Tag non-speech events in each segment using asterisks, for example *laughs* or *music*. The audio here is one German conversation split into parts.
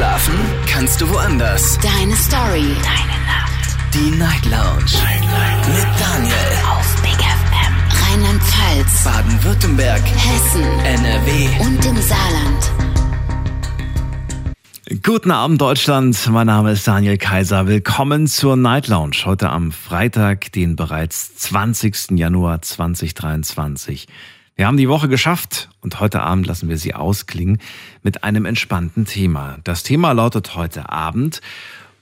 Schlafen kannst du woanders. Deine Story. Deine Nacht. Die Night Lounge. Night, Night. Mit Daniel. Auf Big FM. Rheinland-Pfalz. Baden-Württemberg. Hessen. NRW. Und im Saarland. Guten Abend Deutschland, mein Name ist Daniel Kaiser. Willkommen zur Night Lounge. Heute am Freitag, den bereits 20. Januar 2023. Wir haben die Woche geschafft und heute Abend lassen wir sie ausklingen mit einem entspannten Thema. Das Thema lautet heute Abend,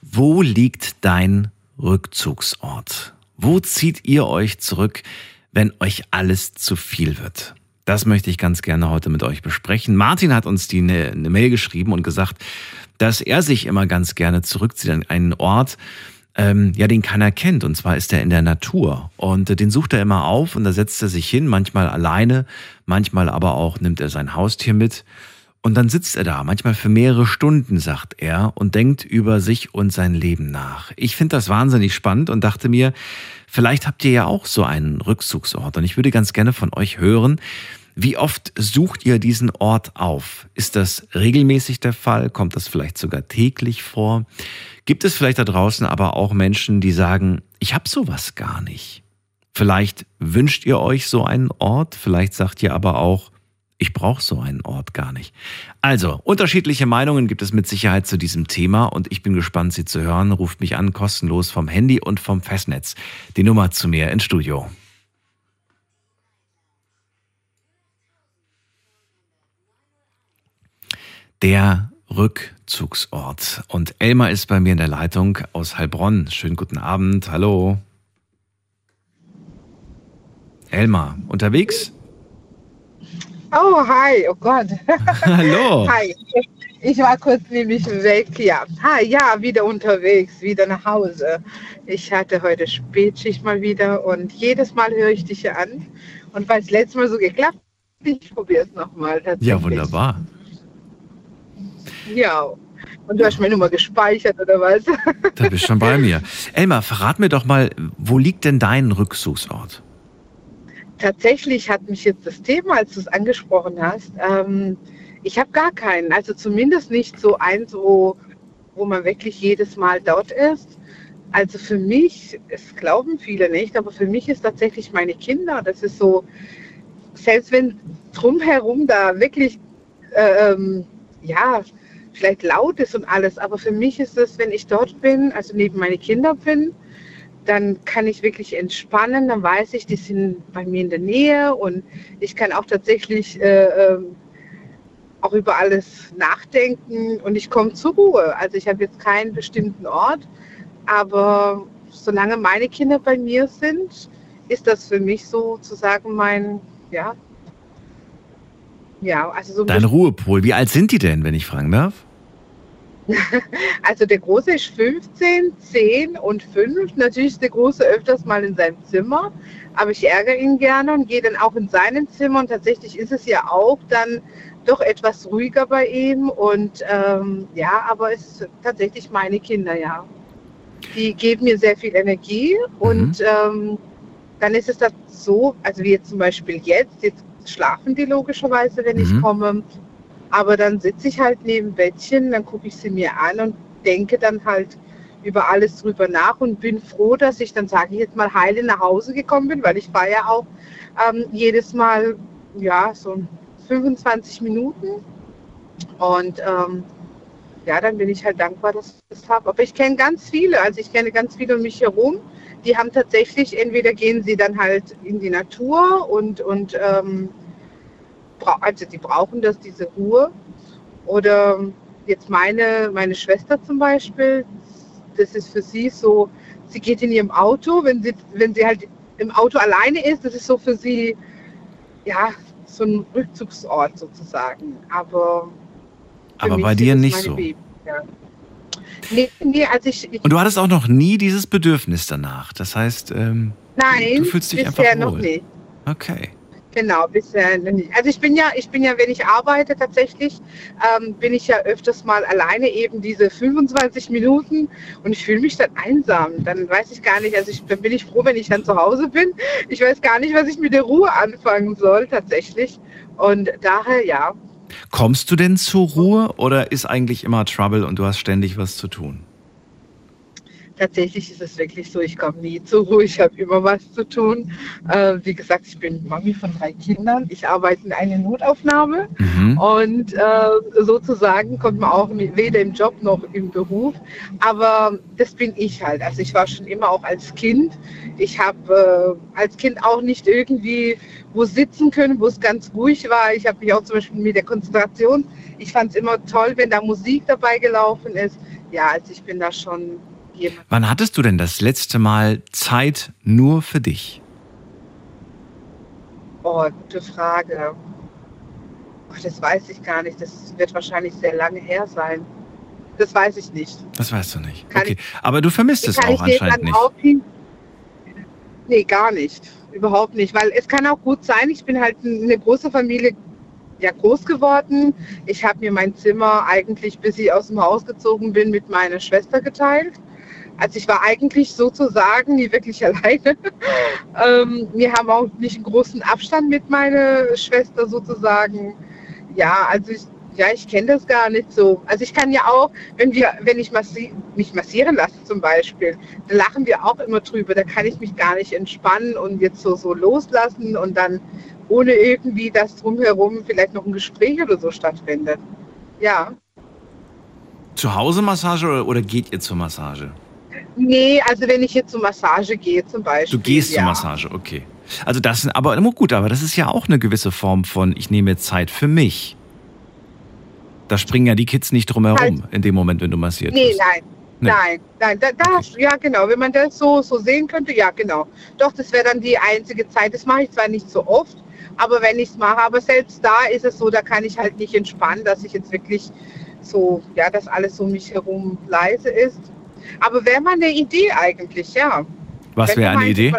wo liegt dein Rückzugsort? Wo zieht ihr euch zurück, wenn euch alles zu viel wird? Das möchte ich ganz gerne heute mit euch besprechen. Martin hat uns die eine, eine Mail geschrieben und gesagt, dass er sich immer ganz gerne zurückzieht an einen Ort, ähm, ja, den keiner kennt. Und zwar ist er in der Natur. Und äh, den sucht er immer auf und da setzt er sich hin, manchmal alleine, manchmal aber auch nimmt er sein Haustier mit. Und dann sitzt er da, manchmal für mehrere Stunden, sagt er, und denkt über sich und sein Leben nach. Ich finde das wahnsinnig spannend und dachte mir, vielleicht habt ihr ja auch so einen Rückzugsort. Und ich würde ganz gerne von euch hören, wie oft sucht ihr diesen Ort auf? Ist das regelmäßig der Fall? Kommt das vielleicht sogar täglich vor? Gibt es vielleicht da draußen aber auch Menschen, die sagen, ich habe sowas gar nicht? Vielleicht wünscht ihr euch so einen Ort, vielleicht sagt ihr aber auch, ich brauche so einen Ort gar nicht. Also, unterschiedliche Meinungen gibt es mit Sicherheit zu diesem Thema und ich bin gespannt, Sie zu hören. Ruft mich an, kostenlos vom Handy und vom Festnetz. Die Nummer zu mir ins Studio. Der Rückzugsort. Und Elmar ist bei mir in der Leitung aus Heilbronn. Schönen guten Abend. Hallo. Elmar, unterwegs? Oh, hi, oh Gott. *laughs* *laughs* Hallo. Hi. Ich war kurz nämlich weg, ja. Hi, ja, wieder unterwegs, wieder nach Hause. Ich hatte heute Spätschicht mal wieder und jedes Mal höre ich dich an. Und weil es letztes Mal so geklappt hat, ich probiere es nochmal. Ja, wunderbar. Ja. Und du hast meine Nummer gespeichert oder was? *laughs* Da bist schon bei mir. Elmar, verrat mir doch mal, wo liegt denn dein Rückzugsort? Tatsächlich hat mich jetzt das Thema, als du es angesprochen hast, ähm, ich habe gar keinen. Also zumindest nicht so eins, wo, wo man wirklich jedes Mal dort ist. Also für mich, es glauben viele nicht, aber für mich ist tatsächlich meine Kinder. Das ist so, selbst wenn drumherum da wirklich, äh, ähm, ja, vielleicht laut ist und alles, aber für mich ist es, wenn ich dort bin, also neben meine Kinder bin, dann kann ich wirklich entspannen, dann weiß ich, die sind bei mir in der Nähe und ich kann auch tatsächlich äh, äh, auch über alles nachdenken und ich komme zur Ruhe. Also ich habe jetzt keinen bestimmten Ort, aber solange meine Kinder bei mir sind, ist das für mich sozusagen mein, ja, ja, also so. Dein Ruhepol. Wie alt sind die denn, wenn ich fragen darf? *laughs* Also der Große ist 15, 10 und 5. Natürlich ist der Große öfters mal in seinem Zimmer, aber ich ärgere ihn gerne und gehe dann auch in seinem Zimmer. Und tatsächlich ist es ja auch dann doch etwas ruhiger bei ihm. Und ähm, ja, aber es ist tatsächlich meine Kinder, ja. Die geben mir sehr viel Energie und mhm. ähm, dann ist es das so, also wie jetzt zum Beispiel jetzt, jetzt schlafen die logischerweise, wenn mhm. ich komme. Aber dann sitze ich halt neben Bettchen, dann gucke ich sie mir an und denke dann halt über alles drüber nach und bin froh, dass ich dann, sage ich jetzt mal, heile nach Hause gekommen bin, weil ich war ja auch ähm, jedes Mal, ja, so 25 Minuten. Und ähm, ja, dann bin ich halt dankbar, dass ich das habe. Aber ich kenne ganz viele, also ich kenne ganz viele um mich herum, die haben tatsächlich, entweder gehen sie dann halt in die Natur und, und ähm, also die brauchen das, diese Ruhe. Oder jetzt meine, meine Schwester zum Beispiel, das ist für sie so, sie geht in ihrem Auto, wenn sie, wenn sie halt im Auto alleine ist, das ist so für sie, ja, so ein Rückzugsort sozusagen. Aber, Aber bei dir nicht so. Baby, ja. Nee, nee, also ich, ich, Und du hattest auch noch nie dieses Bedürfnis danach. Das heißt, ähm, Nein, du fühlst dich bisher einfach wohl. noch nicht. Okay. Genau, bisher nicht. Also ich bin ja, ich bin ja, wenn ich arbeite tatsächlich, ähm, bin ich ja öfters mal alleine eben diese 25 Minuten und ich fühle mich dann einsam. Dann weiß ich gar nicht, also ich, dann bin ich froh, wenn ich dann zu Hause bin. Ich weiß gar nicht, was ich mit der Ruhe anfangen soll tatsächlich. Und daher ja, Kommst du denn zur Ruhe oder ist eigentlich immer Trouble und du hast ständig was zu tun? Tatsächlich ist es wirklich so, ich komme nie zur Ruhe, ich habe immer was zu tun. Äh, wie gesagt, ich bin Mami von drei Kindern, ich arbeite in einer Notaufnahme mhm. und äh, sozusagen kommt man auch weder im Job noch im Beruf. Aber das bin ich halt. Also ich war schon immer auch als Kind. Ich habe äh, als Kind auch nicht irgendwie wo sitzen können, wo es ganz ruhig war. Ich habe mich auch zum Beispiel mit der Konzentration, ich fand es immer toll, wenn da Musik dabei gelaufen ist. Ja, also ich bin da schon. Wann hattest du denn das letzte Mal Zeit nur für dich? Oh, gute Frage. Oh, das weiß ich gar nicht. Das wird wahrscheinlich sehr lange her sein. Das weiß ich nicht. Das weißt du nicht. Kann okay. Ich, Aber du vermisst es auch anscheinend nicht. Nee, gar nicht. Überhaupt nicht. Weil es kann auch gut sein, ich bin halt eine große Familie ja, groß geworden. Ich habe mir mein Zimmer eigentlich, bis ich aus dem Haus gezogen bin, mit meiner Schwester geteilt. Also ich war eigentlich sozusagen nie wirklich *laughs* alleine. ähm, wir haben auch nicht einen großen Abstand mit meiner Schwester sozusagen. Ja, also ich, ja, ich kenne das gar nicht so. Also ich kann ja auch, wenn wir, wenn ich massi mich massieren lasse zum Beispiel, da lachen wir auch immer drüber. Da kann ich mich gar nicht entspannen und jetzt so, so loslassen und dann ohne irgendwie, dass drumherum vielleicht noch ein Gespräch oder so stattfindet. Ja. Zu Hause Massage oder, oder geht ihr zur Massage? Nee, also wenn ich jetzt zur Massage gehe zum Beispiel. Du gehst ja. zur Massage, okay. Also das, aber gut, aber das ist ja auch eine gewisse Form von, ich nehme Zeit für mich. Da springen ja die Kids nicht drum herum halt. in dem Moment, wenn du massiert nee, bist. Nein, nee, nein, nein. Da, da okay. ja, genau. Wenn man das so, so sehen könnte, ja, genau. Doch, das wäre dann die einzige Zeit. Das mache ich zwar nicht so oft, aber wenn ich es mache, aber selbst da ist es so, da kann ich halt nicht entspannen, dass ich jetzt wirklich so, ja, dass alles um mich herum leise ist. Aber wäre mal eine Idee eigentlich, ja. Was wäre eine Idee?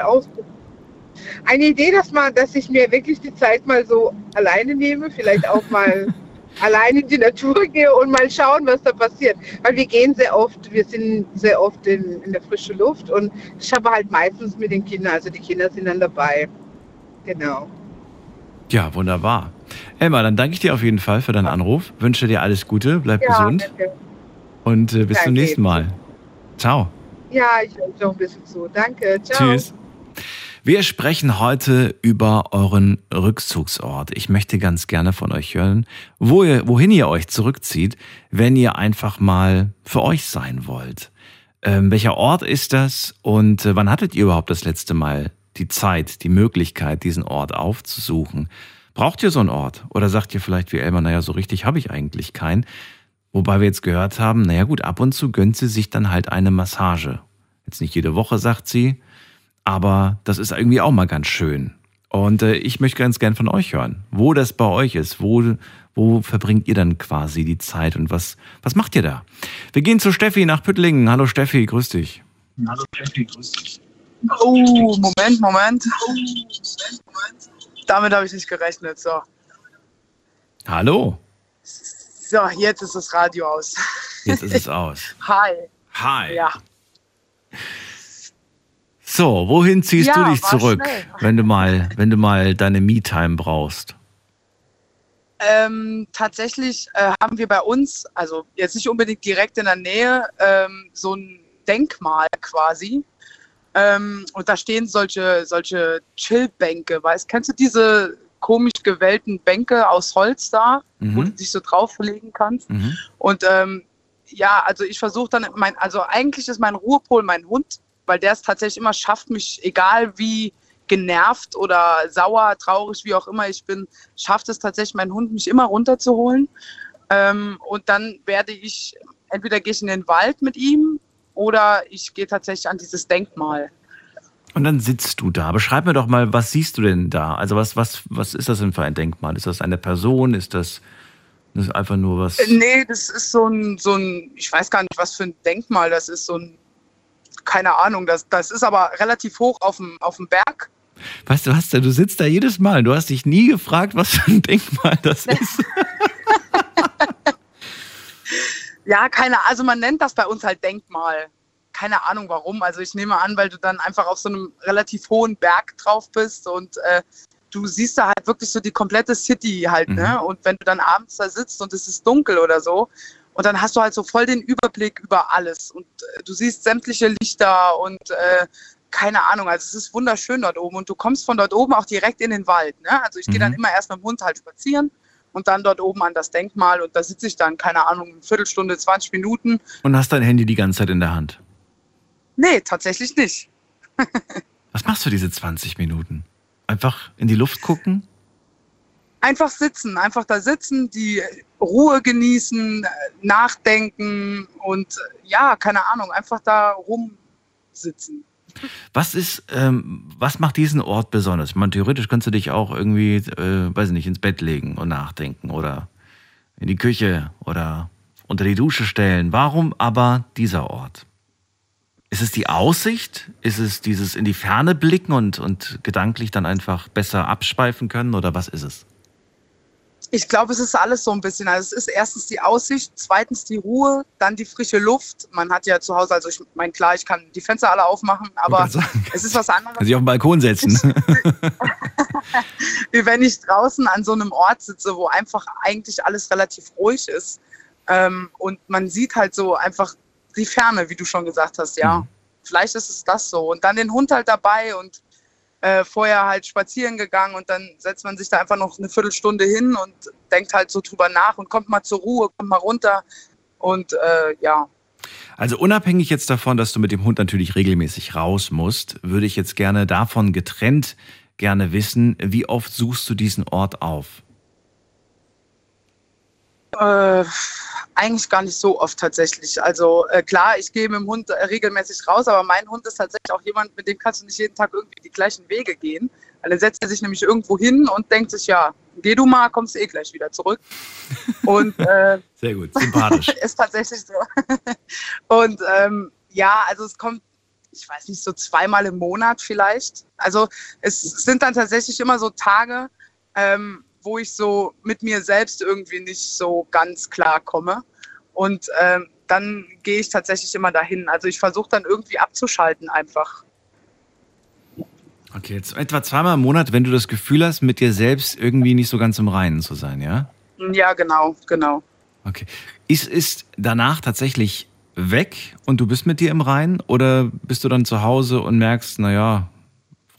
Eine Idee, dass man, dass ich mir wirklich die Zeit mal so alleine nehme, vielleicht auch mal *laughs* alleine in die Natur gehe und mal schauen, was da passiert. Weil wir gehen sehr oft, wir sind sehr oft in, in der frischen Luft und ich habe halt meistens mit den Kindern, also die Kinder sind dann dabei. Genau. Ja, wunderbar. Elmar, dann danke ich dir auf jeden Fall für deinen Anruf. Wünsche dir alles Gute, bleib ja, gesund. Danke. Und äh, bis danke. zum nächsten Mal. Ciao. Ja, ich höre noch ein bisschen zu. Danke. Ciao. Tschüss. Wir sprechen heute über euren Rückzugsort. Ich möchte ganz gerne von euch hören, wo ihr, wohin ihr euch zurückzieht, wenn ihr einfach mal für euch sein wollt. Ähm, welcher Ort ist das und äh, wann hattet ihr überhaupt das letzte Mal die Zeit, die Möglichkeit, diesen Ort aufzusuchen? Braucht ihr so einen Ort? Oder sagt ihr vielleicht wie Elmar, naja, so richtig habe ich eigentlich keinen? Wobei wir jetzt gehört haben, naja gut, ab und zu gönnt sie sich dann halt eine Massage. Jetzt nicht jede Woche, sagt sie, aber das ist irgendwie auch mal ganz schön. Und äh, ich möchte ganz gern von euch hören, wo das bei euch ist, wo, wo verbringt ihr dann quasi die Zeit und was, was macht ihr da? Wir gehen zu Steffi nach Püttlingen. Hallo Steffi, grüß dich. Hallo Steffi, grüß dich. Oh, Moment, Moment. Damit habe ich nicht gerechnet. So. Hallo. So, jetzt ist das Radio aus. Jetzt ist es *laughs* aus. Hi. Hi. Ja. So, wohin ziehst ja, du dich zurück, *laughs* wenn du mal, wenn du mal deine Me-Time brauchst? Ähm, tatsächlich äh, haben wir bei uns, also jetzt nicht unbedingt direkt in der Nähe, ähm, so ein Denkmal quasi. Ähm, und da stehen solche, solche Chillbänke, weißt kennst du diese komisch gewellten Bänke aus Holz da, mhm. wo du dich so drauflegen kannst. Mhm. Und ähm, ja, also ich versuche dann, mein, also eigentlich ist mein Ruhepol mein Hund, weil der es tatsächlich immer schafft, mich, egal wie genervt oder sauer, traurig, wie auch immer ich bin, schafft es tatsächlich mein Hund, mich immer runterzuholen. Ähm, und dann werde ich, entweder gehe ich in den Wald mit ihm oder ich gehe tatsächlich an dieses Denkmal. Und dann sitzt du da. Beschreib mir doch mal, was siehst du denn da? Also was, was, was ist das denn für ein Denkmal? Ist das eine Person? Ist das, das ist einfach nur was? Nee, das ist so ein, so ein, ich weiß gar nicht, was für ein Denkmal das ist. So ein, keine Ahnung, das, das ist aber relativ hoch auf dem, auf dem Berg. Weißt du was, du sitzt da jedes Mal. Du hast dich nie gefragt, was für ein Denkmal das *laughs* ist. ja, keine Ahnung. Also man nennt das bei uns halt Denkmal keine Ahnung warum. Also ich nehme an, weil du dann einfach auf so einem relativ hohen Berg drauf bist und äh, du siehst da halt wirklich so die komplette City halt, Mhm. ne? Und wenn du dann abends da sitzt und es ist dunkel oder so, und dann hast du halt so voll den Überblick über alles und äh, du siehst sämtliche Lichter und äh, keine Ahnung, also es ist wunderschön dort oben und du kommst von dort oben auch direkt in den Wald, ne? Also ich gehe dann Mhm. immer erst mit dem Hund halt spazieren und dann dort oben an das Denkmal und da sitze ich dann, keine Ahnung, eine Viertelstunde, 20 Minuten. Und hast dein Handy die ganze Zeit in der Hand. Nee, tatsächlich nicht. Was machst du diese 20 Minuten? Einfach in die Luft gucken? einfach sitzen, einfach da sitzen, die Ruhe genießen, nachdenken und ja, keine Ahnung, einfach da rumsitzen. Was ist, ähm, was macht diesen Ort besonders? Meine, theoretisch kannst du dich auch irgendwie, äh, weiß ich nicht, ins Bett legen und nachdenken oder in die Küche oder unter die Dusche stellen. Warum aber dieser Ort? Ist es die Aussicht? Ist es dieses in die Ferne blicken und, und gedanklich dann einfach besser abschweifen können oder was ist es? Ich glaube, es ist alles so ein bisschen. Also es ist erstens die Aussicht, zweitens die Ruhe, dann die frische Luft. Man hat ja zu Hause, also ich meine, klar, ich kann die Fenster alle aufmachen, aber es ist was anderes, Kann sich auf den Balkon setzen. *laughs* wie wenn ich draußen an so einem Ort sitze, wo einfach eigentlich alles relativ ruhig ist. Ähm, und man sieht halt so einfach die Ferne, wie du schon gesagt hast, ja. Mhm. Vielleicht ist es das so. Und dann den Hund halt dabei und äh, vorher halt spazieren gegangen und dann setzt man sich da einfach noch eine Viertelstunde hin und denkt halt so drüber nach und kommt mal zur Ruhe, kommt mal runter. Und äh, ja, Also unabhängig jetzt davon, dass du mit dem Hund natürlich regelmäßig raus musst, würde ich jetzt gerne davon getrennt gerne wissen, wie oft suchst du diesen Ort auf? Äh, eigentlich gar nicht so oft tatsächlich. Also äh, klar, ich gehe mit dem Hund äh, regelmäßig raus, aber mein Hund ist tatsächlich auch jemand, mit dem kannst du nicht jeden Tag irgendwie die gleichen Wege gehen. Weil dann setzt er sich nämlich irgendwo hin und denkt sich, ja, geh du mal, kommst eh gleich wieder zurück. *laughs* Und äh, Sehr gut, sympathisch. *laughs* ist tatsächlich so. *laughs* Und ähm, ja, also es kommt, ich weiß nicht, so zweimal im Monat vielleicht. Also es sind dann tatsächlich immer so Tage, ähm, wo ich so mit mir selbst irgendwie nicht so ganz klar komme. Und ähm, dann gehe ich tatsächlich immer dahin. Also ich versuche dann irgendwie abzuschalten einfach. Okay, jetzt etwa zweimal im Monat, wenn du das Gefühl hast, mit dir selbst irgendwie nicht so ganz im Reinen zu sein, ja? Ja, genau, genau. Okay. Ist ist danach tatsächlich weg und du bist mit dir im Reinen oder bist du dann zu Hause und merkst, naja,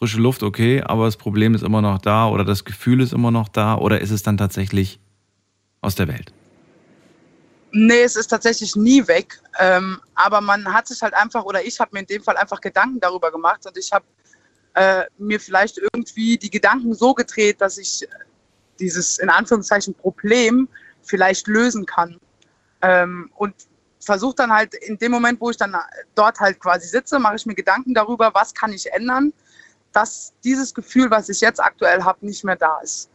frische Luft, okay, aber das Problem ist immer noch da oder das Gefühl ist immer noch da oder ist es dann tatsächlich aus der Welt? Nee, es ist tatsächlich nie weg. Ähm, aber man hat sich halt einfach, oder ich habe mir in dem Fall einfach Gedanken darüber gemacht und ich habe äh, mir vielleicht irgendwie die Gedanken so gedreht, dass ich dieses in Anführungszeichen Problem vielleicht lösen kann. Ähm, und versuche dann halt in dem Moment, wo ich dann dort halt quasi sitze, mache ich mir Gedanken darüber, was kann ich ändern, dass dieses Gefühl, was ich jetzt aktuell habe, nicht mehr da ist.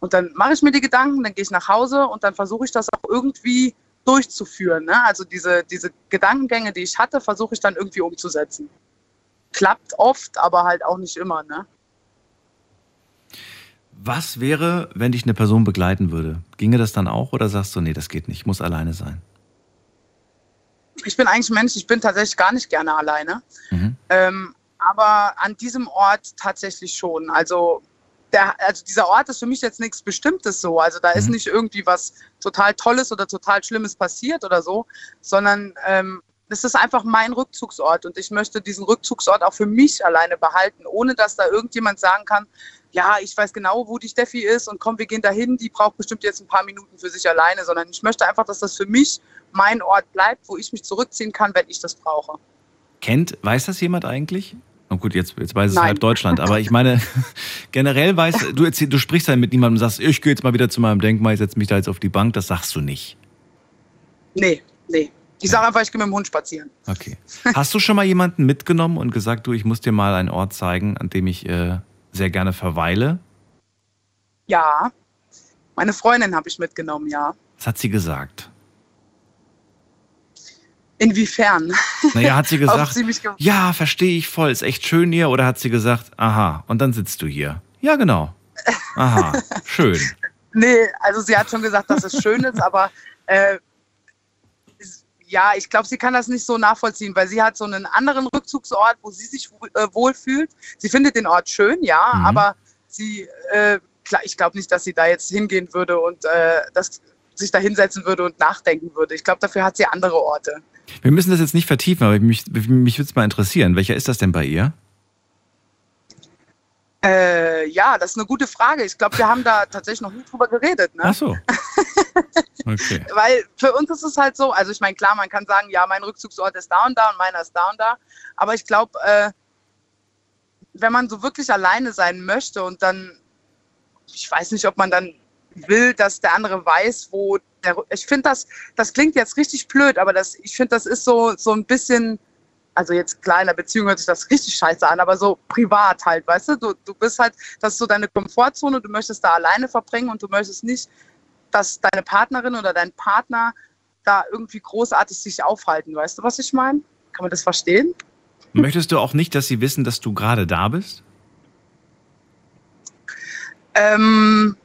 Und dann mache ich mir die Gedanken, dann gehe ich nach Hause und dann versuche ich das auch irgendwie durchzuführen. Ne? Also diese, diese Gedankengänge, die ich hatte, versuche ich dann irgendwie umzusetzen. Klappt oft, aber halt auch nicht immer. Ne? Was wäre, wenn dich eine Person begleiten würde? Ginge das dann auch oder sagst du, nee, das geht nicht, ich muss alleine sein? Ich bin eigentlich ein Mensch, ich bin tatsächlich gar nicht gerne alleine. Mhm. Ähm, aber an diesem Ort tatsächlich schon. Also, der, also dieser Ort ist für mich jetzt nichts Bestimmtes so. Also da ist Mhm. nicht irgendwie was total Tolles oder total Schlimmes passiert oder so, sondern ähm, es ist einfach mein Rückzugsort und ich möchte diesen Rückzugsort auch für mich alleine behalten, ohne dass da irgendjemand sagen kann, ja, ich weiß genau, wo die Steffi ist und komm, wir gehen dahin, die braucht bestimmt jetzt ein paar Minuten für sich alleine, sondern ich möchte einfach, dass das für mich mein Ort bleibt, wo ich mich zurückziehen kann, wenn ich das brauche. Kennt, weiß das jemand eigentlich? Oh gut, jetzt, jetzt weiß es Nein. halb Deutschland, aber ich meine, *laughs* generell weiß, du, erzähl, du sprichst halt mit niemandem und sagst, ich gehe jetzt mal wieder zu meinem Denkmal, ich setze mich da jetzt auf die Bank, das sagst du nicht. Nee, nee. Ich sage einfach, ich gehe mit dem Hund spazieren. Okay. Hast du schon mal jemanden mitgenommen und gesagt, du, ich muss dir mal einen Ort zeigen, an dem ich äh, sehr gerne verweile? Ja. Meine Freundin habe ich mitgenommen, ja. Was hat sie gesagt? Inwiefern? Naja, hat sie *laughs* gesagt, ge ja, verstehe ich voll, ist echt schön hier, oder hat sie gesagt, aha, und dann sitzt du hier? Ja, genau. Aha, *laughs* schön. nee, also sie hat schon gesagt, dass es schön ist, aber äh, ja, ich glaube, sie kann das nicht so nachvollziehen, weil sie hat so einen anderen Rückzugsort, wo sie sich äh, wohlfühlt. Sie findet den Ort schön, ja, Mhm. aber sie, äh, klar, ich glaube nicht, dass sie da jetzt hingehen würde und äh, das, sich da hinsetzen würde und nachdenken würde. Ich glaube, dafür hat sie andere Orte. Wir müssen das jetzt nicht vertiefen, aber mich, mich würde es mal interessieren. Welcher ist das denn bei ihr? Äh, ja, das ist eine gute Frage. Ich glaube, wir haben da tatsächlich noch nie drüber geredet. Ne? Ach so. *laughs* Okay. Weil für uns ist es halt so, also ich meine, klar, man kann sagen, ja, mein Rückzugsort ist da und da und meiner ist da und da. Aber ich glaube, äh, wenn man so wirklich alleine sein möchte und dann, ich weiß nicht, ob man dann will, dass der andere weiß, wo der, ich finde das, das klingt jetzt richtig blöd, aber das, ich finde, das ist so, so ein bisschen, also jetzt klar, in der Beziehung hört sich das richtig scheiße an, aber so privat halt, weißt du, du, du bist halt, das ist so deine Komfortzone, du möchtest da alleine verbringen und du möchtest nicht, dass deine Partnerin oder dein Partner da irgendwie großartig sich aufhalten, weißt du, was ich meine? Kann man das verstehen? Möchtest du auch nicht, dass sie wissen, dass du gerade da bist? Ähm,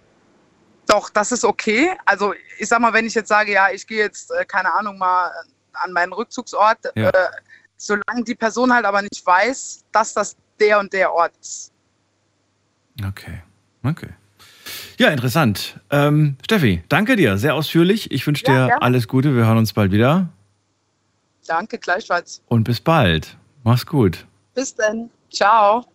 doch, das ist okay. Also ich sag mal, wenn ich jetzt sage, ja, ich gehe jetzt, äh, keine Ahnung, mal an meinen Rückzugsort, Ja. äh, solange die Person halt aber nicht weiß, dass das der und der Ort ist. Okay. Okay. Ja, interessant. Ähm, Steffi, danke dir. Sehr ausführlich. Ich wünsche Ja, dir gerne. alles Gute. Wir hören uns bald wieder. Danke, gleichfalls. Und bis bald. Mach's gut. Bis dann. Ciao.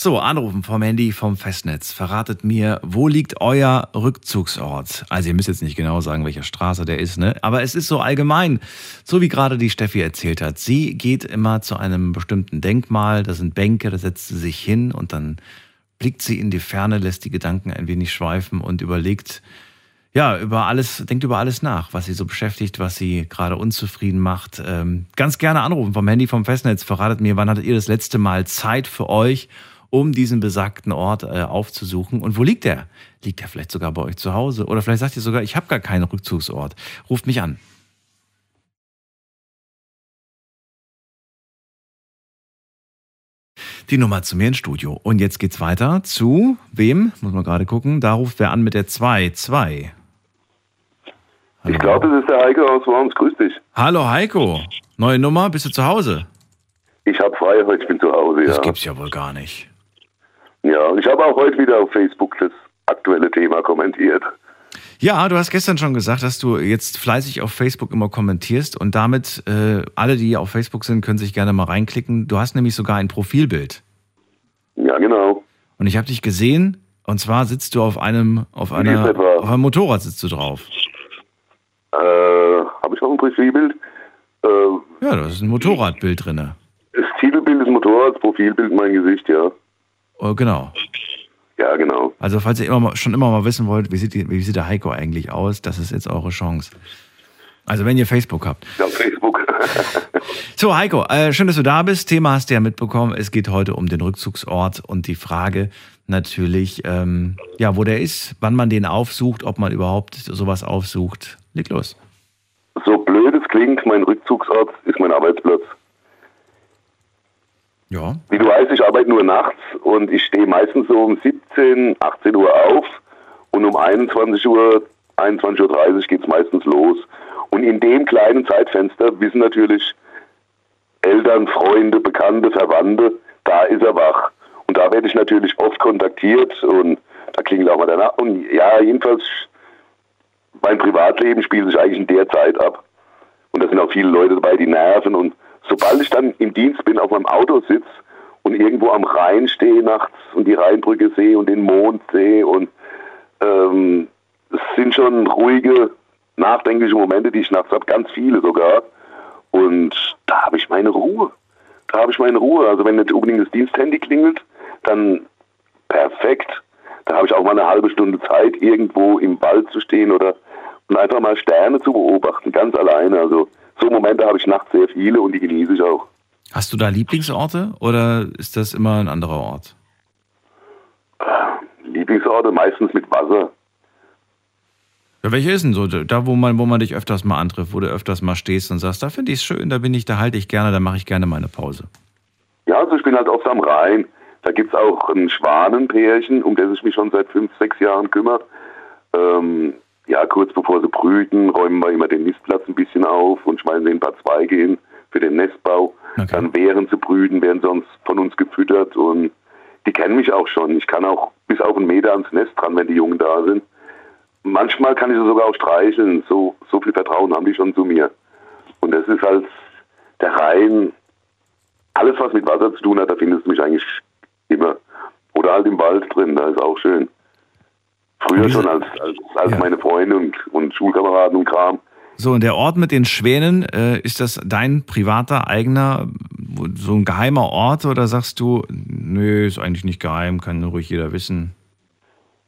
So, anrufen vom Handy vom Festnetz. Verratet mir, wo liegt euer Rückzugsort? Also ihr müsst jetzt nicht genau sagen, welcher Straße der ist, ne? Aber es ist so allgemein, so wie gerade die Steffi erzählt hat. Sie geht immer zu einem bestimmten Denkmal, da sind Bänke, da setzt sie sich hin und dann blickt sie in die Ferne, lässt die Gedanken ein wenig schweifen und überlegt, ja, über alles, denkt über alles nach, was sie so beschäftigt, was sie gerade unzufrieden macht. Ähm, ganz gerne anrufen vom Handy vom Festnetz. Verratet mir, wann hattet ihr das letzte Mal Zeit für euch, um diesen besagten Ort äh, aufzusuchen? Und wo liegt der? Liegt der vielleicht sogar bei euch zu Hause? Oder vielleicht sagt ihr sogar, ich habe gar keinen Rückzugsort. Ruft mich an. Die Nummer zu mir ins Studio. Und jetzt geht's weiter zu wem? Muss man gerade gucken. Da ruft wer an mit der 2. 2. Hallo. Ich glaube, das ist der Heiko aus Worms. Grüß dich. Hallo Heiko. Neue Nummer, bist du zu Hause? Ich habe frei heute, ich bin zu Hause, Das ja. gibt's ja wohl gar nicht. Ja, und ich habe auch heute wieder auf Facebook das aktuelle Thema kommentiert. Ja, du hast gestern schon gesagt, dass du jetzt fleißig auf Facebook immer kommentierst und damit äh, alle, die auf Facebook sind, können sich gerne mal reinklicken. Du hast nämlich sogar ein Profilbild. Ja, genau. Und ich habe dich gesehen und zwar sitzt du auf einem auf einer auf einem Motorrad sitzt du drauf. Äh, habe ich noch ein Profilbild? Äh, Ja, da ist ein Motorradbild drinne. das Titelbild ist Motorrad, das Profilbild mein Gesicht, ja. Oh, genau. Ja, genau. Also falls ihr immer mal, schon immer mal wissen wollt, wie sieht, die, wie sieht der Heiko eigentlich aus, das ist jetzt eure Chance. Also wenn ihr Facebook habt. Ja, Facebook. *laughs* So, Heiko, äh, schön, dass du da bist. Thema hast du ja mitbekommen. Es geht heute um den Rückzugsort und die Frage natürlich, ähm, ja, wo der ist, wann man den aufsucht, ob man überhaupt sowas aufsucht. Leg los. so blöd es klingt, mein Rückzugsort ist mein Arbeitsplatz. Ja. Wie du weißt, ich arbeite nur nachts und ich stehe meistens so um 17, 18 Uhr auf und um 21 Uhr, 21.30 Uhr geht es meistens los. Und in dem kleinen Zeitfenster wissen natürlich Eltern, Freunde, Bekannte, Verwandte, da ist er wach. Und da werde ich natürlich oft kontaktiert und da klingelt auch mal danach. Und ja, jedenfalls, mein Privatleben spielt sich eigentlich in der Zeit ab. Und da sind auch viele Leute dabei, die nerven. Und sobald ich dann im Dienst bin, auf meinem Auto sitze und irgendwo am Rhein stehe nachts und die Rheinbrücke sehe und den Mond sehe und ähm, es sind schon ruhige, nachdenkliche Momente, die ich nachts habe, ganz viele sogar. Und da habe ich meine Ruhe. Da habe ich meine Ruhe. Also wenn nicht unbedingt das Diensthandy klingelt, dann perfekt. Da habe ich auch mal eine halbe Stunde Zeit, irgendwo im Wald zu stehen oder und einfach mal Sterne zu beobachten, ganz alleine. Also so Momente habe ich nachts sehr viele und die genieße ich auch. Hast du da Lieblingsorte oder ist das immer ein anderer Ort? Lieblingsorte meistens mit Wasser. Ja, welche ist denn so? Da, wo man, wo man dich öfters mal antrifft, wo du öfters mal stehst und sagst, da finde ich es schön, da bin ich, da halte ich gerne, da mache ich gerne meine Pause. Ja, also ich bin halt oft am Rhein. Da gibt es auch ein Schwanenpärchen, um das ich mich schon seit fünf, sechs Jahren kümmere. Ähm, ja, kurz bevor sie brüten, räumen wir immer den Nistplatz ein bisschen auf und schmeißen den ein paar Zweige hin für den Nestbau. Okay. Dann während sie brüten, werden sie uns von uns gefüttert und die kennen mich auch schon. Ich kann auch bis auf einen Meter ans Nest dran, wenn die Jungen da sind. Manchmal kann ich sie sogar auch streicheln. So, so viel Vertrauen haben die schon zu mir. Und das ist halt der Rhein. Alles, was mit Wasser zu tun hat, da findest du mich eigentlich immer. Oder halt im Wald drin, da ist auch schön. Früher schon als, als, als Ja. meine Freunde und, und Schulkameraden und Kram. So, und der Ort mit den Schwänen, äh, ist das dein privater, eigener, so ein geheimer Ort oder sagst du, nö, ist eigentlich nicht geheim, kann ruhig jeder wissen?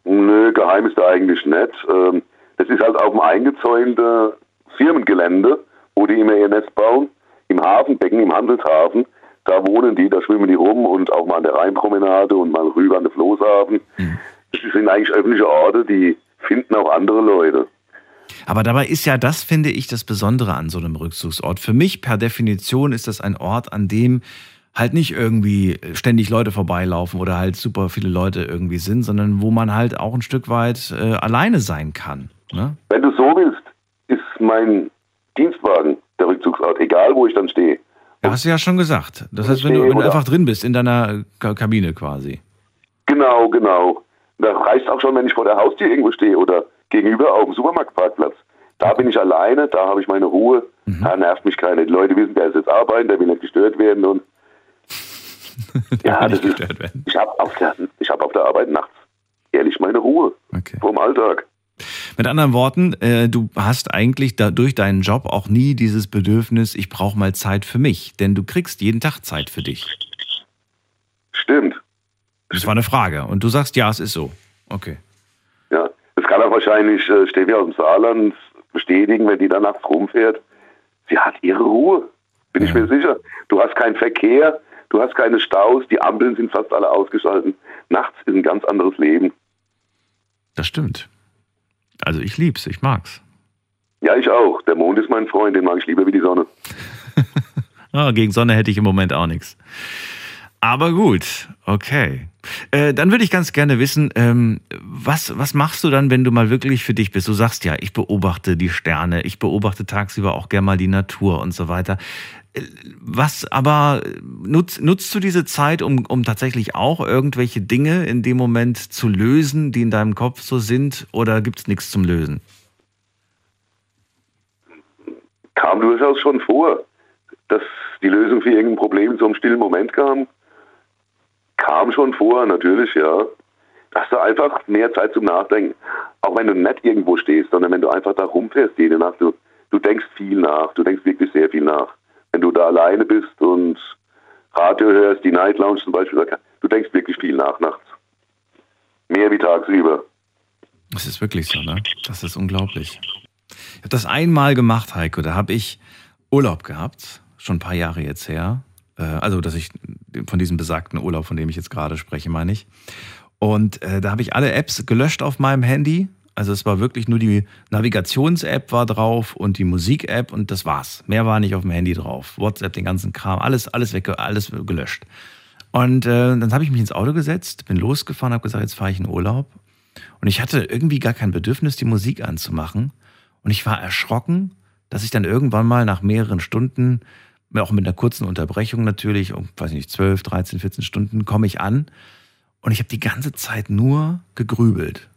Nö, geheim ist da eigentlich nicht. Ähm, das ist halt auf dem eingezäunten Firmengelände, wo die immer ihr Nest bauen. Im Hafenbecken, im Handelshafen. Da wohnen die, da schwimmen die rum und auch mal an der Rheinpromenade und mal rüber an den Floßhafen. Das sind eigentlich öffentliche Orte, die finden auch andere Leute. Aber dabei ist ja das, finde ich, das Besondere an so einem Rückzugsort. Für mich per Definition ist das ein Ort, an dem halt nicht irgendwie ständig Leute vorbeilaufen oder halt super viele Leute irgendwie sind, sondern wo man halt auch ein Stück weit äh, alleine sein kann. Ne? Wenn du so willst, ist mein Dienstwagen der Rückzugsort, egal wo ich dann stehe. Ja, hast du ja schon gesagt. Das heißt, wenn du, wenn du einfach drin bist in deiner Ka- Kabine quasi. Genau, genau. Da reicht auch schon, wenn ich vor der Haustür irgendwo stehe oder gegenüber auf dem Supermarktparkplatz. Da bin ich alleine, da habe ich meine Ruhe, da nervt mich keiner. Die Leute wissen, der ist jetzt arbeiten, der will nicht gestört werden und *laughs* ja, nicht das ist, gestört werden. ich habe auf, der- ich hab auf der Arbeit nachts ehrlich meine Ruhe Okay. vom Alltag. Mit anderen Worten, äh, du hast eigentlich da, durch deinen Job auch nie dieses Bedürfnis, ich brauche mal Zeit für mich, denn du kriegst jeden Tag Zeit für dich. Stimmt. Das war eine Frage und du sagst, ja, es ist so. Okay. Ja, das kann auch wahrscheinlich äh, Steffi aus dem Saarland bestätigen, wenn die da nachts rumfährt. Sie hat ihre Ruhe, bin ich Ja. mir sicher. Du hast keinen Verkehr, du hast keine Staus, die Ampeln sind fast alle ausgeschaltet. Nachts ist ein ganz anderes Leben. Das stimmt. Also ich lieb's, ich mag's. Ja, ich auch. Der Mond ist mein Freund, den mag ich lieber wie die Sonne. *laughs* Ah, gegen Sonne hätte ich im Moment auch nichts. Aber gut, okay. Äh, dann würde ich ganz gerne wissen, ähm, was, was machst du dann, wenn du mal wirklich für dich bist? Du sagst ja, ich beobachte die Sterne, ich beobachte tagsüber auch gerne mal die Natur und so weiter. Äh, Was aber nutzt, nutzt du diese Zeit, um, um tatsächlich auch irgendwelche Dinge in dem Moment zu lösen, die in deinem Kopf so sind, oder gibt's nichts zum Lösen? Kam durchaus schon vor, dass die Lösung für irgendein Problem so einem stillen Moment kam. Kam schon vor, natürlich, ja. Da hast du einfach mehr Zeit zum Nachdenken. Auch wenn du nicht irgendwo stehst, sondern wenn du einfach da rumfährst jede Nacht. Du, du denkst viel nach. Du denkst wirklich sehr viel nach. Wenn du da alleine bist und Radio hörst, die Night Lounge zum Beispiel, du denkst wirklich viel nach nachts. Mehr wie tagsüber. Das ist wirklich so, ne? Das ist unglaublich. Ich habe das einmal gemacht, Heiko. Da habe ich Urlaub gehabt, schon ein paar Jahre jetzt her. Äh, Also, dass ich von diesem besagten Urlaub, von dem ich jetzt gerade spreche, meine ich. Und äh, da habe ich alle Apps gelöscht auf meinem Handy. Also es war wirklich nur die Navigations-App war drauf und die Musik-App und das war's. Mehr war nicht auf dem Handy drauf. WhatsApp, den ganzen Kram, alles, alles weg, alles gelöscht. Und äh, dann habe ich mich ins Auto gesetzt, bin losgefahren, habe gesagt, jetzt fahre ich in Urlaub. Und ich hatte irgendwie gar kein Bedürfnis, die Musik anzumachen. Und ich war erschrocken, dass ich dann irgendwann mal nach mehreren Stunden, auch mit einer kurzen Unterbrechung natürlich, um, weiß nicht, 12, 13, 14 Stunden, komme ich an. Und ich habe die ganze Zeit nur gegrübelt.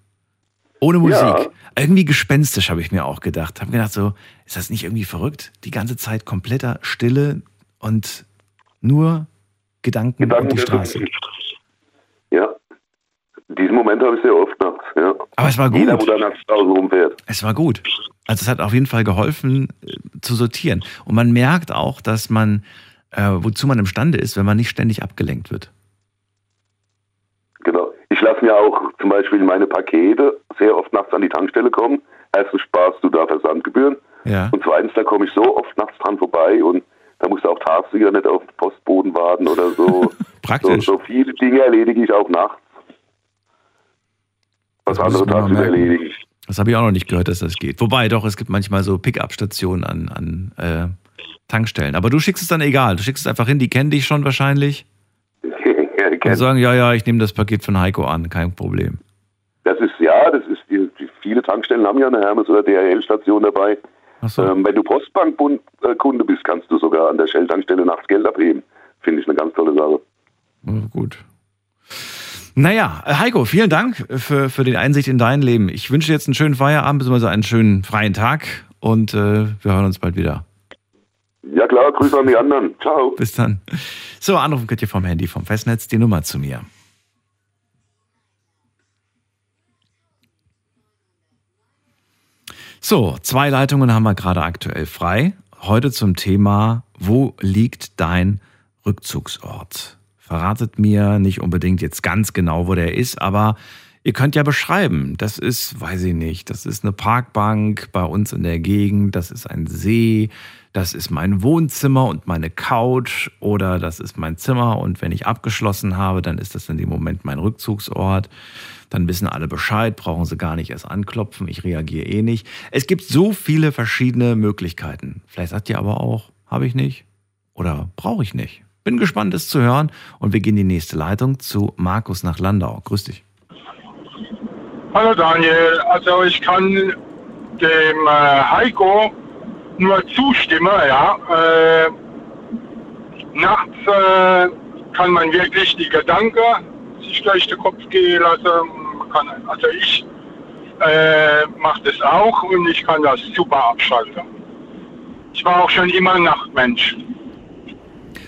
Ohne Musik. Ja. Irgendwie gespenstisch, habe ich mir auch gedacht. Habe gedacht, so, ist das nicht irgendwie verrückt? Die ganze Zeit kompletter Stille und nur Gedanken, Gedanken und die Straße. Ja. Diesen Moment habe ich sehr oft nachts, ja. Aber es war gut. Jeder, wo da nachts draußen rumfährt. Es war gut. Also es hat auf jeden Fall geholfen äh, zu sortieren. Und man merkt auch, dass man, äh, wozu man imstande ist, wenn man nicht ständig abgelenkt wird. Genau. Ich lasse mir auch zum Beispiel meine Pakete sehr oft nachts an die Tankstelle kommen. Erstens sparst du da Versandgebühren. Ja. Und zweitens, da komme ich so oft nachts dran vorbei und da musst du auch tagsüber nicht auf den Postboden warten oder so. *laughs* so, Praktisch. so viele Dinge erledige ich auch nachts. Was Das andere tagsüber merken. erledigen. Das habe ich auch noch nicht gehört, dass das geht. Wobei, doch, es gibt manchmal so Pick-up-Stationen an, an äh, Tankstellen. Aber du schickst es dann egal. Du schickst es einfach hin, die kennen dich schon wahrscheinlich. *laughs* Und sagen, ja, ja, ich nehme das Paket von Heiko an, kein Problem. Das ist, ja, das ist, die, die, viele Tankstellen haben ja eine Hermes- oder DHL-Station dabei. So. Ähm, wenn du Postbank-Kunde bist, kannst du sogar an der Shell-Tankstelle nachts Geld abheben. Finde ich eine ganz tolle Sache. Ja, gut. Naja, Heiko, vielen Dank für, für die Einsicht in dein Leben. Ich wünsche dir jetzt einen schönen Feierabend bzw. einen schönen freien Tag und äh, wir hören uns bald wieder. Ja klar, Grüße an die anderen. Ciao. Bis dann. So, anrufen könnt ihr vom Handy, vom Festnetz die Nummer zu mir. So, zwei Leitungen haben wir gerade aktuell frei. Heute zum Thema, wo liegt dein Rückzugsort? Verratet mir nicht unbedingt jetzt ganz genau, wo der ist, aber ihr könnt ja beschreiben. Das ist, weiß ich nicht, das ist eine Parkbank bei uns in der Gegend, das ist ein See, das ist mein Wohnzimmer und meine Couch oder das ist mein Zimmer und wenn ich abgeschlossen habe, dann ist das in dem Moment mein Rückzugsort. Dann wissen alle Bescheid, brauchen sie gar nicht erst anklopfen, ich reagiere eh nicht. Es gibt so viele verschiedene Möglichkeiten. Vielleicht sagt ihr aber auch, habe ich nicht oder brauche ich nicht. Bin gespannt, es zu hören und wir gehen in die nächste Leitung zu Markus nach Landau. Grüß dich. Hallo Daniel, also ich kann dem äh, Heiko nur zustimmen, ja. Äh, nachts äh, kann man wirklich die Gedanken sich durch den Kopf gehen lassen. Kann, also ich äh, mache das auch und ich kann das super abschalten. Ich war auch schon immer Nachtmensch.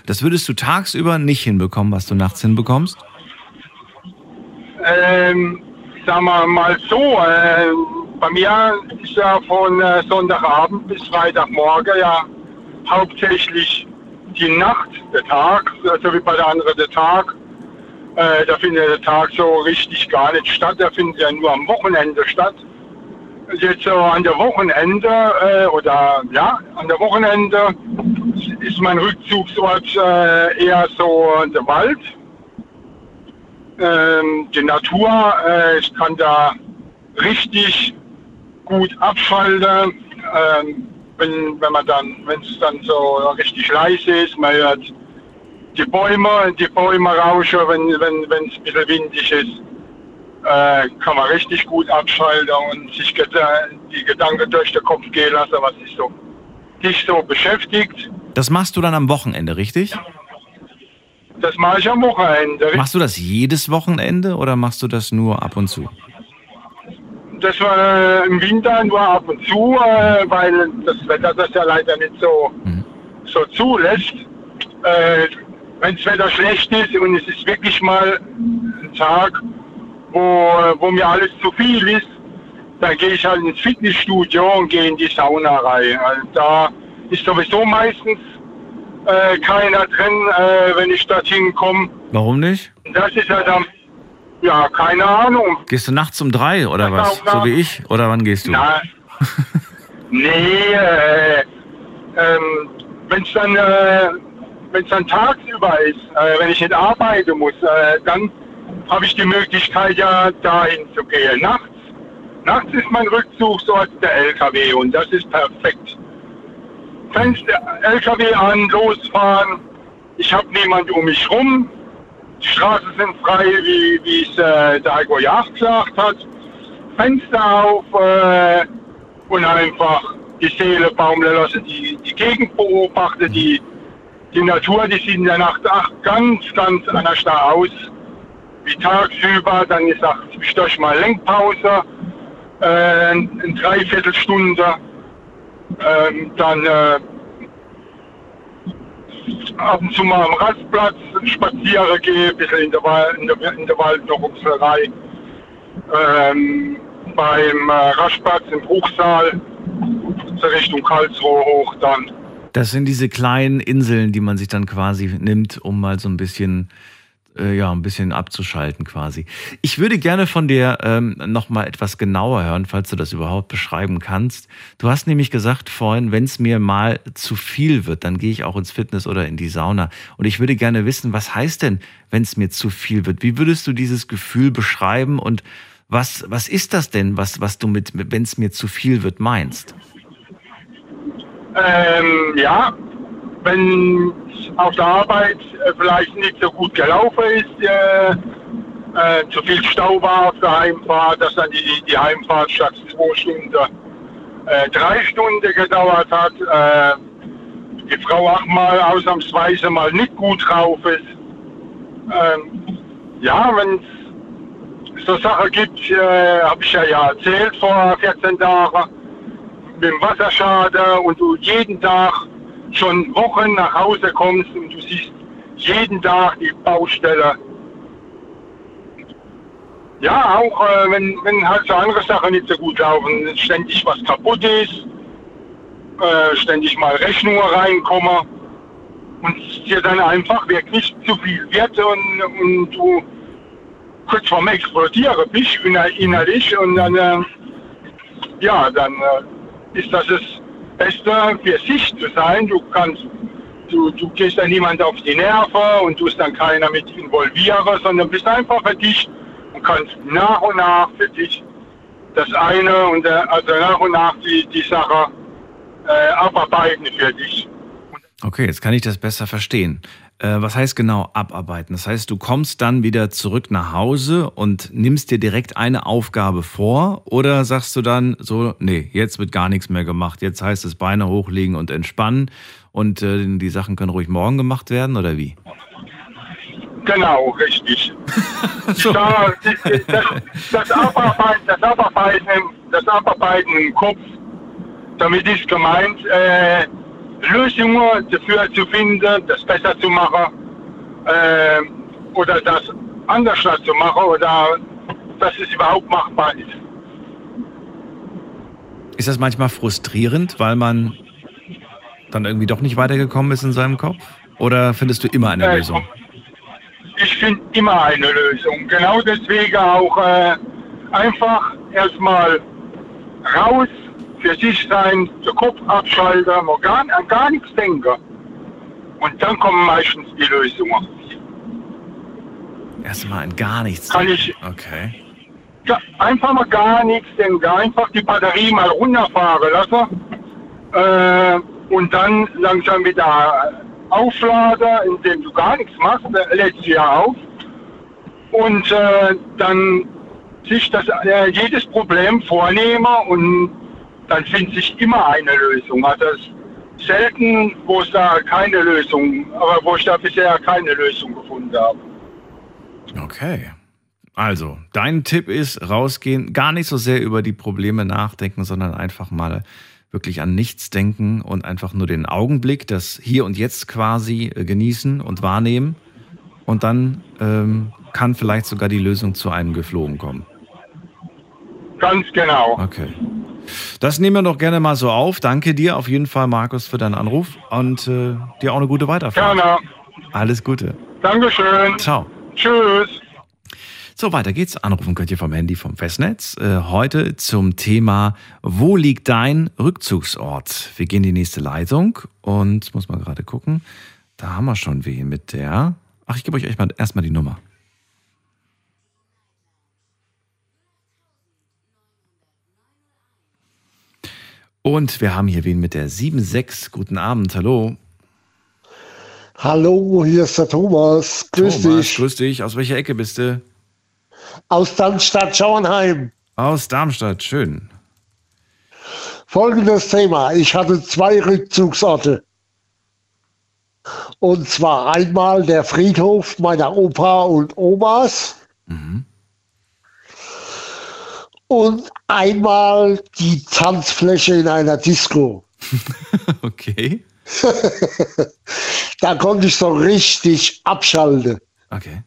Das würdest du tagsüber nicht hinbekommen, was du nachts hinbekommst? Ähm, sagen wir mal so, äh, bei mir ist ja von äh, Sonntagabend bis Freitagmorgen ja hauptsächlich die Nacht, der Tag, so wie bei der anderen der Tag. Äh, da findet der Tag so richtig gar nicht statt, der findet ja nur am Wochenende statt. Jetzt so an der Wochenende äh, oder ja, an der Wochenende ist mein Rückzugsort äh, eher so der Wald. Ähm, die Natur, äh, ich kann da richtig gut abschalten. Ähm, wenn, wenn man dann, wenn es dann so richtig leise ist, man hört die Bäume, die Bäume rauschen, wenn es wenn, ein bisschen windig ist, äh, kann man richtig gut abschalten und sich die Gedanken durch den Kopf gehen lassen, was sich so, dich so beschäftigt. Das machst du dann am Wochenende, richtig? Das mache ich am Wochenende. Machst du das jedes Wochenende oder machst du das nur ab und zu? Das war äh, im Winter nur ab und zu, äh, weil das Wetter das ja leider nicht so, mhm. so zulässt. Äh, Wenn das Wetter schlecht ist und es ist wirklich mal ein Tag, wo, wo mir alles zu viel ist, dann gehe ich halt ins Fitnessstudio und gehe in die Sauna rein. Also da ist sowieso meistens äh, keiner drin, äh, wenn ich dorthin komme. Warum nicht? Das ist ja dann ja, keine Ahnung. Gehst du nachts um drei oder was? So wie ich? Oder wann gehst du? Nein. *laughs* nee, äh, ähm, wenn es dann, äh, wenn's dann tagsüber ist, äh, wenn ich nicht arbeiten muss, äh, dann habe ich die Möglichkeit ja dahin zu gehen. Nachts, nachts ist mein Rückzugsort der LKW und das ist perfekt. Fenster, LKW an, losfahren. Ich habe niemand um mich rum. Die Straßen sind frei, wie, es äh, der Heiko Jagd gesagt hat. Fenster auf äh, und einfach die Seele baumeln lassen, die, die Gegend beobachten, die, die Natur, die sieht in der Nacht ach, ganz, ganz anders da aus. Wie tagsüber, dann ist auch zwischendurch mal Lenkpause, äh, eine Dreiviertelstunde. Ähm, dann äh, ab und zu mal am Rastplatz spazieren gehe, ein bisschen in der, Wald, in der, in der Waldnochungslerei. Ähm, beim äh, Rastplatz im Bruchsal zur Richtung Karlsruhe hoch dann. Das sind diese kleinen Inseln, die man sich dann quasi nimmt, um mal so ein bisschen äh, ja, ein bisschen abzuschalten quasi. Ich würde gerne von dir ähm, nochmal etwas genauer hören, falls du das überhaupt beschreiben kannst. Du hast nämlich gesagt vorhin, wenn es mir mal zu viel wird, dann gehe ich auch ins Fitness oder in die Sauna. Und ich würde gerne wissen, was heißt denn, wenn es mir zu viel wird? Wie würdest du dieses Gefühl beschreiben und was, was ist das denn, was, was du mit, wenn es mir zu viel wird, meinst? Ähm, ja, wenn auf der Arbeit äh, vielleicht nicht so gut gelaufen ist, äh, äh, zu viel Stau war auf der Heimfahrt, dass dann die, die Heimfahrt statt zwei Stunden äh, drei Stunden gedauert hat. Äh, die Frau auch mal ausnahmsweise mal nicht gut drauf ist. Ähm, ja, wenn es so Sachen gibt, äh, habe ich ja, ja erzählt vor 14 Tagen, mit dem Wasserschaden und jeden Tag schon Wochen nach Hause kommst und du siehst jeden Tag die Baustelle. Ja, auch äh, wenn, wenn halt so andere Sachen nicht so gut laufen, ständig was kaputt ist, äh, ständig mal Rechnungen reinkommen und dir dann einfach wirklich zu viel wird und, und du kurz vorm Explodieren bist innerlich und dann, äh, ja, dann äh, ist das das Beste für sich zu sein. Du kannst, du, du gehst dann niemand auf die Nerven und tust dann keiner mit involvieren, sondern bist einfach für dich und kannst nach und nach für dich das eine und also nach und nach die, die Sache äh, abarbeiten für dich. Okay, jetzt kann ich das besser verstehen. Äh, was heißt genau abarbeiten? Das heißt, du kommst dann wieder zurück nach Hause und nimmst dir direkt eine Aufgabe vor oder sagst du dann so, nee, jetzt wird gar nichts mehr gemacht, jetzt heißt es Beine hochlegen und entspannen und äh, die Sachen können ruhig morgen gemacht werden oder wie? Genau, richtig. *laughs* so. da, das, das, Abarbeiten, das, Abarbeiten, das Abarbeiten im Kopf, damit ist gemeint, äh, Lösungen dafür zu finden, das besser zu machen äh, oder das anders zu machen oder dass es überhaupt machbar ist. Ist das manchmal frustrierend, weil man dann irgendwie doch nicht weitergekommen ist in seinem Kopf? Oder findest du immer eine äh, Lösung? Ich finde immer eine Lösung. Genau deswegen auch äh, einfach erstmal raus für sich sein, den Kopf abschalten, man gar, an gar nichts denken. Und dann kommen meistens die Lösungen. Erstmal an gar nichts Kann ich, okay. Ja, einfach mal gar nichts denken, einfach die Batterie mal runterfahren lassen äh, und dann langsam wieder aufladen, indem du gar nichts machst, lädt sie ja auf und äh, dann sich das äh, jedes Problem vornehmen und dann findet sich immer eine Lösung. Also es selten, wo es da keine Lösung, aber wo ich da bisher keine Lösung gefunden habe. Okay. Also, dein Tipp ist rausgehen, gar nicht so sehr über die Probleme nachdenken, sondern einfach mal wirklich an nichts denken und einfach nur den Augenblick, das Hier und Jetzt quasi äh, genießen und wahrnehmen. Und dann ähm, kann vielleicht sogar die Lösung zu einem geflogen kommen. Ganz genau. Okay. Das nehmen wir doch gerne mal so auf. Danke dir auf jeden Fall, Markus, für deinen Anruf und äh, dir auch eine gute Weiterfahrt. Gerne. Alles Gute. Dankeschön. Ciao. Tschüss. So, weiter geht's. Anrufen könnt ihr vom Handy vom Festnetz. Äh, heute zum Thema, wo liegt dein Rückzugsort? Wir gehen in die nächste Leitung und muss mal gerade gucken. Da haben wir schon wen mit der. Ach, ich gebe euch erstmal die Nummer. Und wir haben hier wen mit der 7.6. Guten Abend, hallo. Hallo, hier ist der Thomas. Grüß Thomas, dich. Grüß dich. Aus welcher Ecke bist du? Aus Darmstadt-Schauenheim. Aus Darmstadt, schön. Folgendes Thema. Ich hatte zwei Rückzugsorte. Und zwar einmal der Friedhof meiner Opa und Omas. Mhm. Und einmal die Tanzfläche in einer Disco. *laughs* okay. *laughs* da konnte ich so richtig abschalten. Okay.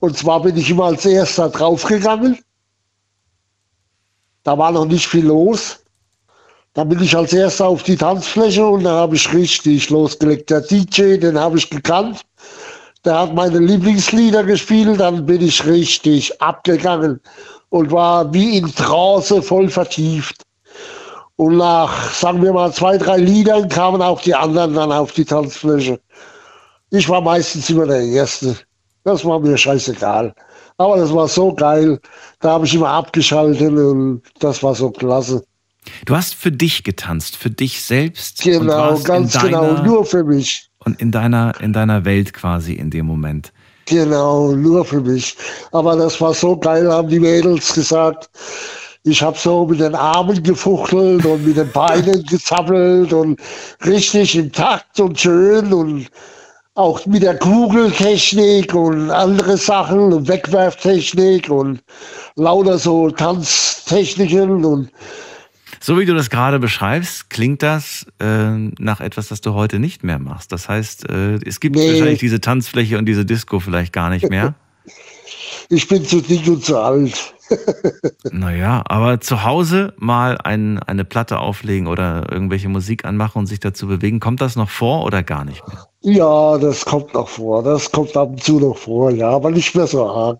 Und zwar bin ich immer als erster draufgegangen. Da war noch nicht viel los. Da bin ich als erster auf die Tanzfläche und da habe ich richtig losgelegt. Der DJ, den habe ich gekannt. Der hat meine Lieblingslieder gespielt. Dann bin ich richtig abgegangen und war wie in Trance voll vertieft. Und nach, sagen wir mal, zwei, drei Liedern kamen auch die anderen dann auf die Tanzfläche. Ich war meistens immer der Erste. Das war mir scheißegal. Aber das war so geil. Da habe ich immer abgeschaltet und das war so klasse. Du hast für dich getanzt, für dich selbst. Genau, ganz genau, deiner, genau, nur für mich. Und in deiner, in deiner Welt quasi in dem Moment. Genau, nur für mich. Aber das war so geil, haben die Mädels gesagt. Ich habe so mit den Armen gefuchtelt und mit den Beinen gezappelt und richtig im Takt und schön und auch mit der Kugeltechnik und andere Sachen und Wegwerftechnik und lauter so Tanztechniken und so wie du das gerade beschreibst, klingt das äh, nach etwas, das du heute nicht mehr machst. Das heißt, äh, es gibt nee. wahrscheinlich diese Tanzfläche und diese Disco vielleicht gar nicht mehr. *laughs* Ich bin zu dick und zu alt. *laughs* naja, aber zu Hause mal ein, eine Platte auflegen oder irgendwelche Musik anmachen und sich dazu bewegen, kommt das noch vor oder gar nicht mehr? Ja, das kommt noch vor. Das kommt ab und zu noch vor, ja, aber nicht mehr so arg.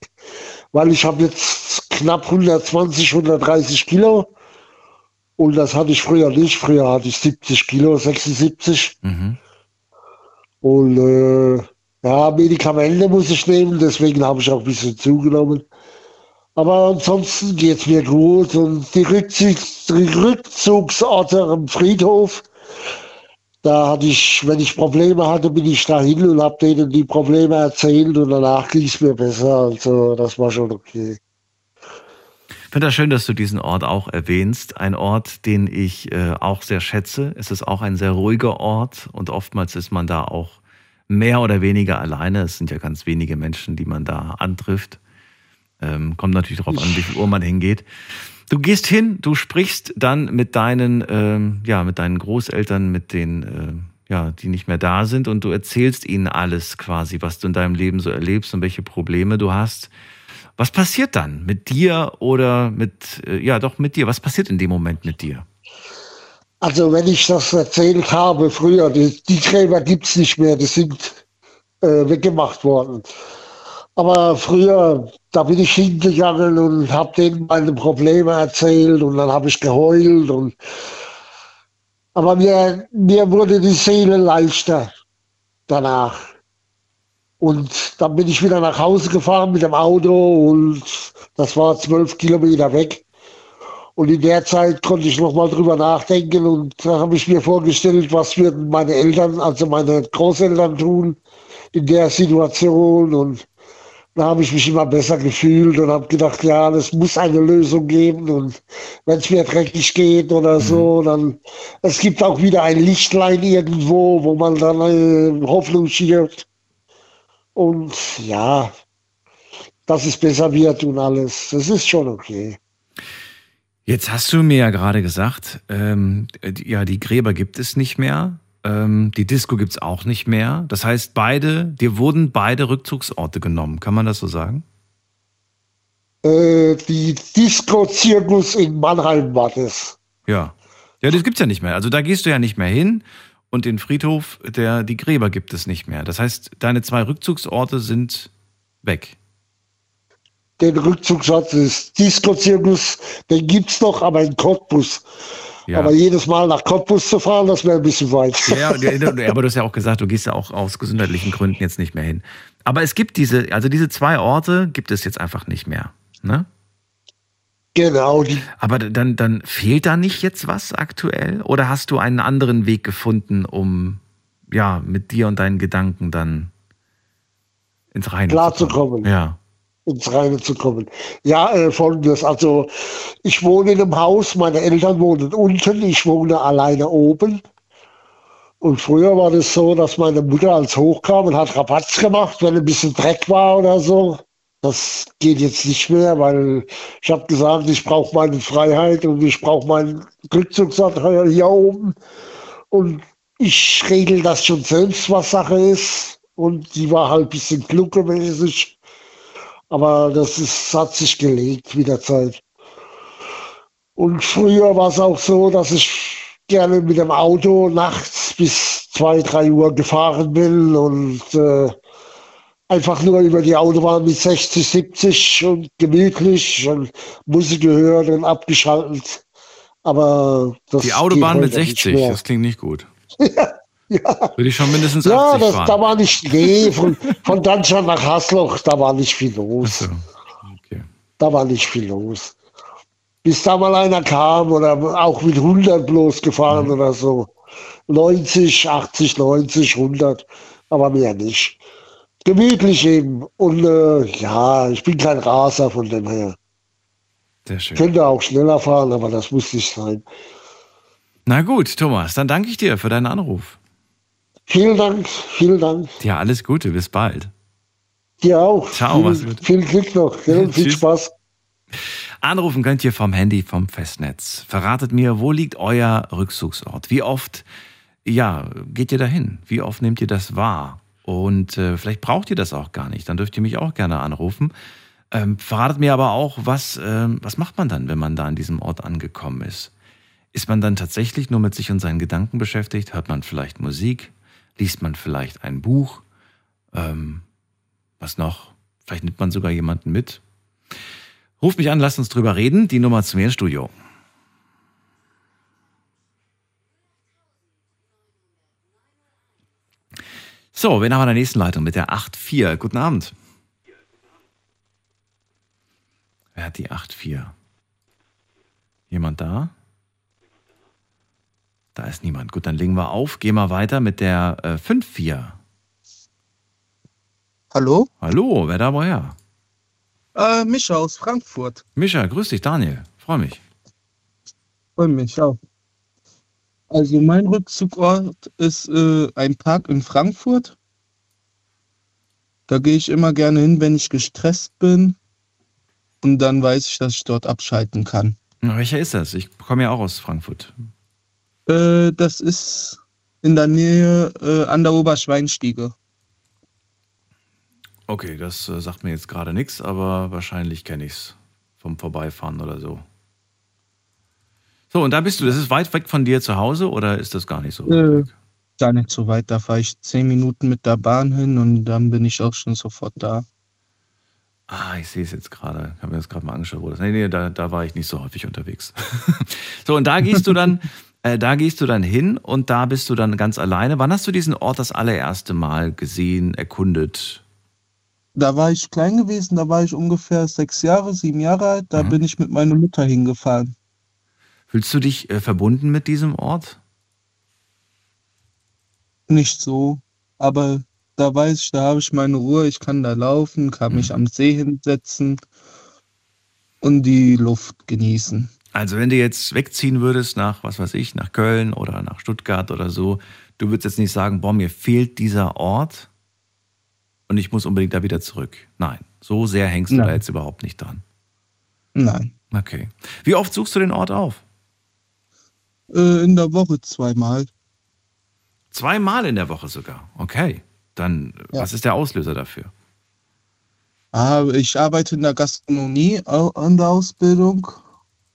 Weil ich habe jetzt knapp 120, 130 Kilo und das hatte ich früher nicht. Früher hatte ich 70 Kilo, 76. Mhm. Und äh, ja, Medikamente muss ich nehmen, deswegen habe ich auch ein bisschen zugenommen. Aber ansonsten geht es mir gut und die, Rückzugs die Rückzugsorte am Friedhof, da hatte ich, wenn ich Probleme hatte, bin ich dahin und habe denen die Probleme erzählt und danach ging es mir besser. Also das war schon okay. Finde das schön, dass du diesen Ort auch erwähnst. Ein Ort, den ich äh, auch sehr schätze. Es ist auch ein sehr ruhiger Ort und oftmals ist man da auch mehr oder weniger alleine. Es sind ja ganz wenige Menschen, die man da antrifft. Ähm, kommt natürlich darauf an, wie viel Uhr man hingeht. Du gehst hin, du sprichst dann mit deinen, ähm, ja, mit deinen Großeltern, mit den, äh, ja, die nicht mehr da sind und du erzählst ihnen alles quasi, was du in deinem Leben so erlebst und welche Probleme du hast. Was passiert dann mit dir oder mit, äh, ja doch mit dir? Was passiert in dem Moment mit dir? Also wenn ich das erzählt habe früher, die, die Gräber gibt es nicht mehr, die sind äh, weggemacht worden. Aber früher, da bin ich hingegangen und habe denen meine Probleme erzählt und dann habe ich geheult. Und, aber mir, mir wurde die Seele leichter danach. Und dann bin ich wieder nach Hause gefahren mit dem Auto und das war zwölf Kilometer weg. Und in der Zeit konnte ich nochmal drüber nachdenken und da habe ich mir vorgestellt, was würden meine Eltern, also meine Großeltern tun in der Situation. Und da habe ich mich immer besser gefühlt und habe gedacht, ja, es muss eine Lösung geben. Und wenn es mir dreckig geht oder so, mhm. dann es gibt auch wieder ein Lichtlein irgendwo, wo man dann äh, Hoffnung schiebt. Und ja, dass es besser wird und alles, das ist schon okay. Jetzt hast du mir ja gerade gesagt, ähm, ja, die Gräber gibt es nicht mehr. Ähm, die Disco gibt es auch nicht mehr. Das heißt, beide, dir wurden beide Rückzugsorte genommen. Kann man das so sagen? Äh, die Disco-Zirkus in Mannheim war das. Ja. Ja, das gibt's ja nicht mehr. Also da gehst du ja nicht mehr hin und den Friedhof, der, die Gräber gibt es nicht mehr. Das heißt, deine zwei Rückzugsorte sind weg. Den Rückzugsort des Disco-Zirkus, den gibt es noch, aber in Cottbus. Ja. Aber jedes Mal nach Cottbus zu fahren, das wäre ein bisschen weit. Ja, aber du hast ja auch gesagt, du gehst ja auch aus gesundheitlichen Gründen jetzt nicht mehr hin. Aber es gibt diese, also diese zwei Orte gibt es jetzt einfach nicht mehr. Ne? Genau. Aber dann, dann fehlt da nicht jetzt was aktuell? Oder hast du einen anderen Weg gefunden, um ja mit dir und deinen Gedanken dann ins Reine Klar zu kommen? Ja. Ins Reine zu kommen. Ja, äh, folgendes. Also, ich wohne in einem Haus, meine Eltern wohnen unten, ich wohne alleine oben. Und früher war das so, dass meine Mutter als hochkam und hat Rabatz gemacht, wenn ein bisschen Dreck war oder so. Das geht jetzt nicht mehr, weil ich habe gesagt, ich brauche meine Freiheit und ich brauche meinen Rückzugsort hier oben. Und ich regel das schon selbst, was Sache ist. Und die war halt ein bisschen klugemäßig. Aber das ist, hat sich gelegt mit der Zeit. Und früher war es auch so, dass ich gerne mit dem Auto nachts bis zwei, drei Uhr gefahren bin und äh, einfach nur über die Autobahn mit 60, 70 und gemütlich und Musik gehört und abgeschaltet. Aber das Die Autobahn mit 60, das klingt nicht gut. *laughs* ja. Ja. Würde ich schon mindestens ja, 80 das, fahren. da war nicht, nee, von, von Darmstadt nach Hasloch, da war nicht viel los. So. Okay. Da war nicht viel los. Bis da mal einer kam oder auch mit 100 bloß gefahren mhm. oder so. 90, 80, 90, 100, aber mehr nicht gemütlich eben. Und äh, ja, ich bin kein Raser von dem her. Sehr schön. Könnte auch schneller fahren, aber das muss nicht sein. Na gut, Thomas, dann danke ich dir für deinen Anruf. Vielen Dank, vielen Dank. Ja, alles Gute, bis bald. Dir auch. Ciao, viel, gut. Viel Glück noch. Gell? viel Tschüss. Spaß. Anrufen könnt ihr vom Handy vom Festnetz. Verratet mir, wo liegt euer Rückzugsort? Wie oft, ja, geht ihr dahin? Wie oft nehmt ihr das wahr? Und äh, vielleicht braucht ihr das auch gar nicht. Dann dürft ihr mich auch gerne anrufen. Ähm, verratet mir aber auch, was, ähm, was macht man dann, wenn man da an diesem Ort angekommen ist? Ist man dann tatsächlich nur mit sich und seinen Gedanken beschäftigt? Hört man vielleicht Musik? Liest man vielleicht ein Buch? Ähm, was noch? Vielleicht nimmt man sogar jemanden mit. Ruf mich an, lasst uns drüber reden. Die Nummer zu mir ins Studio. So, wen haben wir in der nächsten Leitung mit der 8.4? Guten Abend. Wer hat die 8.4? Jemand da? Da ist niemand. Gut, dann legen wir auf. Gehen wir weiter mit der äh, 5.4. Hallo? Hallo, wer da woher? Äh, Mischa aus Frankfurt. Mischa, grüß dich, Daniel. Freue mich. Freue mich auch. Also mein Rückzugort ist äh, ein Park in Frankfurt. Da gehe ich immer gerne hin, wenn ich gestresst bin. Und dann weiß ich, dass ich dort abschalten kann. Na, welcher ist das? Ich komme ja auch aus Frankfurt. Äh, das ist in der Nähe äh, an der Oberschweinstiege. Okay, das äh, sagt mir jetzt gerade nichts, aber wahrscheinlich kenne ich es vom Vorbeifahren oder so. So, und da bist du, das ist weit weg von dir zu Hause oder ist das gar nicht so? Äh, gar nicht so weit. Da fahre ich zehn Minuten mit der Bahn hin und dann bin ich auch schon sofort da. Ah, ich sehe es jetzt gerade. Ich habe mir das gerade mal angeschaut. Wo das, nee, nee, da, da war ich nicht so häufig unterwegs. *laughs* so, und da gehst du dann, *laughs* äh, da gehst du dann hin und da bist du dann ganz alleine. Wann hast du diesen Ort das allererste Mal gesehen, erkundet? Da war ich klein gewesen, da war ich ungefähr sechs Jahre, sieben Jahre alt. Da Mhm. bin ich mit meiner Mutter hingefahren. Fühlst du dich äh, verbunden mit diesem Ort? Nicht so, aber da weiß ich, da habe ich meine Ruhe. Ich kann da laufen, kann mich am See hinsetzen und die Luft genießen. Also wenn du jetzt wegziehen würdest nach, was weiß ich, nach Köln oder nach Stuttgart oder so, du würdest jetzt nicht sagen, boah, mir fehlt dieser Ort und ich muss unbedingt da wieder zurück. Nein, so sehr hängst du Nein. da jetzt überhaupt nicht dran. Nein. Okay. Wie oft suchst du den Ort auf? Äh, in der Woche zweimal. Zweimal in der Woche sogar. Okay. Dann, Ja. was ist der Auslöser dafür? Ah, ich arbeite in der Gastronomie an der Ausbildung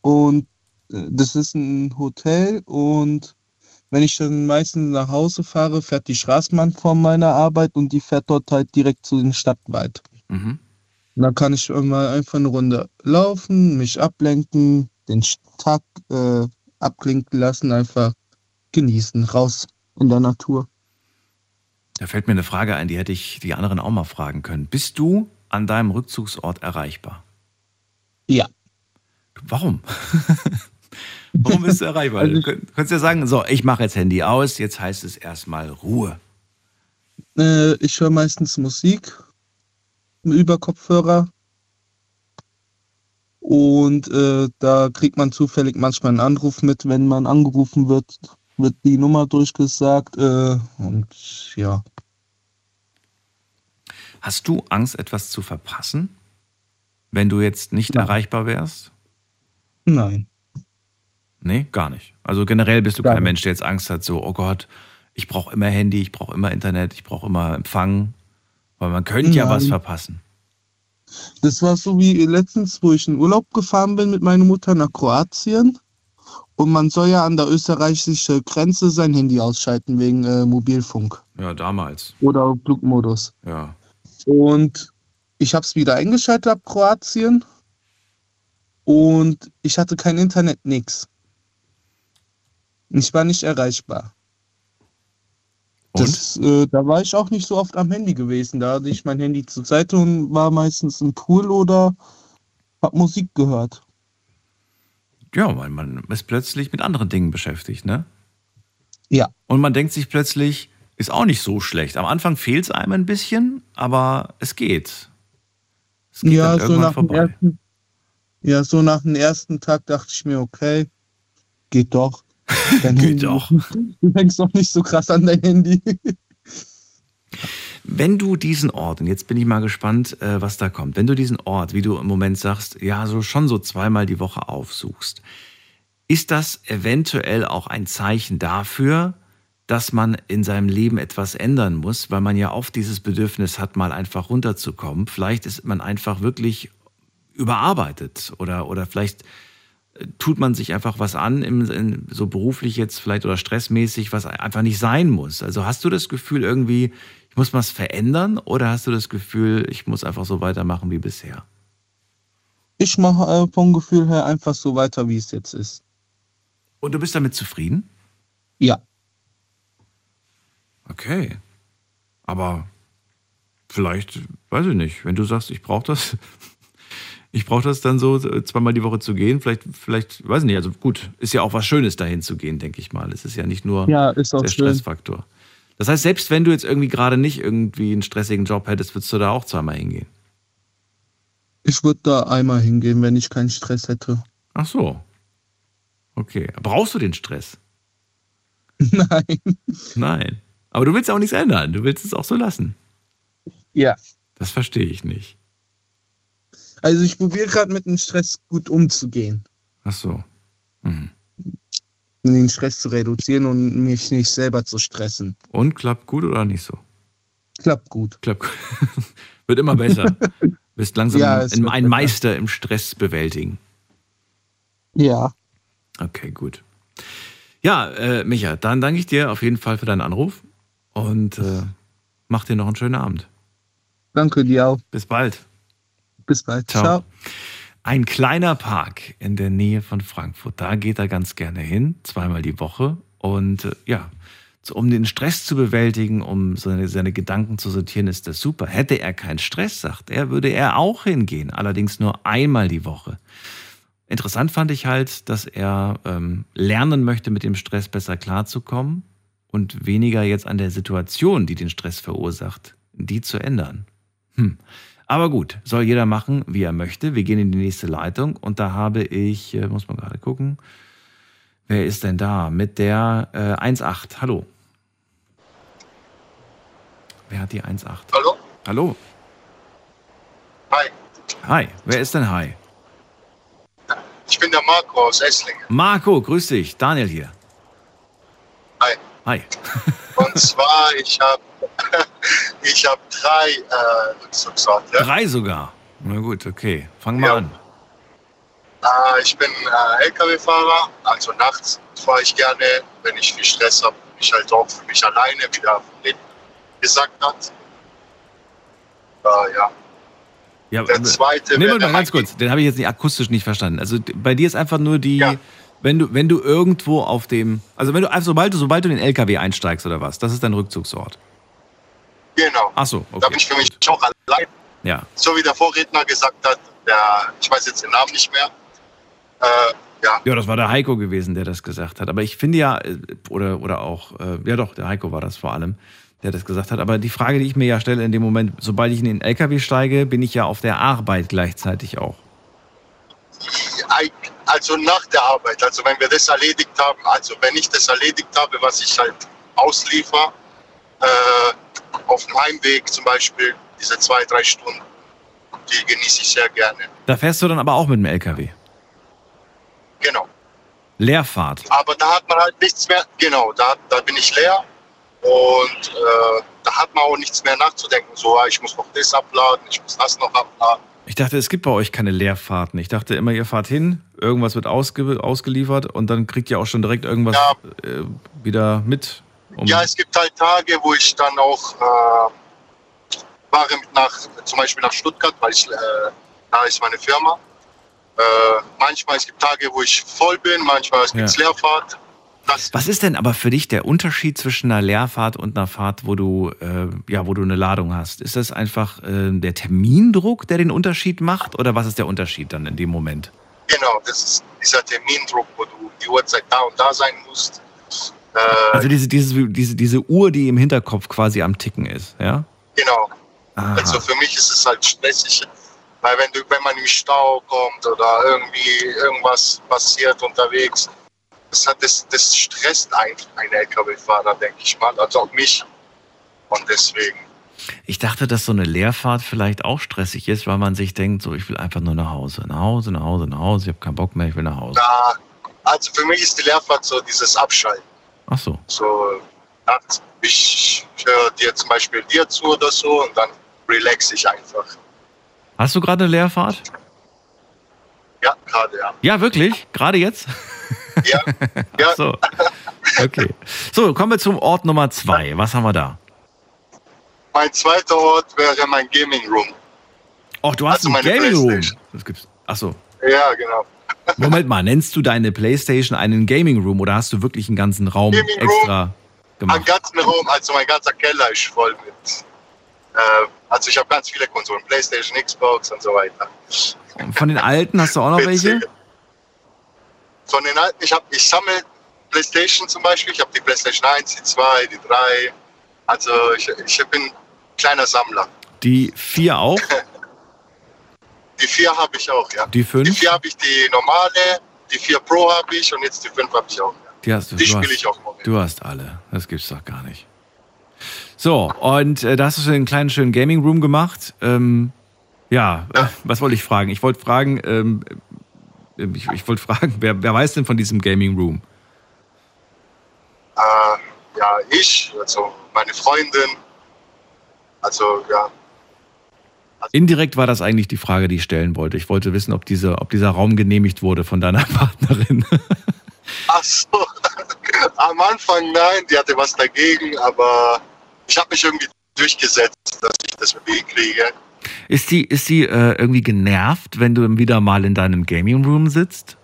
und äh, das ist ein Hotel und wenn ich dann meistens nach Hause fahre, fährt die Straßenbahn vor meiner Arbeit und die fährt dort halt direkt zu den Stadtwald. Mhm. Da kann ich mal einfach eine Runde laufen, mich ablenken, den Tag äh, abklinken lassen, einfach genießen, raus in der Natur. Da fällt mir eine Frage ein, die hätte ich die anderen auch mal fragen können. Bist du an deinem Rückzugsort erreichbar? Ja. Warum? *laughs* Warum bist du erreichbar? Also du ich- könntest ja sagen, so, ich mache jetzt Handy aus, jetzt heißt es erstmal Ruhe. Äh, ich höre meistens Musik über Kopfhörer. Und äh, da kriegt man zufällig manchmal einen Anruf mit, wenn man angerufen wird, wird die Nummer durchgesagt. Äh, und ja, Hast du Angst, etwas zu verpassen, wenn du jetzt nicht erreichbar wärst? nein. Nee, gar nicht. Also generell bist du Gar kein. Mensch, der jetzt Angst hat, so, oh Gott, ich brauche immer Handy, ich brauche immer Internet, ich brauche immer Empfang, weil man könnte ja was Nein. verpassen. Das war so wie letztens, wo ich in Urlaub gefahren bin mit meiner Mutter nach Kroatien. Und man soll ja an der österreichischen Grenze sein Handy ausschalten wegen äh, Mobilfunk Ja, damals. oder Flugmodus. Ja. Und ich habe es wieder eingeschaltet ab Kroatien. Und ich hatte kein Internet, nix. Ich war nicht erreichbar. Und? Das, äh, da war ich auch nicht so oft am Handy gewesen. Da hatte ich mein Handy zur Seite und war meistens im Pool oder hab Musik gehört. Ja, weil man ist plötzlich mit anderen Dingen beschäftigt, ne? Ja. Und man denkt sich plötzlich, ist auch nicht so schlecht. Am Anfang fehlt es einem ein bisschen, aber es geht. Es geht Ja, so nach, vorbei. ersten, ja, so nach dem ersten Tag dachte ich mir, okay, geht doch. Dein Geht doch. Du hängst doch nicht so krass an dein Handy. Wenn du diesen Ort, und jetzt bin ich mal gespannt, äh, was da kommt, wenn du diesen Ort, wie du im Moment sagst, ja, so schon so zweimal die Woche aufsuchst, ist das eventuell auch ein Zeichen dafür, dass man in seinem Leben etwas ändern muss, weil man ja oft dieses Bedürfnis hat, mal einfach runterzukommen. Vielleicht ist man einfach wirklich überarbeitet oder, oder vielleicht tut man sich einfach was an, im, in, so beruflich jetzt vielleicht oder stressmäßig, was einfach nicht sein muss. Also hast du das Gefühl irgendwie, ich muss was verändern oder hast du das Gefühl, ich muss einfach so weitermachen wie bisher? Ich mache äh, vom Gefühl her einfach so weiter, wie es jetzt ist. Und du bist damit zufrieden? Ja. Okay. Aber vielleicht, weiß ich nicht, wenn du sagst, ich brauche das, ich brauche das dann so äh, zweimal die Woche zu gehen, vielleicht, vielleicht, weiß ich nicht, also gut, ist ja auch was Schönes dahin zu gehen, denke ich mal. Es ist ja nicht nur Ja, der schön. Stressfaktor. Das heißt, selbst wenn du jetzt irgendwie gerade nicht irgendwie einen stressigen Job hättest, würdest du da auch zweimal hingehen. Ich würde da einmal hingehen, wenn ich keinen Stress hätte. Ach so. Okay. Brauchst du den Stress? *laughs* Nein. Nein. Aber du willst auch nichts ändern. Du willst es auch so lassen. Ja. Das verstehe ich nicht. Also ich probiere gerade mit dem Stress gut umzugehen. Ach so. Mhm. Den Stress zu reduzieren und mich nicht selber zu stressen. Und klappt gut oder nicht so? Klappt gut. Klappt gut. *laughs* Wird immer besser. *laughs* Bist langsam Ja, ein, ein. Meister im Stress bewältigen. Ja. Okay, gut. Ja, äh, Micha, dann danke ich dir auf jeden Fall für deinen Anruf und äh, mach dir noch einen schönen Abend. Danke dir auch. Bis bald. Bis bald. Ciao. Ciao. Ein kleiner Park in der Nähe von Frankfurt. Da geht er ganz gerne hin, zweimal die Woche. Und äh, ja, um den Stress zu bewältigen, um seine, seine Gedanken zu sortieren, ist das super. Hätte er keinen Stress, sagt er, würde er auch hingehen. Allerdings nur einmal die Woche. Interessant fand ich halt, dass er ähm, lernen möchte, mit dem Stress besser klarzukommen und weniger jetzt an der Situation, die den Stress verursacht, die zu ändern. Hm. Aber gut, soll jeder machen, wie er möchte. Wir gehen in die nächste Leitung und da habe ich, äh, muss man gerade gucken, wer ist denn da? Mit der äh, 1.8. Hallo. Wer hat die 1.8? Hallo? Hallo. Hi, Hi. Wer ist denn Hi? ich bin der Marco aus Esslingen. Marco, grüß dich. Daniel hier. Hi. Hi. Und zwar, ich habe *laughs* ich hab drei äh, Rückzugsorte. Drei sogar. Na gut, okay. Fang mal Ja. an. Äh, ich bin äh, LKW-Fahrer, also nachts fahre ich gerne, wenn ich viel Stress habe, ich halt auch für mich alleine, wie der Leben gesagt hat. Äh, ja. Ja, Der zweite Nee, wäre mal ganz kurz, den habe ich jetzt nicht akustisch nicht verstanden. Also bei dir ist einfach nur die, Ja. wenn du, wenn du irgendwo auf dem, also wenn du einfach, sobald du, sobald du in den LKW einsteigst oder was, das ist dein Rückzugsort. Genau. Ach so, Da okay. bin ich für mich auch allein. Ja. So wie der Vorredner gesagt hat, der, ich weiß jetzt den Namen nicht mehr. Äh, ja, Ja, das war der Heiko gewesen, der das gesagt hat. Aber ich finde ja, äh, oder, oder auch, äh, ja doch, der Heiko war das vor allem, der das gesagt hat. Aber die Frage, die ich mir ja stelle in dem Moment, sobald ich in den LKW steige, bin ich ja auf der Arbeit gleichzeitig auch. also nach der Arbeit, also wenn wir das erledigt haben, also wenn ich das erledigt habe, was ich halt ausliefer, äh, auf dem Heimweg zum Beispiel, diese zwei, drei Stunden, die genieße ich sehr gerne. Da fährst du dann aber auch mit dem LKW. Genau. Leerfahrt. Aber da hat man halt nichts mehr, genau, da, da bin ich leer und äh, da hat man auch nichts mehr nachzudenken. So, ah, ich muss noch das abladen, ich muss das noch abladen. Ich dachte, es gibt bei euch keine Leerfahrten. Ich dachte immer, ihr fahrt hin, irgendwas wird ausge ausgeliefert und dann kriegt ihr auch schon direkt irgendwas äh, wieder mit. Um Ja, es gibt halt Tage, wo ich dann auch äh, fahre mit nach, zum Beispiel nach Stuttgart, weil ich, äh, da ist meine Firma. Äh, manchmal es gibt Tage, wo ich voll bin, manchmal es gibt Ja. Leerfahrt. Das, Was ist denn aber für dich der Unterschied zwischen einer Leerfahrt und einer Fahrt, wo du, äh, ja, wo du eine Ladung hast? Ist das einfach äh, der Termindruck, der den Unterschied macht? Oder was ist der Unterschied dann in dem Moment? genau, das ist dieser Termindruck, wo du die Uhrzeit da und da sein musst. Äh, Also diese, diese, diese, diese Uhr, die im Hinterkopf quasi am Ticken ist, ja? Genau. Aha. Also für mich ist es halt stressig, weil wenn, du, wenn man im Stau kommt oder irgendwie irgendwas passiert unterwegs, das, hat, das, das stresst eigentlich einen LKW-Fahrer, denke ich mal, also auch mich. Und deswegen. Ich dachte, dass so eine Leerfahrt vielleicht auch stressig ist, weil man sich denkt, so ich will einfach nur nach Hause, nach Hause, nach Hause, nach Hause, ich habe keinen Bock mehr, ich will nach Hause. Ja, also für mich ist die Leerfahrt so dieses Abschalten. Ach so. So, nachts, ich höre dir zum Beispiel dir zu oder so und dann relax ich einfach. Hast du gerade eine Leerfahrt? Ja, gerade ja. Ja, wirklich? Gerade jetzt? Ja, *laughs* ja. Ach so. Okay. So, kommen wir zum Ort Nummer zwei. Was haben wir da? Mein zweiter Ort wäre mein Gaming Room. Oh, du hast Also ein meine Gaming Room. Das gibt's. Ach so. Ja, genau. Moment mal, nennst du deine Playstation einen Gaming Room oder hast du wirklich einen ganzen Raum Gaming Room. extra Mein gemacht? ganzen Raum, also mein ganzer Keller ist voll mit. Äh, also ich habe ganz viele Konsolen, Playstation, Xbox und so weiter. Von den alten hast du auch noch welche? Von den alten, ich ich sammle Playstation zum Beispiel. Ich habe die Playstation 1, die 2, die 3. Also ich, ich bin kleiner Sammler. Die vier auch? *laughs* Die 4 habe ich auch, ja. Die fünf? Die 4 habe ich die normale, die 4 Pro habe ich und jetzt die 5 habe ich auch. Die hast du. Die spiele ich auch momentan. Du hast alle. Das gibt's doch gar nicht. So, und äh, da hast du einen kleinen schönen Gaming Room gemacht. Ähm, ja, Äh, was wollte ich fragen? Ich wollte fragen, ähm, äh, ich, ich wollte fragen, wer, wer weiß denn von diesem Gaming Room? Äh, ja, ich, also meine Freundin. Also ja, Indirekt war das eigentlich die Frage, die ich stellen wollte. Ich wollte wissen, ob, diese, ob dieser Raum genehmigt wurde von deiner *laughs* Partnerin. Ach so. *laughs* Am Anfang nein, die hatte was dagegen, aber ich habe mich irgendwie durchgesetzt, dass ich das irgendwie hinkriege. Ist sie, ist sie äh, irgendwie genervt, wenn du wieder mal in deinem Gaming Room sitzt?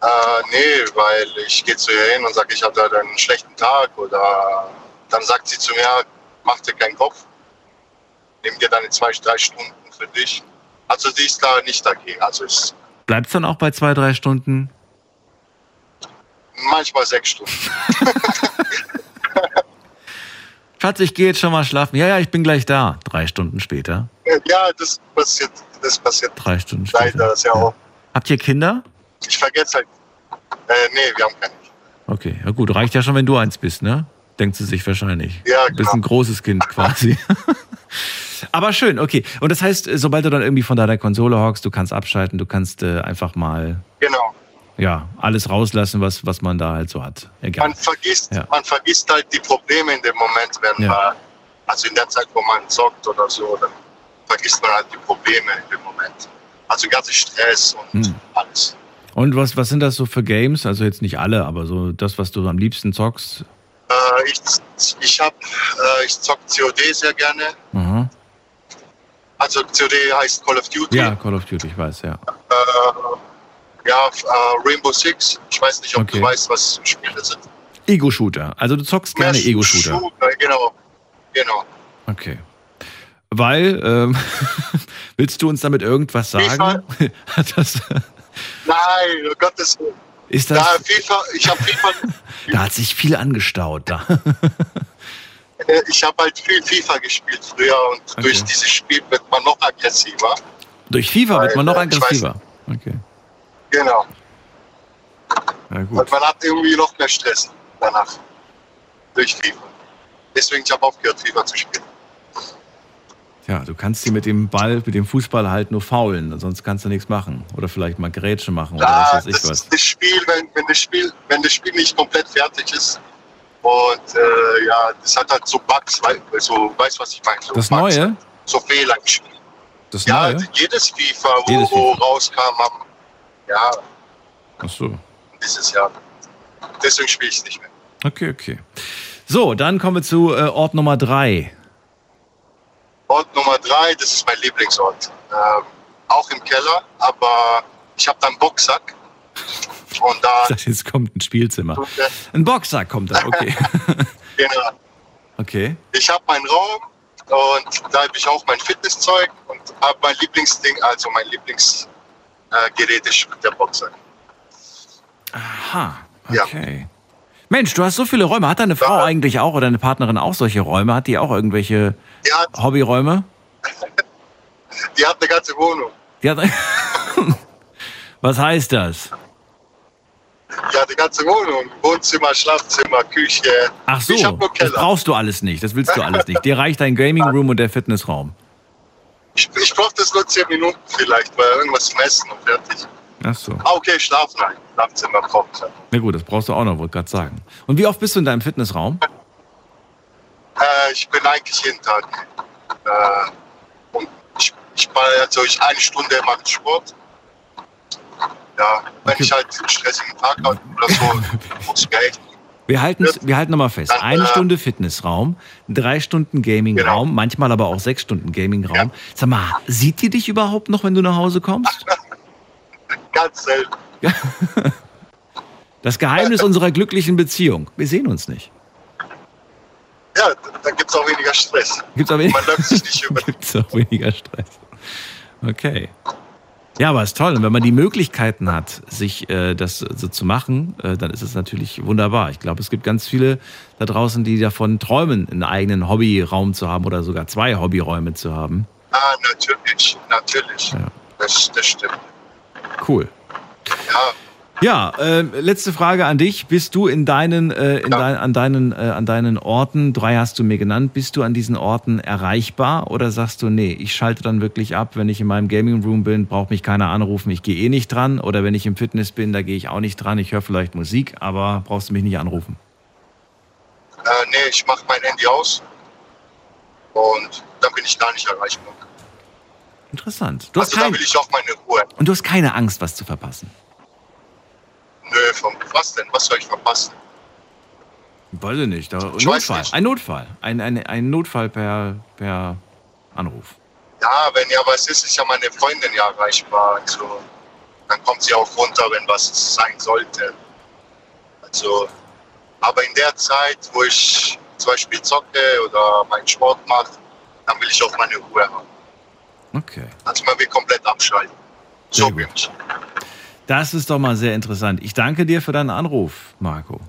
Äh, nee, weil ich gehe zu ihr hin und sage, ich habe da einen schlechten Tag oder dann sagt sie zu mir, mach dir keinen Kopf, nimm dir deine zwei, drei Stunden für dich. Also sie ist da nicht dagegen. Also ist Bleibt es dann auch bei zwei, drei Stunden? manchmal sechs Stunden. *laughs* Schatz, ich gehe jetzt schon mal schlafen. Ja, ja, ich bin gleich da. Drei Stunden später. Ja, das passiert, das passiert Drei Stunden später. leider sehr oft. Habt ihr Kinder? Ich vergesse halt. Äh, nee, wir haben keine. Okay, ja gut, reicht ja schon, wenn du eins bist, ne? Denkt sie sich wahrscheinlich. Ja, Du bist genau. ein großes Kind quasi. *laughs* Aber schön, okay. Und das heißt, sobald du dann irgendwie von deiner Konsole hockst, du kannst abschalten, du kannst äh, einfach mal Genau. ja, alles rauslassen, was, was man da halt so hat. Egal. Man vergisst, Ja. man vergisst halt die Probleme in dem Moment, wenn Ja. man, also in der Zeit, wo man zockt oder so, dann vergisst man halt die Probleme in dem Moment. Also ganze Stress und Hm. alles. Und was, was sind das so für Games? Also jetzt nicht alle, aber so das, was du am liebsten zockst. Äh, ich ich äh, ich zock COD sehr gerne. Aha. Also COD heißt Call of Duty. Ja, Call of Duty, ich weiß, ja. Äh, ja, äh, Rainbow Six. Ich weiß nicht, ob Okay. du weißt, was Spiele sind. Ego-Shooter. Also du zockst gerne Ego-Shooter. Shooter, Genau, genau. Okay. Weil, ähm, *laughs* willst du uns damit irgendwas sagen? *laughs* Hat das, Nein, um Gottes Willen. ist das, FIFA, ich habe FIFA, *laughs* da hat sich viel angestaut da. Äh, ich habe halt viel FIFA gespielt früher und Okay. durch dieses Spiel wird man noch aggressiver. Durch FIFA wird man noch Weil, äh, ich weiß- aggressiver. Okay, Genau. na Und man hat irgendwie noch mehr Stress danach. Durch FIFA. Deswegen, ich habe aufgehört, FIFA zu spielen. Ja, du kannst sie mit dem Ball, mit dem Fußball halt nur faulen, sonst kannst du nichts machen. Oder vielleicht mal Grätsche machen oder Ja, was weiß ich das was. ist das Spiel, wenn, wenn, das Spiel, wenn das Spiel nicht komplett fertig ist. Und äh, ja, das hat halt so Bugs, weil, so, weißt du, was ich meine? So Das Bugs, Neue? So Fehler im Spiel. Das Ja, Neue? jedes FIFA, wo, Jedes wo FIFA. rauskam, am, ja, Ach so. dieses Jahr. Deswegen spiele ich es nicht mehr. Okay, okay. So, dann kommen wir zu äh, Ort Nummer drei. Ort Nummer drei, das ist mein Lieblingsort. Ähm, auch im Keller, aber ich habe da einen Boxsack. Und da, Ich dachte, jetzt kommt ein Spielzimmer. Ein Boxsack kommt da, okay. *laughs* genau, Okay. ich habe meinen Raum und da habe ich auch mein Fitnesszeug und habe mein Lieblingsding, also mein Lieblingsgerät äh, Gerät ist der Boxsack. Aha, Ja. okay. Mensch, du hast so viele Räume. Hat deine Frau Ja. eigentlich auch oder deine Partnerin auch solche Räume? Hat die auch irgendwelche Die hat, Hobbyräume? *laughs* die hat eine ganze Wohnung. Die hat *laughs* Was heißt das? Ja, die ganze Wohnung. Wohnzimmer, Schlafzimmer, Küche. Ach so, Ich das brauchst du alles nicht, das willst du alles nicht. Dir reicht dein Gaming Room und der Fitnessraum. Ich, ich brauche das nur 10 Minuten vielleicht, weil irgendwas zum Essen und fertig. Ach so. Ah, okay, schlafen. Nein, Schlafzimmer braucht ich. Na gut, das brauchst du auch noch, wollte gerade sagen. Und wie oft bist du in deinem Fitnessraum? Äh, ich bin eigentlich jeden Tag. Äh, und ich, ich mache also ich eine Stunde mache ich Sport. Ja, wenn ich halt einen stressigen Tag habe oder so, *laughs* muss Geld. Wir halten wir halten nochmal fest. Eine Stunde Fitnessraum, drei Stunden Gamingraum, manchmal aber auch sechs Stunden Gamingraum. Sag mal, sieht die dich überhaupt noch, wenn du nach Hause kommst? *laughs* Ganz selten. *laughs* Das Geheimnis unserer glücklichen Beziehung. Wir sehen uns nicht. Ja, dann gibt es auch weniger Stress. Gibt's auch weniger, Man läuft sich nicht über. gibt's auch weniger Stress. Okay. Ja, aber ist toll. Und wenn man die Möglichkeiten hat, sich äh, das so zu machen, äh, dann ist es natürlich wunderbar. Ich glaube, es gibt ganz viele da draußen, die davon träumen, einen eigenen Hobbyraum zu haben oder sogar zwei Hobbyräume zu haben. Ah, natürlich, natürlich. Das, das stimmt. Cool. Ja, Ja, äh, letzte Frage an dich. Bist du in deinen, äh, in dein, an, deinen, äh, an deinen Orten, drei hast du mir genannt, bist du an diesen Orten erreichbar oder sagst du, nee, ich schalte dann wirklich ab, wenn ich in meinem Gaming Room bin, braucht mich keiner anrufen, ich gehe eh nicht dran oder wenn ich im Fitness bin, da gehe ich auch nicht dran, ich höre vielleicht Musik, aber brauchst du mich nicht anrufen. äh, nee, ich mache mein Handy aus und dann bin ich gar nicht erreichbar. Interessant. Du hast Also da will ich auch meine Ruhe. und du hast keine Angst, was zu verpassen. Nö, vom, was denn? Was soll ich verpassen? Weiß ich nicht. Da, Ich Notfall. nicht. Ein Notfall. Ein, ein, ein Notfall per, per Anruf. Ja, wenn ja was ist, ist ja meine Freundin ja erreichbar. Also, dann kommt sie auch runter, wenn was sein sollte. Also, aber in der Zeit, wo ich zum Beispiel zocke oder meinen Sport mache, dann will ich auch meine Ruhe haben. Okay. Also man will komplett abschalten. So bin ich. Das ist doch mal sehr interessant. Ich danke dir für deinen Anruf, Marco.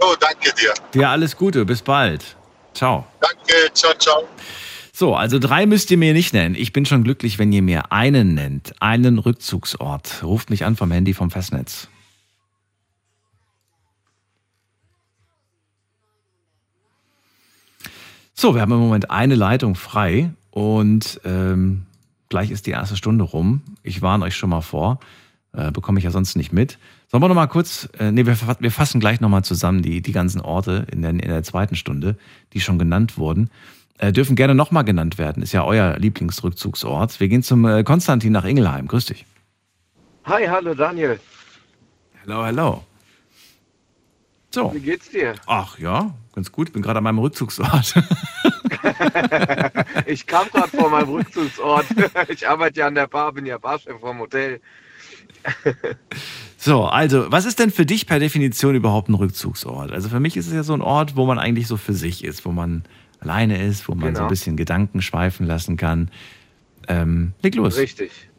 Oh, danke dir. Dir alles Gute, bis bald. Ciao. Danke, ciao, ciao. So, also drei müsst ihr mir nicht nennen. Ich bin schon glücklich, wenn ihr mir einen nennt. Einen Rückzugsort. Ruft mich an vom Handy vom Festnetz. So, wir haben im Moment eine Leitung frei und ähm, gleich ist die erste Stunde rum. Ich warne euch schon mal vor. Äh, bekomme ich ja sonst nicht mit. Sollen wir noch mal kurz, äh, nee, wir, wir fassen gleich noch mal zusammen die, die ganzen Orte in der, in der zweiten Stunde, die schon genannt wurden. Äh, dürfen gerne noch mal genannt werden. Ist ja euer Lieblingsrückzugsort. Wir gehen zum äh, Konstantin nach Ingelheim. Grüß dich. Hi, hallo Daniel. Hello, hello. So. Wie geht's dir? Ach ja, ganz gut. Bin gerade an meinem Rückzugsort. *laughs* Ich kam gerade vor meinem Rückzugsort. *laughs* Ich arbeite ja an der Bar, bin ja Barchef vom Hotel. *laughs* So, also, was ist denn für dich per Definition überhaupt ein Rückzugsort? Also für mich ist es ja so ein Ort, wo man eigentlich so für sich ist, wo man alleine ist, wo man so Genau. ein bisschen Gedanken schweifen lassen kann. Ähm, leg los. Richtig.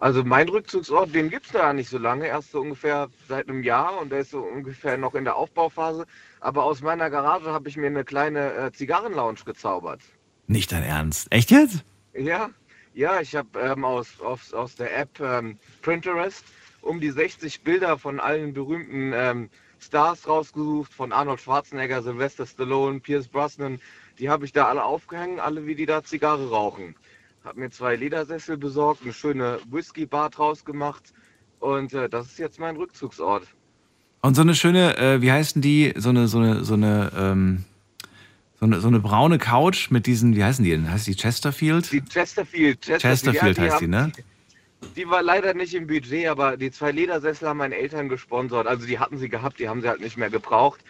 Also mein Rückzugsort, den gibt's da nicht so lange, erst so ungefähr seit einem Jahr und der ist so ungefähr noch in der Aufbauphase. Aber aus meiner Garage habe ich mir eine kleine äh, Zigarrenlounge gezaubert. Nicht dein Ernst. Echt jetzt? Ja, ja, ich habe ähm, aus, aus, aus der App ähm, Pinterest um die 60 Bilder von allen berühmten ähm, Stars rausgesucht, von Arnold Schwarzenegger, Sylvester Stallone, Pierce Brosnan. Die habe ich da alle aufgehängt, alle wie die da Zigarre rauchen. Habe mir zwei Ledersessel besorgt, eine schöne Whisky-Bar draus gemacht und äh, das ist jetzt mein Rückzugsort. Und so eine schöne, äh, wie heißen die? So eine, so eine, so eine, ähm, so eine, so eine braune Couch mit diesen, wie heißen die denn? Heißt die Chesterfield? Die Chesterfield. Chesterfield, Chesterfield ja, die heißt die, ne? Die war leider nicht im Budget, aber die zwei Ledersessel haben meine Eltern gesponsert. Also die hatten sie gehabt, die haben sie halt nicht mehr gebraucht.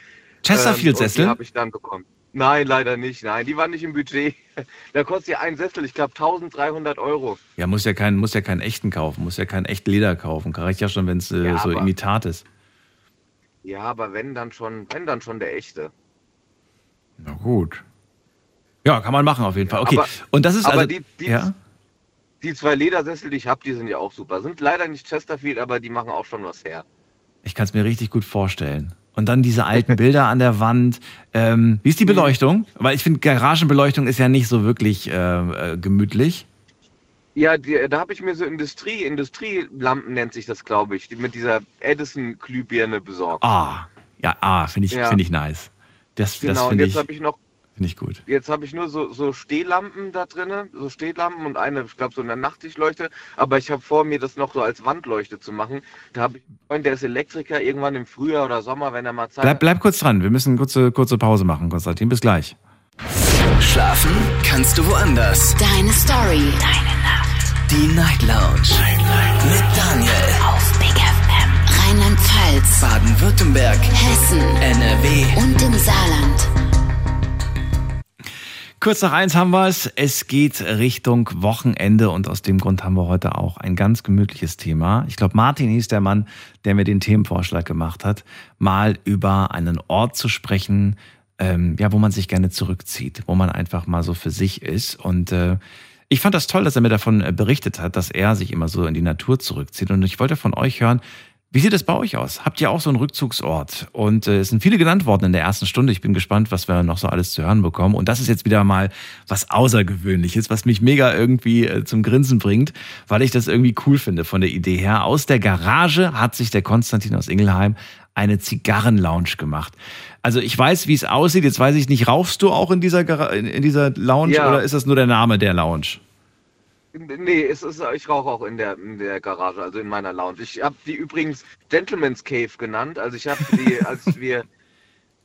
Chesterfield-Sessel? Ähm, die habe ich dann bekommen. Nein, leider nicht. Nein, die waren nicht im Budget. *laughs* Da kostet ja ein Sessel, ich glaube 1300 Euro. Ja, muss ja keinen, muss ja keinen echten kaufen, muss ja kein echt Leder kaufen. Reicht ja schon, wenn es äh, Ja, so aber- Imitat ist. Ja, aber wenn dann schon, wenn dann schon der echte. Na gut. Ja, kann man machen auf jeden Fall. Okay. aber- Und das ist aber also. die- die- ja? Die zwei Ledersessel, die ich habe, die sind ja auch super. Sind leider nicht Chesterfield, aber die machen auch schon was her. Ich kann es mir richtig gut vorstellen. Und dann diese alten *laughs* Bilder an der Wand. Ähm, wie ist die Beleuchtung? Weil ich finde, Garagenbeleuchtung ist ja nicht so wirklich äh, äh, gemütlich. Ja, die, da habe ich mir so Industrie, Industrielampen nennt sich das, glaube ich, die mit dieser Edison-Glühbirne besorgt. Ah, ja, ah, finde ich, Ja. finde ich nice. Das, genau, das und finde jetzt ich, habe ich noch, finde ich gut. jetzt habe ich nur so, so Stehlampen da drinne, so Stehlampen und eine, ich glaube, so eine Nachttischleuchte. Aber ich habe vor, mir das noch so als Wandleuchte zu machen. Da habe ich einen Freund, der ist Elektriker, irgendwann im Frühjahr oder Sommer, wenn er mal Zeit Bleib, bleib kurz dran. Wir müssen eine kurze, kurze Pause machen, Konstantin. Bis gleich. Schlafen kannst du woanders. Deine Story. Deine Nacht. Die Night Lounge. Mit Daniel. Auf Big FM. Rheinland-Pfalz. Baden-Württemberg. Hessen. NRW. Und im Saarland. Kurz nach eins haben wir es. Es geht Richtung Wochenende und aus dem Grund haben wir heute auch ein ganz gemütliches Thema. Ich glaube, Martin hieß der Mann, der mir den Themenvorschlag gemacht hat, mal über einen Ort zu sprechen, ähm, ja, wo man sich gerne zurückzieht, wo man einfach mal so für sich ist. Und äh, ich fand das toll, dass er mir davon äh, berichtet hat, dass er sich immer so in die Natur zurückzieht. Und ich wollte von euch hören, wie sieht es bei euch aus? Habt ihr auch so einen Rückzugsort? Und äh, es sind viele genannt worden in der ersten Stunde. Ich bin gespannt, was wir noch so alles zu hören bekommen. Und das ist jetzt wieder mal was Außergewöhnliches, was mich mega irgendwie äh, zum Grinsen bringt, weil ich das irgendwie cool finde von der Idee her. Aus der Garage hat sich der Konstantin aus Ingelheim eine Zigarrenlounge gemacht. Also ich weiß, wie es aussieht. Jetzt weiß ich nicht, rauchst du auch in dieser, Gara in, in dieser Lounge Ja. oder ist das nur der Name der Lounge? Nee, es ist, ich rauche auch in der, in der Garage, also in meiner Lounge. Ich habe die übrigens Gentleman's Cave genannt. Also ich habe die, *laughs* als wir,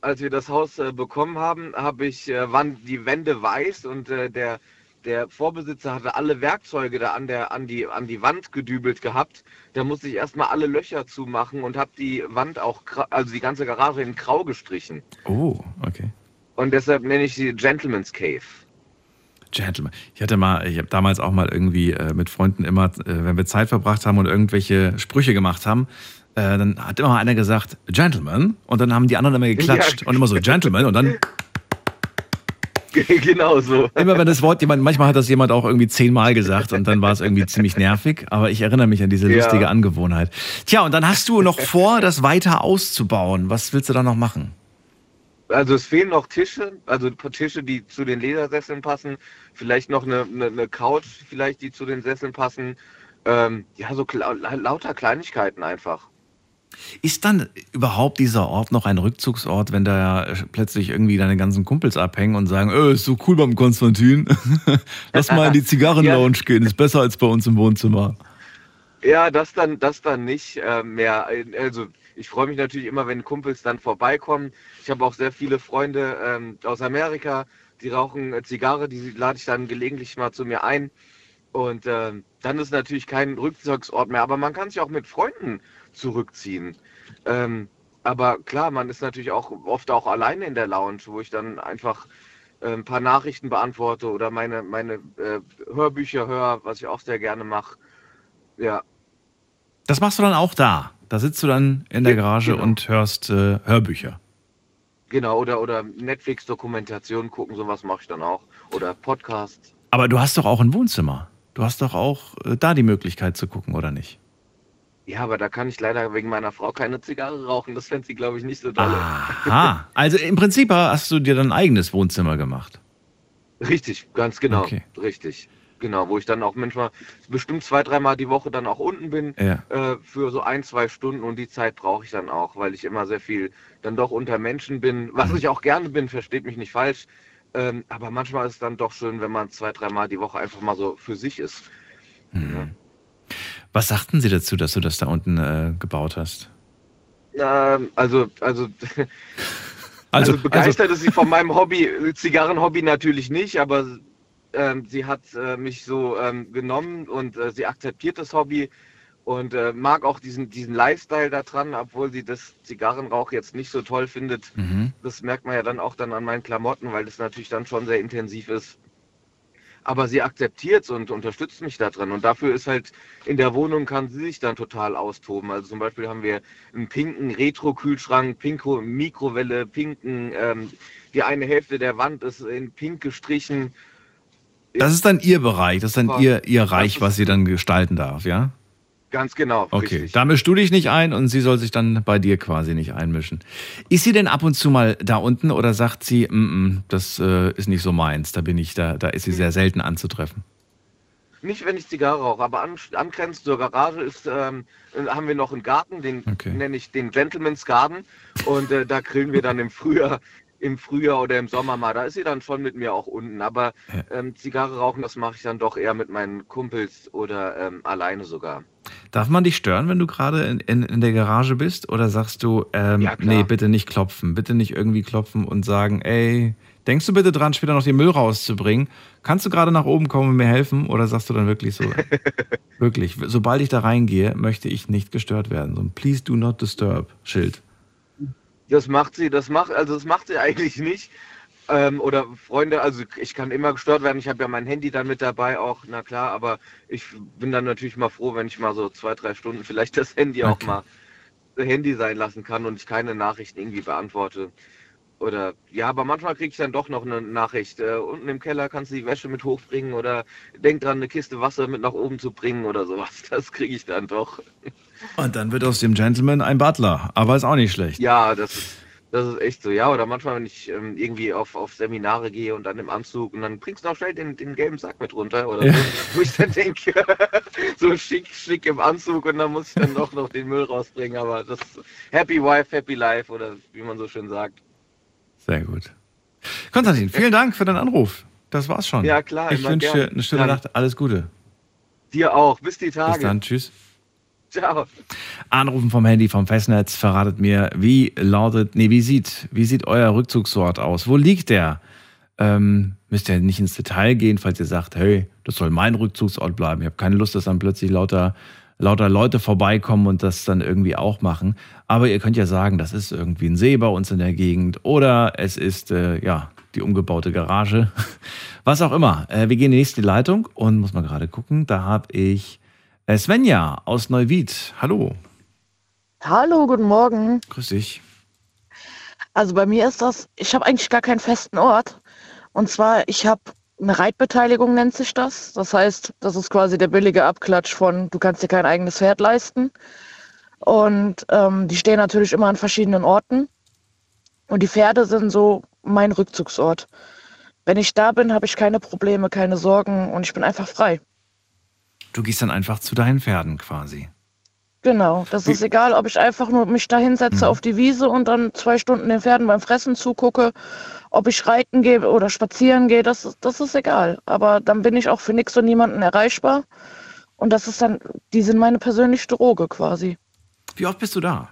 als wir das Haus äh, bekommen haben, habe ich, äh, waren die Wände weiß und äh, der, der Vorbesitzer hatte alle Werkzeuge da an, der, an, die, an die Wand gedübelt gehabt. Da musste ich erstmal alle Löcher zumachen und habe die Wand auch, also die ganze Garage in grau gestrichen. Oh, okay. Und deshalb nenne ich sie Gentleman's Cave. Gentleman. Ich hatte mal, ich habe damals auch mal irgendwie äh, mit Freunden immer, äh, wenn wir Zeit verbracht haben und irgendwelche Sprüche gemacht haben, äh, dann hat immer einer gesagt, Gentleman, und dann haben die anderen immer geklatscht Ja. und immer so, Gentleman, und dann *laughs* genau so. immer wenn das Wort jemand, manchmal hat das jemand auch irgendwie zehnmal gesagt und dann war es irgendwie ziemlich nervig, aber ich erinnere mich an diese Ja. lustige Angewohnheit. Tja, und dann hast du noch vor, das weiter auszubauen. Was willst du da noch machen? Also es fehlen noch Tische, also ein paar Tische, die zu den Ledersesseln passen. Vielleicht noch eine, eine, eine Couch, vielleicht die zu den Sesseln passen. Ähm, ja, so lauter Kleinigkeiten einfach. Ist dann überhaupt dieser Ort noch ein Rückzugsort, wenn da äh, plötzlich irgendwie deine ganzen Kumpels abhängen und sagen, äh, ist so cool beim Konstantin, *laughs* lass mal in die Zigarrenlounge *laughs* gehen, ist besser als bei uns im Wohnzimmer. Ja, das dann, das dann nicht äh, mehr. Also ich freue mich natürlich immer, wenn Kumpels dann vorbeikommen. Ich habe auch sehr viele Freunde ähm, aus Amerika, die rauchen äh, Zigarre, die lade ich dann gelegentlich mal zu mir ein. Und ähm, dann ist natürlich kein Rückzugsort mehr, aber man kann sich auch mit Freunden zurückziehen. Ähm, aber klar, man ist natürlich auch oft auch alleine in der Lounge, wo ich dann einfach äh, ein paar Nachrichten beantworte oder meine, meine äh, Hörbücher höre, was ich auch sehr gerne mache. Ja, Das machst du dann auch da. Da sitzt du dann in der Garage genau. und hörst äh, Hörbücher. genau. Oder, oder Netflix-Dokumentation gucken, sowas mache ich dann auch. Oder Podcasts. Aber du hast doch auch ein Wohnzimmer. Du hast doch auch äh, da die Möglichkeit zu gucken, oder nicht? Ja, aber da kann ich leider wegen meiner Frau keine Zigarre rauchen. Das fände sie, glaube ich, nicht so dolle. Aha. Also im Prinzip hast du dir dein eigenes Wohnzimmer gemacht. Richtig, ganz genau. Okay. Richtig. Genau, wo ich dann auch manchmal bestimmt zwei, dreimal die Woche dann auch unten bin Ja. äh, für so ein, zwei Stunden und die Zeit brauche ich dann auch, weil ich immer sehr viel dann doch unter Menschen bin, was Mhm. ich auch gerne bin, versteht mich nicht falsch. Ähm, aber manchmal ist es dann doch schön, wenn man zwei, dreimal die Woche einfach mal so für sich ist. Was sagten sie dazu, dass du das da unten äh, gebaut hast? Ähm, also, also, *laughs* Also- also begeistert ist sie von meinem Hobby, Zigarrenhobby natürlich nicht, aber ähm, sie hat äh, mich so ähm, genommen und äh, sie akzeptiert das Hobby und äh, mag auch diesen, diesen Lifestyle da dran, obwohl sie das Zigarrenrauch jetzt nicht so toll findet. Mhm. Das merkt man ja dann auch dann an meinen Klamotten, weil das natürlich dann schon sehr intensiv ist. Aber sie akzeptiert es und unterstützt mich da drin. Und dafür ist halt in der Wohnung kann sie sich dann total austoben. Also zum Beispiel haben wir einen pinken Retro-Kühlschrank, pinko Mikrowelle, pinken, ähm, die eine Hälfte der Wand ist in pink gestrichen. Das ist dann ihr Bereich, das ist dann ihr, ihr Reich, was sie dann gestalten darf, ja? Ganz genau. Okay, richtig. da mischst du dich nicht ein und sie soll sich dann bei dir quasi nicht einmischen. Ist sie denn ab und zu mal da unten oder sagt sie, mm -mm, das äh, ist nicht so meins, da bin ich, da, da ist sie sehr selten anzutreffen? Nicht, wenn ich Zigarre rauche, aber an, angrenzend zur Garage ist, ähm, haben wir noch einen Garten, den Okay. nenne ich den Gentleman's Garden. Und äh, da grillen wir dann im Frühjahr, im Frühjahr oder im Sommer mal. Da ist sie dann schon mit mir auch unten. Aber ähm, Zigarre rauchen, das mache ich dann doch eher mit meinen Kumpels oder ähm, alleine sogar. Darf man dich stören, wenn du gerade in, in, in der Garage bist? Oder sagst du, ähm, Ja, nee, bitte nicht klopfen, bitte nicht irgendwie klopfen und sagen, ey, denkst du bitte dran, später noch den Müll rauszubringen? Kannst du gerade nach oben kommen und mir helfen? Oder sagst du dann wirklich so, *laughs* wirklich, sobald ich da reingehe, möchte ich nicht gestört werden. So ein Please do not disturb Schild. Das macht sie, das macht, also das macht sie *laughs* eigentlich nicht. Ähm, oder Freunde, also ich kann immer gestört werden. Ich habe ja mein Handy dann mit dabei auch, na klar, aber ich bin dann natürlich mal froh, wenn ich mal so zwei, drei Stunden vielleicht das Handy auch Okay. mal Handy sein lassen kann und ich keine Nachrichten irgendwie beantworte. Oder ja, aber manchmal kriege ich dann doch noch eine Nachricht. Äh, unten im Keller kannst du die Wäsche mit hochbringen oder denk dran, eine Kiste Wasser mit nach oben zu bringen oder sowas. *laughs* Das kriege ich dann doch. Und dann wird aus dem Gentleman ein Butler, aber ist auch nicht schlecht. Ja, das ist, das ist echt so. Ja, oder manchmal, wenn ich ähm, irgendwie auf, auf Seminare gehe und dann im Anzug und dann bringst du noch schnell den, den gelben Sack mit runter oder Ja. so, wo ich dann denke, *laughs* so schick, schick im Anzug und dann muss ich dann doch noch den Müll rausbringen. Aber das Happy Wife, Happy Life oder wie man so schön sagt. Sehr gut. Konstantin, vielen Dank für deinen Anruf. Das war's schon. Ja, klar, Ich wünsche dir eine schöne Nacht. Alles Gute. Dir auch. Bis die Tage. Bis dann. Tschüss. Ciao. Anrufen vom Handy, vom Festnetz, verratet mir, wie lautet, nee, wie sieht, wie sieht euer Rückzugsort aus? Wo liegt der? Ähm, müsst ihr nicht ins Detail gehen, falls ihr sagt, hey, das soll mein Rückzugsort bleiben. Ich habe keine Lust, dass dann plötzlich lauter, lauter Leute vorbeikommen und das dann irgendwie auch machen. Aber ihr könnt ja sagen, das ist irgendwie ein See bei uns in der Gegend oder es ist, äh, ja, die umgebaute Garage. *laughs* Was auch immer. Äh, wir gehen in die nächste Leitung und muss mal gerade gucken. Da habe ich Svenja aus Neuwied. Hallo. Hallo, guten Morgen. Grüß dich. Also bei mir ist das, ich habe eigentlich gar keinen festen Ort. Und zwar, ich habe eine Reitbeteiligung, nennt sich das. Das heißt, das ist quasi der billige Abklatsch von, du kannst dir kein eigenes Pferd leisten. Und ähm, die stehen natürlich immer an verschiedenen Orten. Und die Pferde sind so mein Rückzugsort. Wenn ich da bin, habe ich keine Probleme, keine Sorgen und ich bin einfach frei. Du gehst dann einfach zu deinen Pferden quasi. Genau, das ist egal, ob ich einfach nur mich da hinsetze auf die Wiese und dann zwei Stunden den Pferden beim Fressen zugucke, ob ich reiten gehe oder spazieren gehe, das, ist- das ist egal. Aber dann bin ich auch für nichts und niemanden erreichbar. Und das ist dann, die sind meine persönliche Droge quasi. Wie oft bist du da?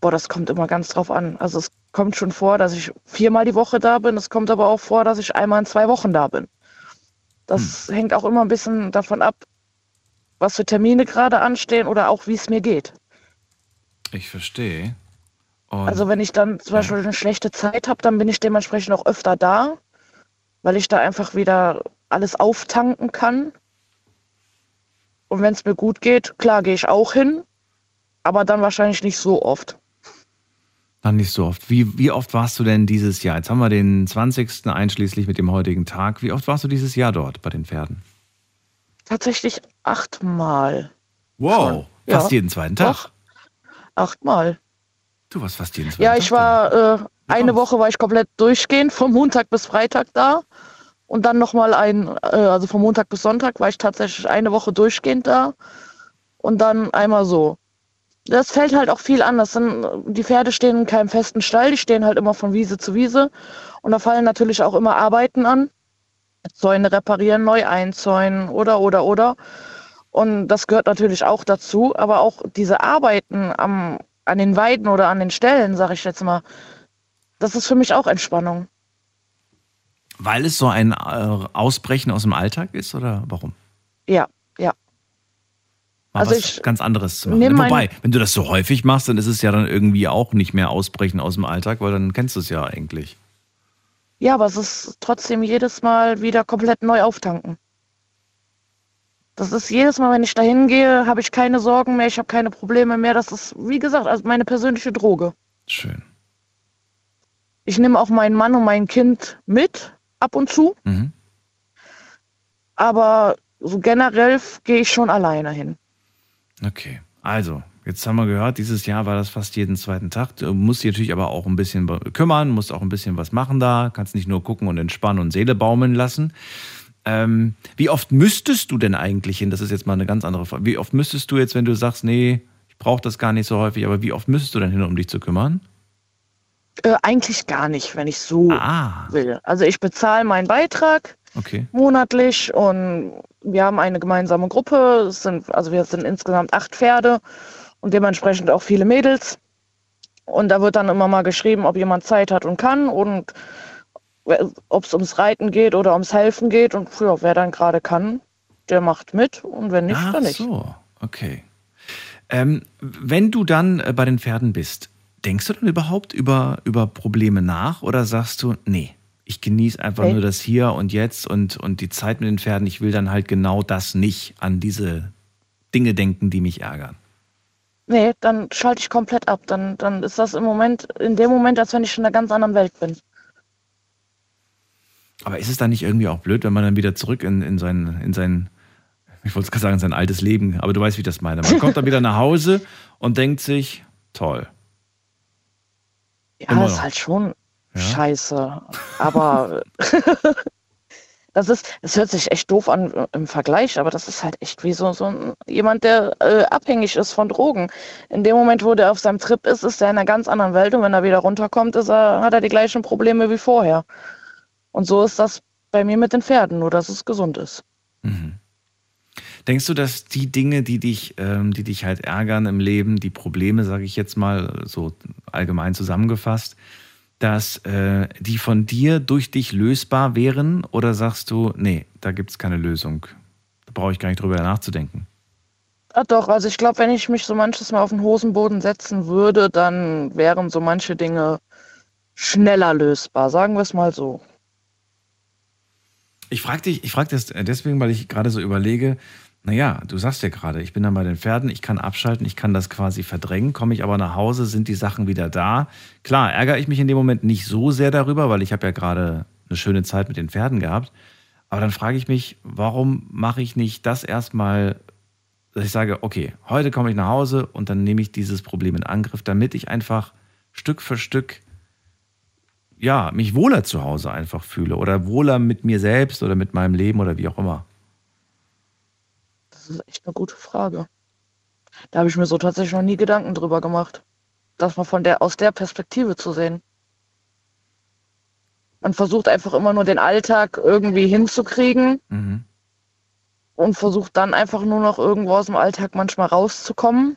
Boah, das kommt immer ganz drauf an. Also es kommt schon vor, dass ich viermal die Woche da bin. Es kommt aber auch vor, dass ich einmal in zwei Wochen da bin. Das hängt auch immer ein bisschen davon ab, was für Termine gerade anstehen oder auch wie es mir geht. Ich verstehe. Und Also wenn ich dann zum Beispiel eine schlechte Zeit habe, dann bin ich dementsprechend auch öfter da, weil ich da einfach wieder alles auftanken kann. Und wenn es mir gut geht, klar gehe ich auch hin, aber dann wahrscheinlich nicht so oft. Dann nicht so oft. Wie, wie oft warst du denn dieses Jahr? Jetzt haben wir den 20. einschließlich mit dem heutigen Tag. Wie oft warst du dieses Jahr dort bei den Pferden? Tatsächlich achtmal. Wow, Ja. fast jeden zweiten Tag. Achtmal. Du warst fast jeden zweiten Ja, Tag. ich war äh, eine Woche war ich komplett durchgehend, vom Montag bis Freitag da. Und dann nochmal ein, äh, also vom Montag bis Sonntag war ich tatsächlich eine Woche durchgehend da. Und dann einmal so. Das fällt halt auch viel an. Das sind, die Pferde stehen in keinem festen Stall, die stehen halt immer von Wiese zu Wiese. Und da fallen natürlich auch immer Arbeiten an. Zäune reparieren, neu einzäunen oder, oder, oder. Und das gehört natürlich auch dazu. Aber auch diese Arbeiten am, an den Weiden oder an den Ställen, sage ich jetzt mal, das ist für mich auch Entspannung. Weil es so ein äh, Ausbrechen aus dem Alltag ist oder warum? Ja. Mal Also was ganz anderes zu machen. Wobei, wenn du das so häufig machst, dann ist es ja dann irgendwie auch nicht mehr Ausbrechen aus dem Alltag, weil dann kennst du es ja eigentlich. Ja, aber es ist trotzdem jedes Mal wieder komplett neu auftanken. Das ist jedes Mal, wenn ich da hingehe, habe ich keine Sorgen mehr, ich habe keine Probleme mehr. Das ist, wie gesagt, also meine persönliche Droge. Schön. Ich nehme auch meinen Mann und mein Kind mit, ab und zu. Mhm. Aber so generell gehe ich schon alleine hin. Okay, also, jetzt haben wir gehört, dieses Jahr war das fast jeden zweiten Tag. Du musst dich natürlich aber auch ein bisschen kümmern, musst auch ein bisschen was machen da, kannst nicht nur gucken und entspannen und Seele baumeln lassen. Ähm, wie oft müsstest du denn eigentlich hin? Das ist jetzt mal eine ganz andere Frage. Wie oft müsstest du jetzt, wenn du sagst, nee, ich brauche das gar nicht so häufig, aber wie oft müsstest du denn hin, um dich zu kümmern? Äh, eigentlich gar nicht, wenn ich so Ah, will. Also ich bezahle meinen Beitrag okay. monatlich und wir haben eine gemeinsame Gruppe. Es sind, also wir sind insgesamt acht Pferde und dementsprechend auch viele Mädels. Und da wird dann immer mal geschrieben, ob jemand Zeit hat und kann und ob es ums Reiten geht oder ums Helfen geht. Und ja, wer dann gerade kann, der macht mit und wenn nicht, Ach dann nicht. so, okay. Ähm, wenn du dann äh, bei den Pferden bist, denkst du dann überhaupt über, über Probleme nach oder sagst du, nee, ich genieße einfach Nee. nur das Hier und Jetzt und, und die Zeit mit den Pferden, ich will dann halt genau das nicht an diese Dinge denken, die mich ärgern? Nee, dann schalte ich komplett ab. Dann, dann ist das im Moment, in dem Moment, als wenn ich in einer ganz anderen Welt bin. Aber ist es dann nicht irgendwie auch blöd, wenn man dann wieder zurück in, in sein, in sein, ich wollte gerade sagen, in sein altes Leben, aber du weißt, wie ich das meine. Man kommt dann wieder nach Hause und denkt sich, toll. *laughs* Ja, ist halt schon Ja? scheiße. Aber *laughs* das ist, es hört sich echt doof an äh, im Vergleich, aber das ist halt echt wie so, so ein, jemand, der äh, abhängig ist von Drogen. In dem Moment, wo der auf seinem Trip ist, ist er in einer ganz anderen Welt und wenn er wieder runterkommt, ist er, hat er die gleichen Probleme wie vorher. Und so ist das bei mir mit den Pferden, nur dass es gesund ist. Denkst du, dass die Dinge, die dich, ähm, die dich halt ärgern im Leben, die Probleme, sage ich jetzt mal so allgemein zusammengefasst, dass äh, die von dir durch dich lösbar wären? Oder sagst du, nee, da gibt es keine Lösung? Da brauche ich gar nicht drüber nachzudenken. Ah, doch, also ich glaube, wenn ich mich so manches Mal auf den Hosenboden setzen würde, dann wären so manche Dinge schneller lösbar, sagen wir es mal so. Ich frage dich, ich frage das deswegen, weil ich gerade so überlege, naja, du sagst ja gerade, ich bin dann bei den Pferden, ich kann abschalten, ich kann das quasi verdrängen, komme ich aber nach Hause, sind die Sachen wieder da. Klar, ärgere ich mich in dem Moment nicht so sehr darüber, weil ich habe ja gerade eine schöne Zeit mit den Pferden gehabt. Aber dann frage ich mich, warum mache ich nicht das erstmal, dass ich sage, okay, heute komme ich nach Hause und dann nehme ich dieses Problem in Angriff, damit ich einfach Stück für Stück ja, mich wohler zu Hause einfach fühle oder wohler mit mir selbst oder mit meinem Leben oder wie auch immer. Das ist echt eine gute Frage. Da habe ich mir so tatsächlich noch nie Gedanken drüber gemacht. Das mal von der, aus der Perspektive zu sehen. Man versucht einfach immer nur den Alltag irgendwie hinzukriegen Mhm. und versucht dann einfach nur noch irgendwo aus dem Alltag manchmal rauszukommen.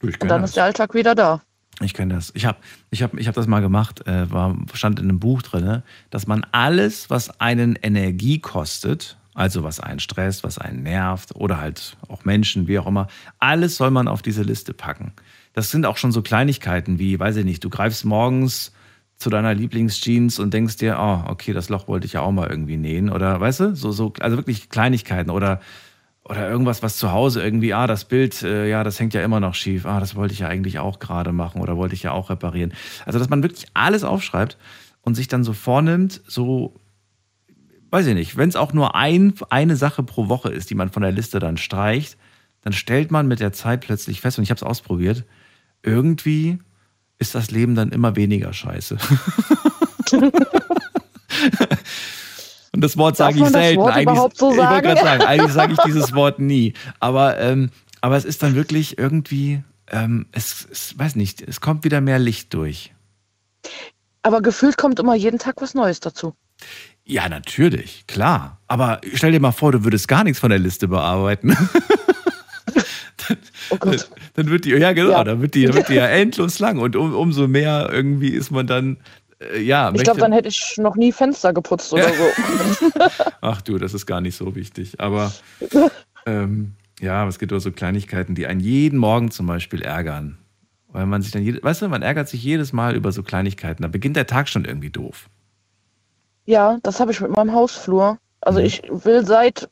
Du, Und dann das. ist der Alltag wieder da. Ich kenne das. Ich habe ich hab, ich hab das mal gemacht, äh, war, stand in einem Buch drin, dass man alles, was einen Energie kostet, also was einen stresst, was einen nervt oder halt auch Menschen, wie auch immer, alles soll man auf diese Liste packen. Das sind auch schon so Kleinigkeiten wie, weiß ich nicht, du greifst morgens zu deiner Lieblingsjeans und denkst dir, oh, okay, das Loch wollte ich ja auch mal irgendwie nähen oder weißt du, so, so, also wirklich Kleinigkeiten oder oder irgendwas, was zu Hause irgendwie, ah, das Bild, äh, ja, das hängt ja immer noch schief. Ah, das wollte ich ja eigentlich auch gerade machen oder wollte ich ja auch reparieren. Also, dass man wirklich alles aufschreibt und sich dann so vornimmt, so, weiß ich nicht, wenn es auch nur ein, eine Sache pro Woche ist, die man von der Liste dann streicht, dann stellt man mit der Zeit plötzlich fest, und ich habe es ausprobiert, irgendwie ist das Leben dann immer weniger scheiße. *laughs* Und das Wort sage ich selten. Wort eigentlich, so ich wollte sagen? gerade sagen, eigentlich sage ich *laughs* dieses Wort nie. Aber, ähm, aber es ist dann wirklich irgendwie, ähm, es, es weiß nicht, es kommt wieder mehr Licht durch. Aber gefühlt kommt immer jeden Tag was Neues dazu. Ja, natürlich, klar. Aber stell dir mal vor, du würdest gar nichts von der Liste bearbeiten. *laughs* Oh Gott. Dann wird die, ja genau, Ja. dann wird die, dann wird die ja endlos lang. Und um, umso mehr irgendwie ist man dann, äh, ja, Ich glaube, dann hätte ich noch nie Fenster geputzt oder so. *laughs* Ach du, das ist gar nicht so wichtig. Aber ähm, ja, es gibt auch so Kleinigkeiten, die einen jeden Morgen zum Beispiel ärgern. Weil man sich dann, jede, weißt du, man ärgert sich jedes Mal über so Kleinigkeiten. Da beginnt der Tag schon irgendwie doof. Ja, das habe ich mit meinem Hausflur. Also Mhm. ich will seit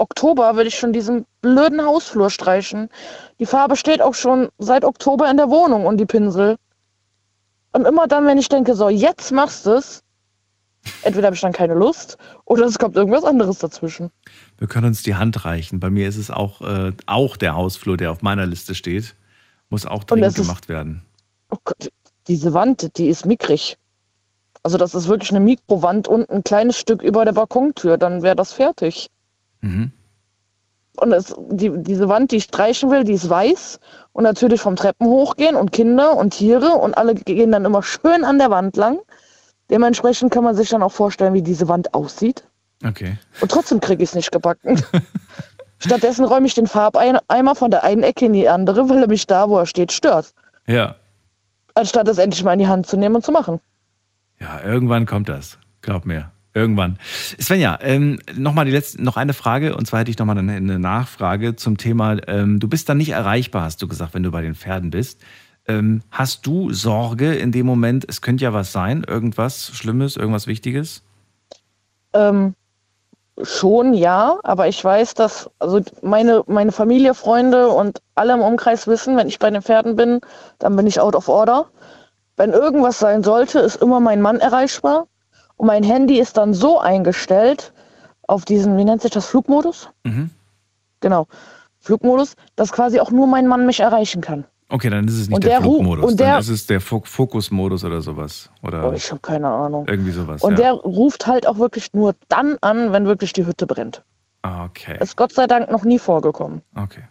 Oktober will ich schon diesen blöden Hausflur streichen. Die Farbe steht auch schon seit Oktober in der Wohnung und die Pinsel. Und immer dann, wenn ich denke, so, jetzt machst du es, entweder habe ich dann keine Lust oder es kommt irgendwas anderes dazwischen. Wir können uns die Hand reichen. Bei mir ist es auch, äh, auch der Hausflur, der auf meiner Liste steht. Muss auch dringend gemacht werden. Oh Gott, diese Wand, die ist mickrig. Also das ist wirklich eine Mikrowand und ein kleines Stück über der Balkontür, dann wäre das fertig. Mhm. Und es, die, diese Wand, die ich streichen will, die ist weiß. Und natürlich vom Treppen hochgehen und Kinder und Tiere und alle gehen dann immer schön an der Wand lang. Dementsprechend kann man sich dann auch vorstellen, wie diese Wand aussieht. Okay. Und trotzdem kriege ich es nicht gebacken. *laughs* Stattdessen räume ich den Farbeimer von der einen Ecke in die andere, weil er mich da, wo er steht, stört. Ja. Anstatt es endlich mal in die Hand zu nehmen und zu machen. Ja, irgendwann kommt das. Glaub mir. Irgendwann. Svenja, ähm, noch mal die letzte, noch eine Frage und zwar hätte ich noch mal eine, eine Nachfrage zum Thema. Ähm, du bist dann nicht erreichbar, hast du gesagt, wenn du bei den Pferden bist. Ähm, hast du Sorge in dem Moment? Es könnte ja was sein, irgendwas Schlimmes, irgendwas Wichtiges? Ähm, schon ja, aber ich weiß, dass also meine, meine Familie, Freunde und alle im Umkreis wissen, wenn ich bei den Pferden bin, dann bin ich out of order. Wenn irgendwas sein sollte, ist immer mein Mann erreichbar. Und mein Handy ist dann so eingestellt auf diesen, wie nennt sich das, Flugmodus? Mhm. Genau, Flugmodus, dass quasi auch nur mein Mann mich erreichen kann. Okay, dann ist es nicht Und der, der Flugmodus, und dann der- ist es der Fo Fokusmodus oder sowas. Oder Oh, ich habe keine Ahnung. irgendwie sowas. Und ja. der ruft halt auch wirklich nur dann an, wenn wirklich die Hütte brennt. Ah, okay. Ist Gott sei Dank noch nie vorgekommen. Okay.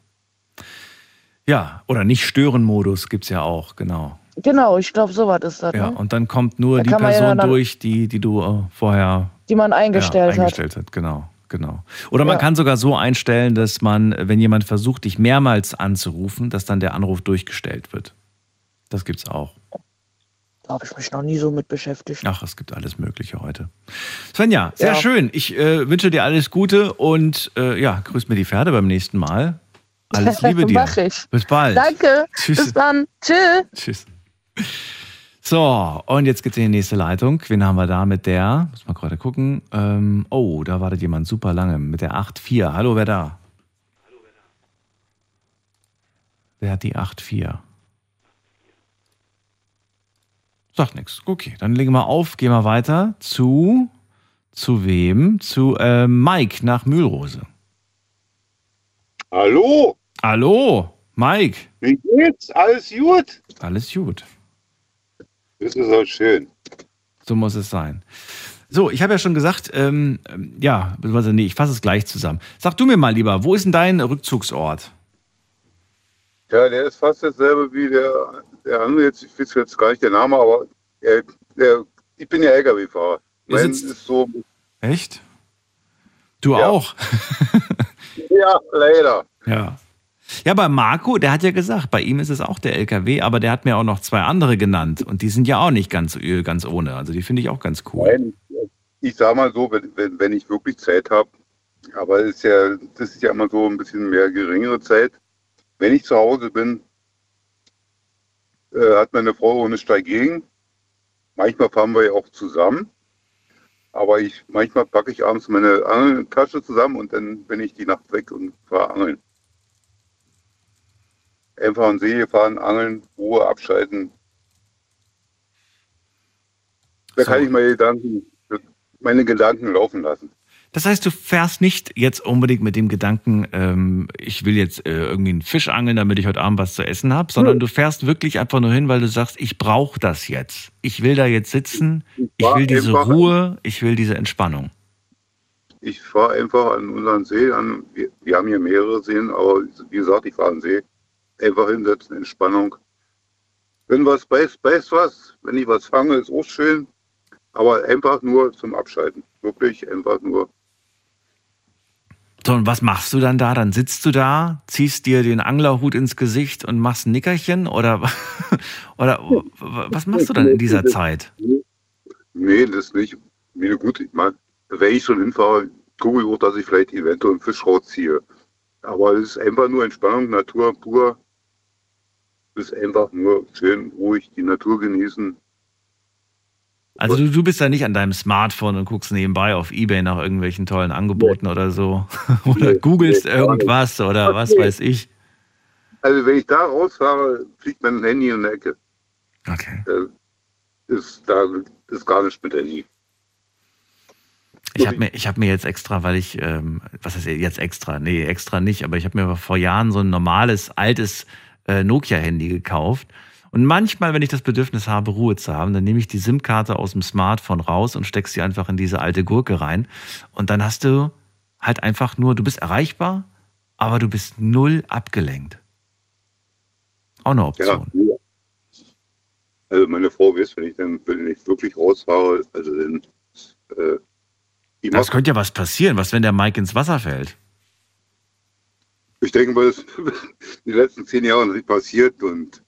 Ja, oder nicht stören Modus gibt's ja auch, genau. Genau, ich glaube, sowas ist das. Ja, ne? und dann kommt nur Da die ja Person dann- durch, die, die du äh, vorher Die man eingestellt, ja, eingestellt hat. Genau, genau. Oder man Ja. kann sogar so einstellen, dass man, wenn jemand versucht, dich mehrmals anzurufen, dass dann der Anruf durchgestellt wird. Das gibt's auch. hat. Da habe ich mich noch nie so mit beschäftigt. Ach, es gibt alles Mögliche heute. Svenja, sehr Ja. schön. Ich äh, wünsche dir alles Gute und äh, ja, grüß mir die Pferde beim nächsten Mal. Alles Liebe *laughs* dir. Mach ich. Bis bald. Danke. Tschüss. Bis dann. Tschüss. Tschüss. So, und jetzt geht's in die nächste Leitung. Wen haben wir da mit der? Muss mal gerade gucken. Ähm, oh, da wartet jemand super lange mit der 8.4. Hallo, wer da? Wer hat die 8.4? Sagt nichts. Okay, dann legen wir auf, gehen wir weiter zu. Zu wem? Zu äh, Mike nach Mühlrose. Hallo, Hallo, Mike. wie geht's? Alles gut? Alles gut. Das ist auch schön. So muss es sein. So, ich habe ja schon gesagt, ähm, ja, nee, ich fasse es gleich zusammen. Sag du mir mal lieber, wo ist denn dein Rückzugsort? Ja, der ist fast dasselbe wie der, der andere. Jetzt, ich weiß jetzt gar nicht der Name, aber er, der, ich bin ja LKW-Fahrer. Mein ist so, Echt? Du Ja. auch? *laughs* ja, leider. Ja. Ja, bei Marco, der hat ja gesagt, bei ihm ist es auch der LKW, aber der hat mir auch noch zwei andere genannt und die sind ja auch nicht ganz, äh, ganz ohne. Also die finde ich auch ganz cool. Nein, ich sag mal so, wenn, wenn, wenn ich wirklich Zeit habe, aber ist ja, das ist ja immer so ein bisschen mehr geringere Zeit. Wenn ich zu Hause bin, äh, hat meine Frau nichts dagegen. Manchmal fahren wir ja auch zusammen. Aber ich, manchmal packe ich abends meine Angeltasche zusammen und dann bin ich die Nacht weg und fahre angeln. Einfach an See fahren, angeln, Ruhe abschalten. Da So. kann ich meine Gedanken, meine Gedanken laufen lassen. Das heißt, du fährst nicht jetzt unbedingt mit dem Gedanken, ähm, ich will jetzt äh, irgendwie einen Fisch angeln, damit ich heute Abend was zu essen habe, sondern du fährst wirklich einfach nur hin, weil du sagst, ich brauche das jetzt. Ich will da jetzt sitzen, ich war will diese Ruhe, ich will diese Entspannung. Ich fahre einfach an unseren See an. Wir, wir haben hier mehrere Seen, aber wie gesagt, ich fahre an den See. Einfach hinsetzen, Entspannung. Wenn was beißt, beißt was. Wenn ich was fange, ist auch schön. Aber einfach nur zum Abschalten. Wirklich einfach nur. So, und was machst du dann da? Dann sitzt du da, ziehst dir den Anglerhut ins Gesicht und machst ein Nickerchen oder, *laughs* oder was machst du dann in dieser Zeit? Nee, das nicht. Nee, gut, ich mein, wenn ich schon hinfahre, gucke ich auch, dass ich vielleicht eventuell einen Fisch rausziehe. Aber es ist einfach nur Entspannung, Natur pur. Es ist einfach nur schön, ruhig die Natur genießen. Also du, du bist da nicht an deinem Smartphone und guckst nebenbei auf Ebay nach irgendwelchen tollen Angeboten oder so. *laughs* Oder googelst nee, gar nicht. irgendwas oder was Nee. weiß ich. Also wenn ich da rausfahre, fliegt mein Handy in der Ecke. Okay. Äh, ist da ist gar nicht mit Handy. Ich habe mir, ich hab mir jetzt extra, weil ich, ähm, was heißt jetzt extra? Nee, extra nicht, aber ich habe mir vor Jahren so ein normales, altes äh, Nokia-Handy gekauft. Und manchmal, wenn ich das Bedürfnis habe, Ruhe zu haben, dann nehme ich die SIM-Karte aus dem Smartphone raus und stecke sie einfach in diese alte Gurke rein. Und dann hast du halt einfach nur, du bist erreichbar, aber du bist null abgelenkt. Auch eine Option. Ja, also meine Frau weiß, wenn ich dann wenn ich wirklich rausfahre, also dann äh, Das könnte ja was passieren. Was, wenn der Mike ins Wasser fällt? Ich denke mal, das ist *laughs* die letzten zehn Jahre nicht passiert und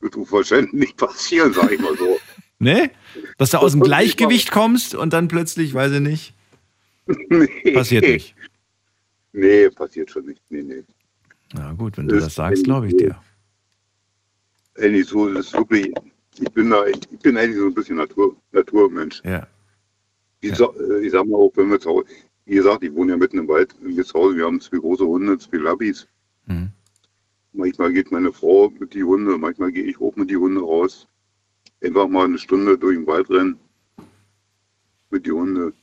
wird wahrscheinlich nicht passieren, sage ich mal so. *laughs* Ne? Dass du aus dem *laughs* Gleichgewicht kommst und dann plötzlich, weiß ich nicht, nee. passiert nicht. Nee, passiert schon nicht. Nee, nee. Na gut, wenn du das sagst, glaube ich dir. Eigentlich so, das ist wirklich, ich bin da, ich bin eigentlich so ein bisschen Natur, Naturmensch. Ja. Ich, sag, äh, ich sag mal auch, wenn wir zu Hause, wie gesagt, ich wohne ja mitten im Wald, wir zu Hause, wir haben zwei große Hunde, zwei Labbys. Mhm. Manchmal geht meine Frau mit die Hunde, manchmal gehe ich auch mit die Hunde raus. Einfach mal eine Stunde durch den Wald rennen. Mit die Hunde.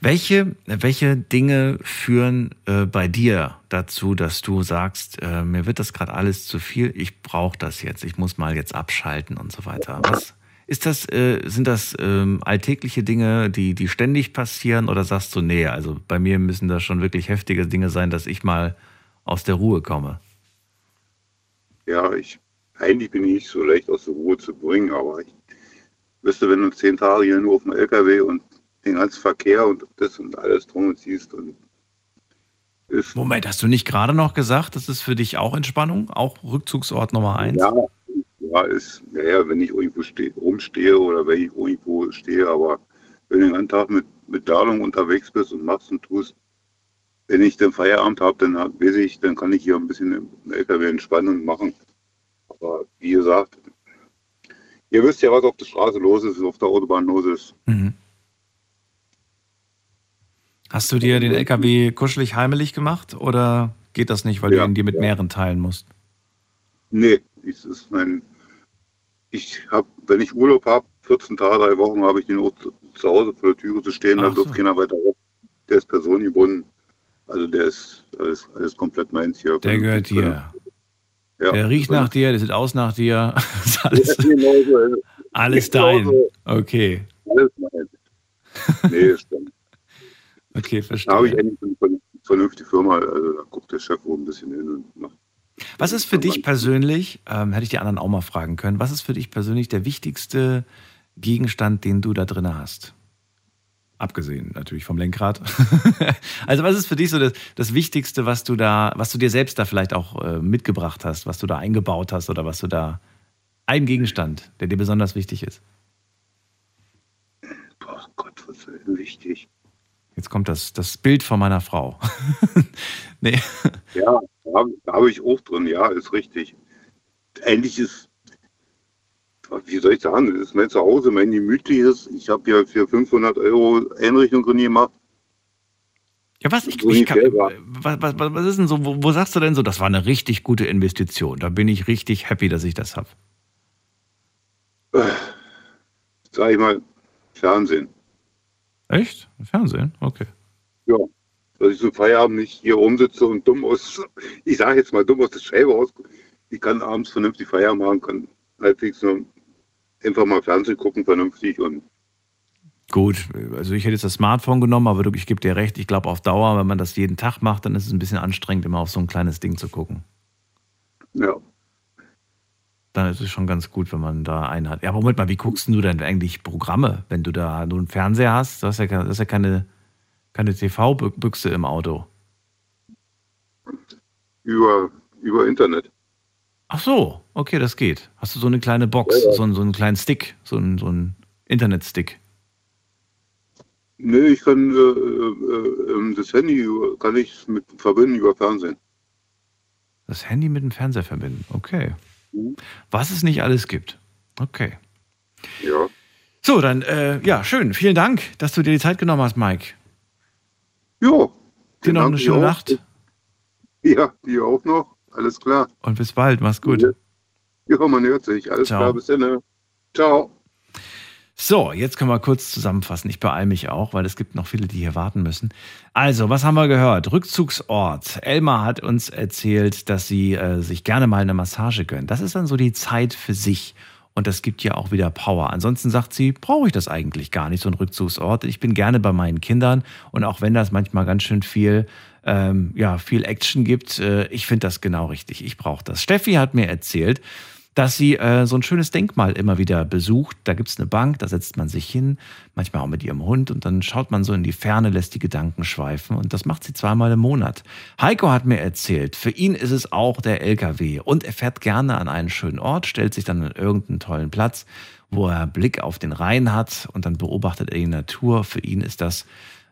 Welche, welche Dinge führen äh, bei dir dazu, dass du sagst, äh, mir wird das gerade alles zu viel, ich brauche das jetzt, ich muss mal jetzt abschalten und so weiter? Was ist das, äh, sind das ähm, alltägliche Dinge, die, die ständig passieren oder sagst du, nee, also bei mir müssen das schon wirklich heftige Dinge sein, dass ich mal aus der Ruhe komme? Ja, ich, eigentlich bin ich nicht so leicht aus der Ruhe zu bringen, aber ich wüsste, wenn du zehn Tage hier nur auf dem LKW und den ganzen Verkehr und das und alles drum und ziehst und ist. Moment, hast du nicht gerade noch gesagt, das ist für dich auch Entspannung, auch Rückzugsort Nummer eins? Ja, ja, ist, ja, ja, wenn ich irgendwo ste rumstehe oder wenn ich irgendwo stehe, aber wenn du den ganzen Tag mit, mit Ladung unterwegs bist und machst und tust, wenn ich dann Feierabend habe, dann weiß ich, dann kann ich hier ein bisschen im LKW entspannen und machen. Aber wie gesagt, ihr wisst ja, was auf der Straße los ist, was auf der Autobahn los ist. Mhm. Hast du dir den LKW kuschelig heimelig gemacht oder geht das nicht, weil Ja, du ihn dir mit ja. mehreren teilen musst? Nee, das ist mein. Ich habe, wenn ich Urlaub habe, 14 Tage, drei Wochen, habe ich den auch zu, zu Hause vor der Türe zu stehen, Ach dürft so. keiner weiter weg. Der ist personengebunden. Also der ist alles, alles komplett meins hier. Der gehört dir. Ja. Der riecht nach dir, der sieht aus nach dir. *laughs* Ja, alles, genau so, also, alles dein. so. Okay, Alles meins. *laughs* Nee, stimmt. okay, Da habe ich verstehe. endlich eine vern- vernünftige Firma, also da guckt der Chef wohl ein bisschen hin und macht. Was ist für dich persönlich, ähm, hätte ich die anderen auch mal fragen können, was ist für dich persönlich der wichtigste Gegenstand, den du da drin hast? Abgesehen natürlich vom Lenkrad. *laughs* also was ist für dich so das, das Wichtigste, was du da, was du dir selbst da vielleicht auch äh, mitgebracht hast, was du da eingebaut hast oder was du da, ein Gegenstand, der dir besonders wichtig ist? Boah Gott, was ist denn wichtig? Jetzt kommt das, das Bild von meiner Frau. *laughs* nee. Ja, da habe ich auch drin, ja, ist richtig. Eigentlich ist, wie soll ich sagen, das ist mein Zuhause, mein gemütliches. Ich habe ja für 500 Euro Einrichtung drin gemacht. Ja, was, ich, ich kann, was, was, was ist denn so, wo, wo sagst du denn so, das war eine richtig gute Investition? Da bin ich richtig happy, dass ich das habe. Sag ich mal, Fernsehen. Echt? Fernsehen? Okay. Ja, dass ich zum Feierabend nicht hier rumsitze und dumm aus, *laughs* ich sage jetzt mal dumm aus der Scheibe raus. Ich kann abends vernünftig Feierabend machen, kann halbwegs nur einfach mal Fernsehen gucken, vernünftig und Gut, also ich hätte jetzt das Smartphone genommen, aber du, ich gebe dir recht, ich glaube auf Dauer, wenn man das jeden Tag macht, dann ist es ein bisschen anstrengend, immer auf so ein kleines Ding zu gucken. ja. Dann ist es schon ganz gut, wenn man da einen hat. Ja, aber Moment mal, wie guckst du denn eigentlich Programme, wenn du da nur einen Fernseher hast? Du hast ja, keine- das ist ja keine, keine TV-Büchse im Auto. über, über Internet. Ach so, okay, das geht. Hast du so eine kleine Box, Ja, ja. So, einen, so einen kleinen Stick, so einen, so einen Internetstick? Nee, ich kann äh, äh, ähm, das Handy kann ich mit verbinden über Fernsehen. Das Handy mit dem Fernseher verbinden, okay. Mhm. Was es nicht alles gibt. Okay. Ja. So, dann, äh, ja, schön. Vielen Dank, dass du dir die Zeit genommen hast, Mike. Jo. Dir noch eine schöne auch. Nacht Ja, dir auch noch. Alles klar. und bis bald. Mach's gut. Ja, man hört sich. Alles Ciao. klar, bis dann. ne? Ciao. So, jetzt können wir kurz zusammenfassen. Ich beeile mich auch, weil es gibt noch viele, die hier warten müssen. Also, was haben wir gehört? Rückzugsort. Elmar hat uns erzählt, dass sie äh, sich gerne mal eine Massage gönnt. Das ist dann so die Zeit für sich. Und das gibt ja auch wieder Power. Ansonsten sagt sie, brauche ich das eigentlich gar nicht, so ein Rückzugsort. Ich bin gerne bei meinen Kindern. Und auch wenn das manchmal ganz schön viel, ähm, ja, viel Action gibt, äh, ich finde das genau richtig. Ich brauche das. Steffi hat mir erzählt, dass sie äh, so ein schönes Denkmal immer wieder besucht. Da gibt's eine Bank, da setzt man sich hin, manchmal auch mit ihrem Hund und dann schaut man so in die Ferne, lässt die Gedanken schweifen und das macht sie zweimal im Monat. Heiko hat mir erzählt, für ihn ist es auch der LKW und er fährt gerne an einen schönen Ort, stellt sich dann an irgendeinen tollen Platz, wo er Blick auf den Rhein hat und dann beobachtet er die Natur. Für ihn ist das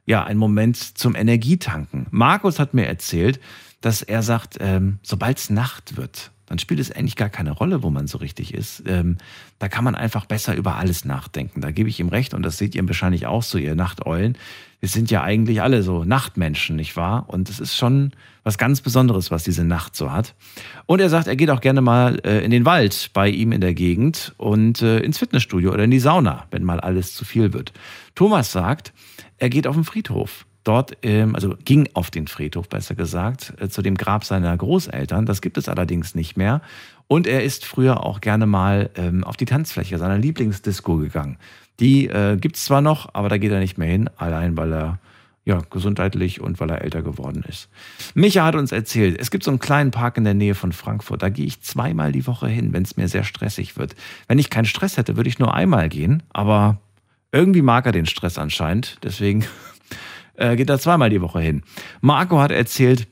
ja ein Moment zum Energietanken. Markus hat mir erzählt, dass er sagt, ähm, sobald es Nacht wird, dann spielt es eigentlich gar keine Rolle, wo man so richtig ist. Ähm, da kann man einfach besser über alles nachdenken. Da gebe ich ihm recht und das seht ihr wahrscheinlich auch so, ihr Nachteulen. Wir sind ja eigentlich alle so Nachtmenschen, nicht wahr? Und es ist schon was ganz Besonderes, was diese Nacht so hat. Und er sagt, er geht auch gerne mal äh, in den Wald bei ihm in der Gegend und äh, ins Fitnessstudio oder in die Sauna, wenn mal alles zu viel wird. Thomas sagt, er geht auf den Friedhof dort, ähm, also ging auf den Friedhof, besser gesagt, äh, zu dem Grab seiner Großeltern. Das gibt es allerdings nicht mehr. Und er ist früher auch gerne mal ähm, auf die Tanzfläche seiner Lieblingsdisco gegangen. Die äh, gibt es zwar noch, aber da geht er nicht mehr hin, allein weil er ja, gesundheitlich und weil er älter geworden ist. Micha hat uns erzählt, es gibt so einen kleinen Park in der Nähe von Frankfurt. Da gehe ich zweimal die Woche hin, wenn es mir sehr stressig wird. Wenn ich keinen Stress hätte, würde ich nur einmal gehen, aber irgendwie mag er den Stress anscheinend. Deswegen äh, geht da zweimal die Woche hin. Marco hat erzählt,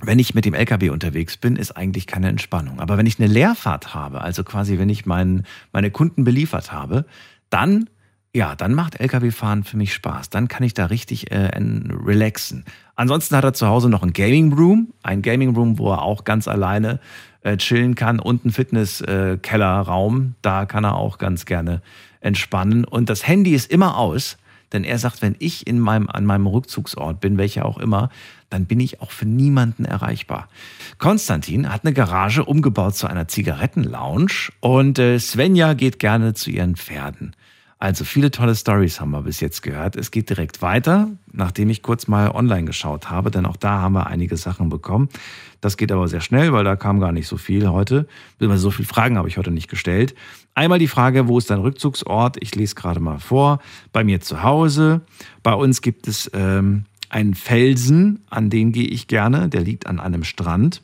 wenn ich mit dem LKW unterwegs bin, ist eigentlich keine Entspannung. Aber wenn ich eine Leerfahrt habe, also quasi wenn ich mein, meine Kunden beliefert habe, dann ja, dann macht LKW-Fahren für mich Spaß. Dann kann ich da richtig äh, relaxen. Ansonsten hat er zu Hause noch ein Gaming Room, ein Gaming Room, wo er auch ganz alleine äh, chillen kann und einen Fitness-Kellerraum. Äh, da kann er auch ganz gerne entspannen. Und das Handy ist immer aus. Denn er sagt, wenn ich in meinem, an meinem Rückzugsort bin, welcher auch immer, dann bin ich auch für niemanden erreichbar. Konstantin hat eine Garage umgebaut zu einer Zigarettenlounge und äh, Svenja geht gerne zu ihren Pferden. Also viele tolle Stories haben wir bis jetzt gehört. Es geht direkt weiter, nachdem ich kurz mal online geschaut habe, denn auch da haben wir einige Sachen bekommen. Das geht aber sehr schnell, weil da kam gar nicht so viel heute. So viele Fragen habe ich heute nicht gestellt. Einmal die Frage, wo ist dein Rückzugsort? Ich lese gerade mal vor. Bei mir zu Hause. Bei uns gibt es ähm, einen Felsen, an den gehe ich gerne. Der liegt an einem Strand.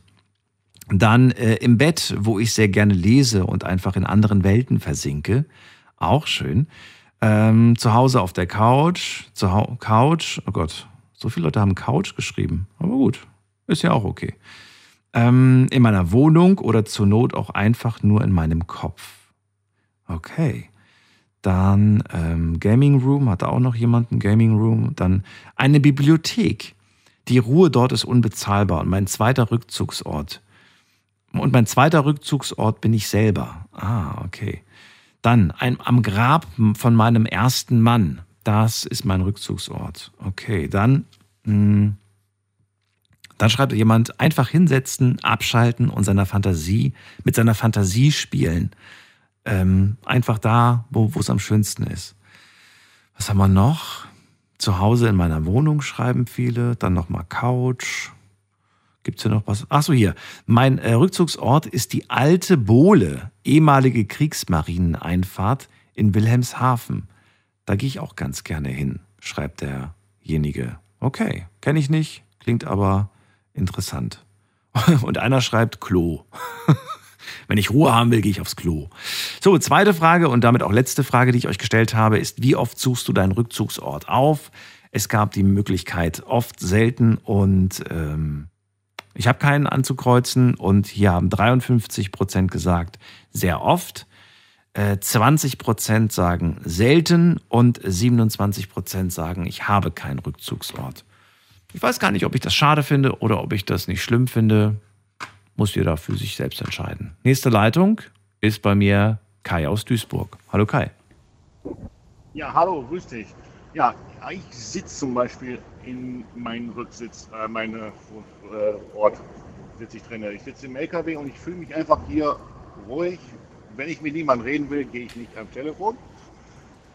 Dann äh, im Bett, wo ich sehr gerne lese und einfach in anderen Welten versinke. Auch schön. Ähm, zu Hause auf der Couch. Zu Couch. Oh Gott, so viele Leute haben Couch geschrieben. Aber gut, ist ja auch okay. Ähm, in meiner Wohnung oder zur Not auch einfach nur in meinem Kopf. Okay. Dann ähm, Gaming Room, hatte auch noch jemanden Gaming Room. Dann eine Bibliothek. Die Ruhe dort ist unbezahlbar und mein zweiter Rückzugsort. Und mein zweiter Rückzugsort bin ich selber. Ah, okay. Dann ein, am Grab von meinem ersten Mann. Das ist mein Rückzugsort. Okay, dann, mh, hm, dann schreibt jemand, einfach hinsetzen, abschalten und seiner Fantasie, mit seiner Fantasie spielen. Ähm, einfach da, wo es am schönsten ist. Was haben wir noch? Zu Hause in meiner Wohnung schreiben viele, dann nochmal Couch. Gibt es hier noch was? Achso, hier. Mein äh, Rückzugsort ist die alte Bohle, ehemalige Kriegsmarineneinfahrt in Wilhelmshaven. Da gehe ich auch ganz gerne hin, schreibt derjenige. Okay, kenne ich nicht, klingt aber interessant. *laughs* Und einer schreibt Klo. *laughs* Wenn ich Ruhe haben will, gehe ich aufs Klo. So, zweite Frage und damit auch letzte Frage, die ich euch gestellt habe, ist, wie oft suchst du deinen Rückzugsort auf? Es gab die Möglichkeit oft, selten und ähm, ich habe keinen anzukreuzen und hier haben 53 Prozent gesagt, sehr oft. 20 äh, Prozent sagen selten und 27 Prozent sagen, ich habe keinen Rückzugsort. Ich weiß gar nicht, ob ich das schade finde oder ob ich das nicht schlimm finde muss jeder für sich selbst entscheiden. Nächste Leitung ist bei mir Kai aus Duisburg. Hallo Kai. Ja, hallo, grüß dich. Ja, ich sitze zum Beispiel in meinem Rücksitz, äh, meine äh, Ort sitze ich drin. Ich sitze im LKW und ich fühle mich einfach hier ruhig. Wenn ich mit niemandem reden will, gehe ich nicht am Telefon.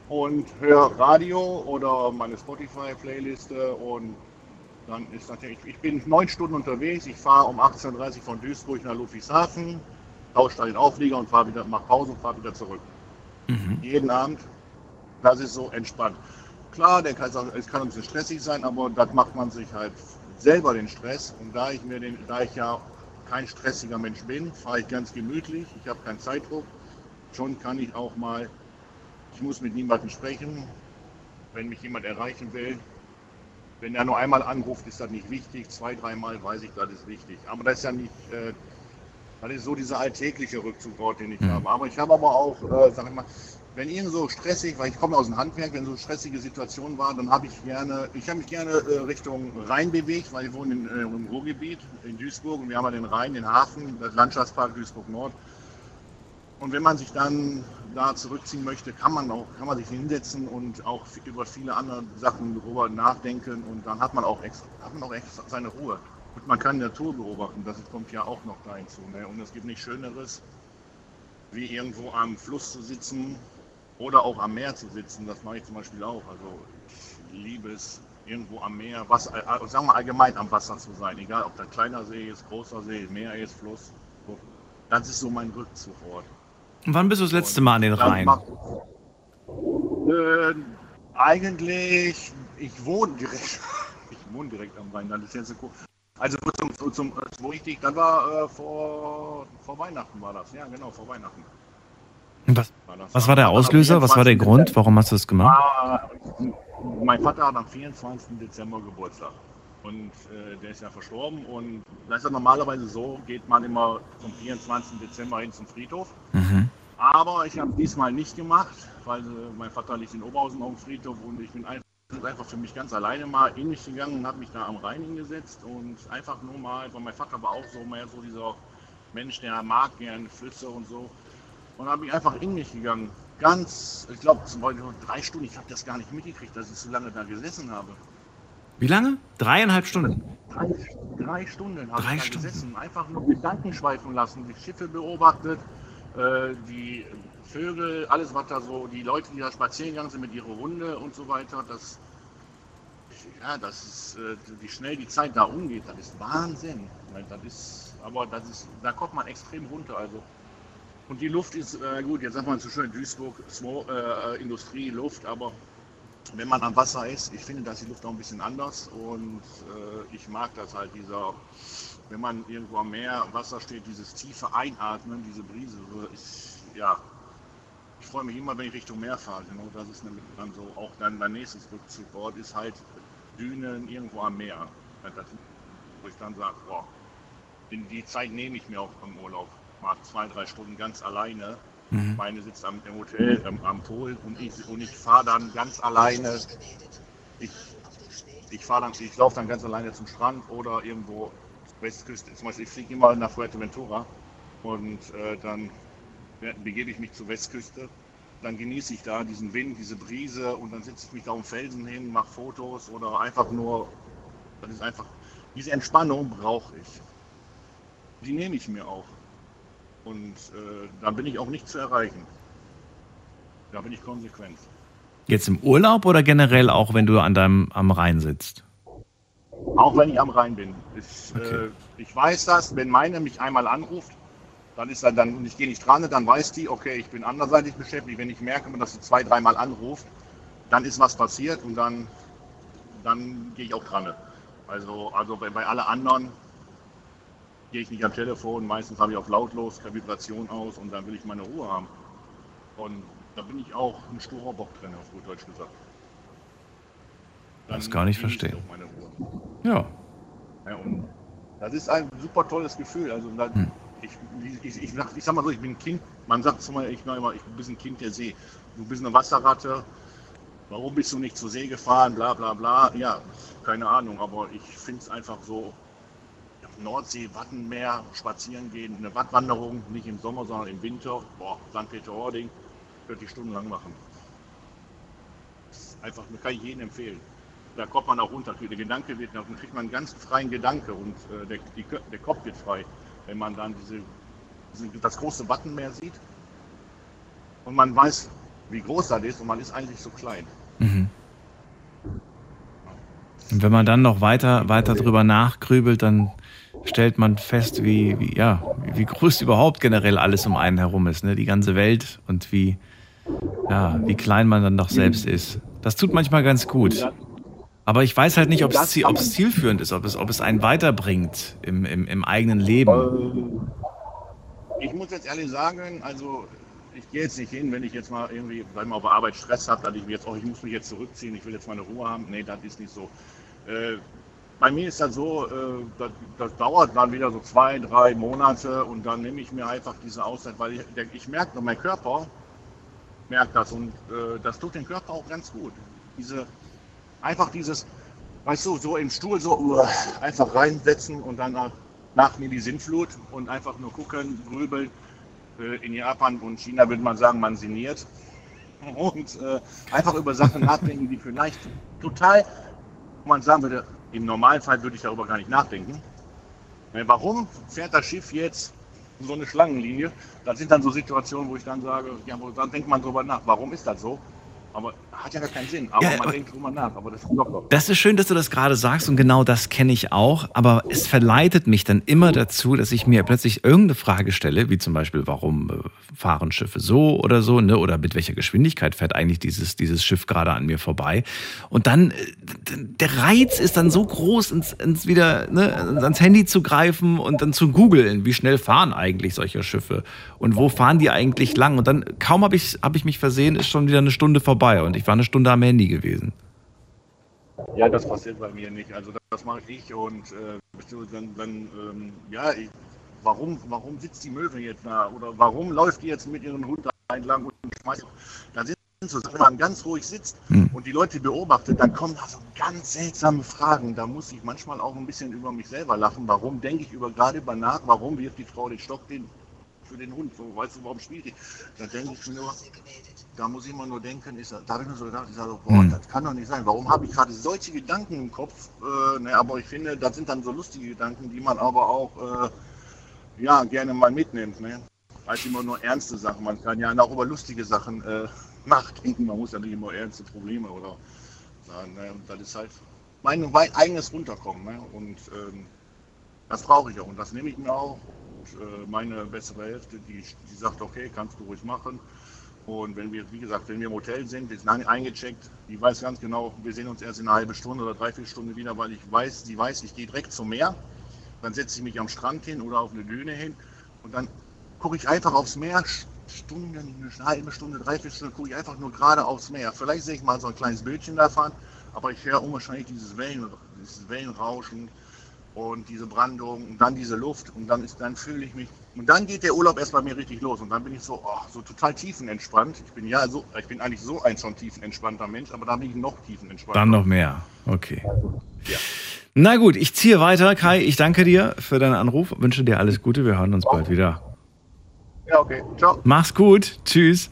und höre Radio oder meine Spotify-Playliste und dann ist natürlich, ich bin neun Stunden unterwegs, ich fahre um 18.30 Uhr von Duisburg nach Ludwigshafen, tausche da den Auflieger und fahre wieder, mache Pause und fahre wieder zurück. Jeden Abend, das ist so entspannt. Klar, der kann, es kann ein bisschen stressig sein, aber das macht man sich halt selber den Stress. Und da ich mir den, da ich ja kein stressiger Mensch bin, fahre ich ganz gemütlich. Ich habe keinen Zeitdruck. Schon kann ich auch mal, ich muss mit niemandem sprechen, wenn mich jemand erreichen will. Wenn er nur einmal anruft, ist das nicht wichtig. Zwei, dreimal weiß ich, das ist wichtig. Aber das ist ja nicht, äh, das ist so dieser alltägliche Rückzugort, den ich Mhm. habe. Aber ich habe aber auch, äh, sag ich mal, wenn irgend so stressig, weil ich komme aus dem Handwerk, wenn so stressige Situationen war, dann habe ich gerne, ich habe mich gerne äh, Richtung Rhein bewegt, weil ich wohne in, äh, im Ruhrgebiet in Duisburg und wir haben ja den Rhein, den Hafen, das Landschaftspark Duisburg Nord. Und wenn man sich dann da zurückziehen möchte, kann man auch, kann man sich hinsetzen und auch über viele andere Sachen darüber nachdenken und dann hat man auch extra, hat man auch extra seine Ruhe. Und man kann die Natur beobachten, das kommt ja auch noch da hinzu. Ne? Und es gibt nichts Schöneres, wie irgendwo am Fluss zu sitzen oder auch am Meer zu sitzen. Das mache ich zum Beispiel auch. Also ich liebe es, irgendwo am Meer, was, äh, sagen wir allgemein am Wasser zu sein. Egal, ob das kleiner See ist, großer See, Meer ist, Fluss. Das ist so mein Rückzugort. Und wann bist du das letzte Mal an den Dann Rhein? Äh, eigentlich, ich wohne direkt, *laughs* ich wohne direkt am Rhein. Das ist jetzt eine, also zum, zum, wo ich dich, das war äh, vor, vor Weihnachten war das. Ja, genau, vor Weihnachten. Was, War was war der War am Auslöser? Was war der 24. Grund? Warum hast du das gemacht? Ah, mein Vater hat am 24. Dezember Geburtstag. Und äh, der ist ja verstorben. Und das ist ja normalerweise so, geht man immer zum 24. Dezember hin zum Friedhof. Mhm. Aber ich habe diesmal nicht gemacht, weil äh, mein Vater liegt in Oberhausen auf dem Friedhof und ich bin einfach, einfach für mich ganz alleine mal in mich gegangen und habe mich da am Rhein hingesetzt und einfach nur mal, weil mein Vater war auch so mehr so dieser Mensch, der mag gerne Flüsse und so. Und habe ich einfach in mich gegangen. Ganz, ich glaube, zum Beispiel drei Stunden, ich habe das gar nicht mitgekriegt, dass ich so lange da gesessen habe. Wie lange? Dreieinhalb Stunden. Drei, drei Stunden habe Drei ich da Stunden. gesessen, einfach nur Gedanken schweifen lassen, die Schiffe beobachtet, äh, die Vögel, alles was da so, die Leute, die da spazieren gegangen sind mit ihrer Hunde und so weiter, das, ja, das ist, äh, wie schnell die Zeit da umgeht, das ist Wahnsinn. Das ist, aber das ist, da kommt man extrem runter, also. Und die Luft ist, äh, gut, jetzt sagt man so schön, Duisburg, Smo, äh, Industrie, Luft, aber wenn man am Wasser ist, ich finde, da ist die Luft auch ein bisschen anders und äh, ich mag das halt, dieser, wenn man irgendwo am Meer, Wasser steht, dieses tiefe Einatmen, diese Brise, ich, ja, ich freue mich immer, wenn ich Richtung Meer fahre, genau, das ist nämlich dann so, auch dann mein nächstes Rückzugort ist halt Dünen irgendwo am Meer, Das- wo ich dann sage, boah, die Zeit nehme ich mir auch im Urlaub, mal zwei, drei Stunden ganz alleine, Mhm. meine sitzt am, im Hotel, am, am Pool und ich, und ich fahre dann ganz alleine. Ich, ich fahre dann, ich laufe dann ganz alleine zum Strand oder irgendwo Westküste. Zum Beispiel, ich fliege immer nach Fuerteventura und äh, dann begebe ich mich zur Westküste. Dann genieße ich da diesen Wind, diese Brise und dann setze ich mich da den Felsen hin, mache Fotos oder einfach nur, das ist einfach, diese Entspannung brauche ich. Die nehme ich mir auch. Und äh, da bin ich auch nicht zu erreichen. Da bin ich konsequent. Jetzt im Urlaub oder generell auch, wenn du an deinem am Rhein sitzt? Auch wenn ich am Rhein bin. Ich, äh, ich weiß das, wenn meine mich einmal anruft, dann ist er dann, und ich gehe nicht dran, dann weiß die, okay, ich bin anderseitig beschäftigt. Wenn ich merke, dass sie zwei, dreimal anruft, dann ist was passiert und dann, dann gehe ich auch dran. Also, also bei, bei alle anderen gehe ich nicht am Telefon. Meistens habe ich auf lautlos, keine Vibration aus und dann will ich meine Ruhe haben. Und da bin ich auch ein sturer Bock drin, auf gut Deutsch gesagt. Das gar nicht genieße ich verstehen. auch meine Ruhe. Ja. Ja, und das ist ein super tolles Gefühl. Also da, Hm. ich, ich, ich, sag, ich sag mal so, ich bin ein Kind, man sagt immer, ich, sag immer, ich bin ein Kind der See. Du bist eine Wasserratte, warum bist du nicht zur See gefahren, bla bla bla. Ja, keine Ahnung, aber ich finde es einfach so, Nordsee, Wattenmeer, spazieren gehen, eine Wattwanderung, nicht im Sommer, sondern im Winter, boah, St. Peter-Ording, könnte ich stundenlang machen. Einfach, kann ich jedem empfehlen. Da kommt man auch runter, der Gedanke wird, dann kriegt man einen ganz freien Gedanke und äh, der, die, der Kopf wird frei, wenn man dann diese, diese, das große Wattenmeer sieht und man weiß, wie groß das ist und man ist eigentlich so klein. Mhm. Und wenn man dann noch weiter, weiter drüber nachgrübelt, dann stellt man fest, wie, wie, ja, wie groß überhaupt generell alles um einen herum ist, ne? die ganze Welt und wie, ja, wie klein man dann doch selbst ist. Das tut manchmal ganz gut. Aber ich weiß halt nicht, ob es, zielführend ist, ob es, ob es einen weiterbringt im, im, im eigenen Leben. Ich muss jetzt ehrlich sagen, also ich gehe jetzt nicht hin, wenn ich jetzt mal irgendwie, weil man auf der Arbeit Stress hat, dass ich mir jetzt, oh, ich muss mich jetzt zurückziehen, ich will jetzt meine Ruhe haben. Nee, das ist nicht so. Äh, bei mir ist das so, äh, das, das, dauert dann wieder so zwei, drei Monate und dann nehme ich mir einfach diese Auszeit, weil ich, ich merke, mein Körper merkt das und äh, das tut dem Körper auch ganz gut. Diese, einfach dieses, weißt du, so im Stuhl so uh, einfach reinsetzen und dann nach, nach mir die Sinnflut und einfach nur gucken, grübeln. Äh, in Japan und China würde man sagen, man sinniert. Und äh, einfach über Sachen *laughs* nachdenken, die vielleicht total, man sagen würde, im Normalfall würde ich darüber gar nicht nachdenken. Äh, warum fährt das Schiff jetzt so eine Schlangenlinie? Das sind dann so Situationen, wo ich dann sage, ja, dann denkt man drüber nach, warum ist das so? Aber hat ja gar keinen Sinn. Aber Ja, man denkt drüber nach. Aber das ist locker. Das ist schön, dass du das gerade sagst und genau das kenne ich auch, aber es verleitet mich dann immer dazu, dass ich mir plötzlich irgendeine Frage stelle, wie zum Beispiel, warum äh, fahren Schiffe so oder so, ne? oder mit welcher Geschwindigkeit fährt eigentlich dieses, dieses Schiff gerade an mir vorbei. Und dann, äh, der Reiz ist dann so groß, ins, ins wieder, ne? ans Handy zu greifen und dann zu googeln, wie schnell fahren eigentlich solche Schiffe und wo fahren die eigentlich lang. Und dann, kaum habe ich, hab ich mich versehen, ist schon wieder eine Stunde vorbei und ich war eine Stunde am Handy gewesen. Ja, das passiert bei mir nicht. Also das, das mache ich und äh, dann, dann ähm, ja, ich, warum, warum sitzt die Möwe jetzt da? Oder warum läuft die jetzt mit ihren Hund da entlang und schmeißt? Da sind so wenn man ganz ruhig sitzt und die Leute beobachtet, dann kommen da so ganz seltsame Fragen. Da muss ich manchmal auch ein bisschen über mich selber lachen. Warum denke ich über gerade über nach? Warum wirft die Frau den Stock den, für den Hund? So, weißt du, warum spielt die? Da denke ich mir nur, da muss ich immer nur denken, ist, da habe ich nur so gedacht, ich sage, boah, Hm. das kann doch nicht sein. Warum habe ich gerade solche Gedanken im Kopf? Äh, ne, aber ich finde, das sind dann so lustige Gedanken, die man aber auch äh, ja, gerne mal mitnimmt. Ne? Als immer nur ernste Sachen. Man kann ja auch über lustige Sachen äh, *laughs* nachdenken. Man muss ja nicht immer ernste Probleme oder sagen. Ne? Und das ist halt mein mein eigenes Runterkommen. Ne? Und ähm, das brauche ich auch und das nehme ich mir auch. Und, äh, meine bessere Hälfte, die, die sagt, okay, kannst du ruhig machen. Und wenn wir, wie gesagt, wenn wir im Hotel sind, sind ein- eingecheckt, die weiß ganz genau, wir sehen uns erst in einer halben Stunde oder dreiviertel Stunde wieder, weil ich weiß, sie weiß, ich gehe direkt zum Meer. Dann setze ich mich am Strand hin oder auf eine Düne hin und dann gucke ich einfach aufs Meer, Stunden, eine halbe Stunde, dreiviertel Stunde, gucke ich einfach nur gerade aufs Meer. Vielleicht sehe ich mal so ein kleines Bildchen da fahren, aber ich höre unwahrscheinlich dieses, Wellen, dieses Wellenrauschen und diese Brandung und dann diese Luft und dann ist dann fühle ich mich und dann geht der Urlaub erst bei mir richtig los und dann bin ich so oh, so total tiefenentspannt. Ich bin ja so ich bin eigentlich so ein schon tiefenentspannter Mensch, aber da bin ich noch tiefenentspannter. Dann noch mehr. Okay. Na gut, ich ziehe weiter. Kai, ich danke dir für deinen Anruf. Wünsche dir alles Gute. Wir hören uns bald wieder. Ja, okay. Ciao. Mach's gut. Tschüss.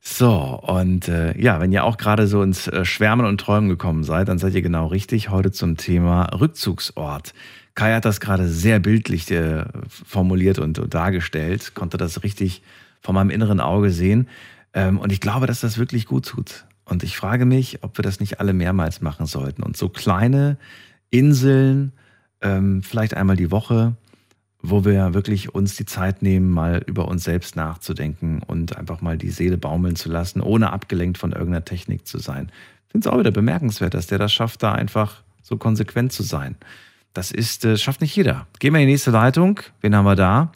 So, und äh, ja, wenn ihr auch gerade so ins äh, Schwärmen und Träumen gekommen seid, dann seid ihr genau richtig. Heute zum Thema Rückzugsort. Kai hat das gerade sehr bildlich äh, formuliert und, und dargestellt, konnte das richtig vor meinem inneren Auge sehen. Ähm, und ich glaube, dass das wirklich gut tut. Und ich frage mich, ob wir das nicht alle mehrmals machen sollten. Und so kleine Inseln, ähm, vielleicht einmal die Woche, wo wir wirklich uns die Zeit nehmen, mal über uns selbst nachzudenken und einfach mal die Seele baumeln zu lassen, ohne abgelenkt von irgendeiner Technik zu sein. Ich finde es auch wieder bemerkenswert, dass der das schafft, da einfach so konsequent zu sein. Das ist, äh, schafft nicht jeder. Gehen wir in die nächste Leitung. Wen haben wir da?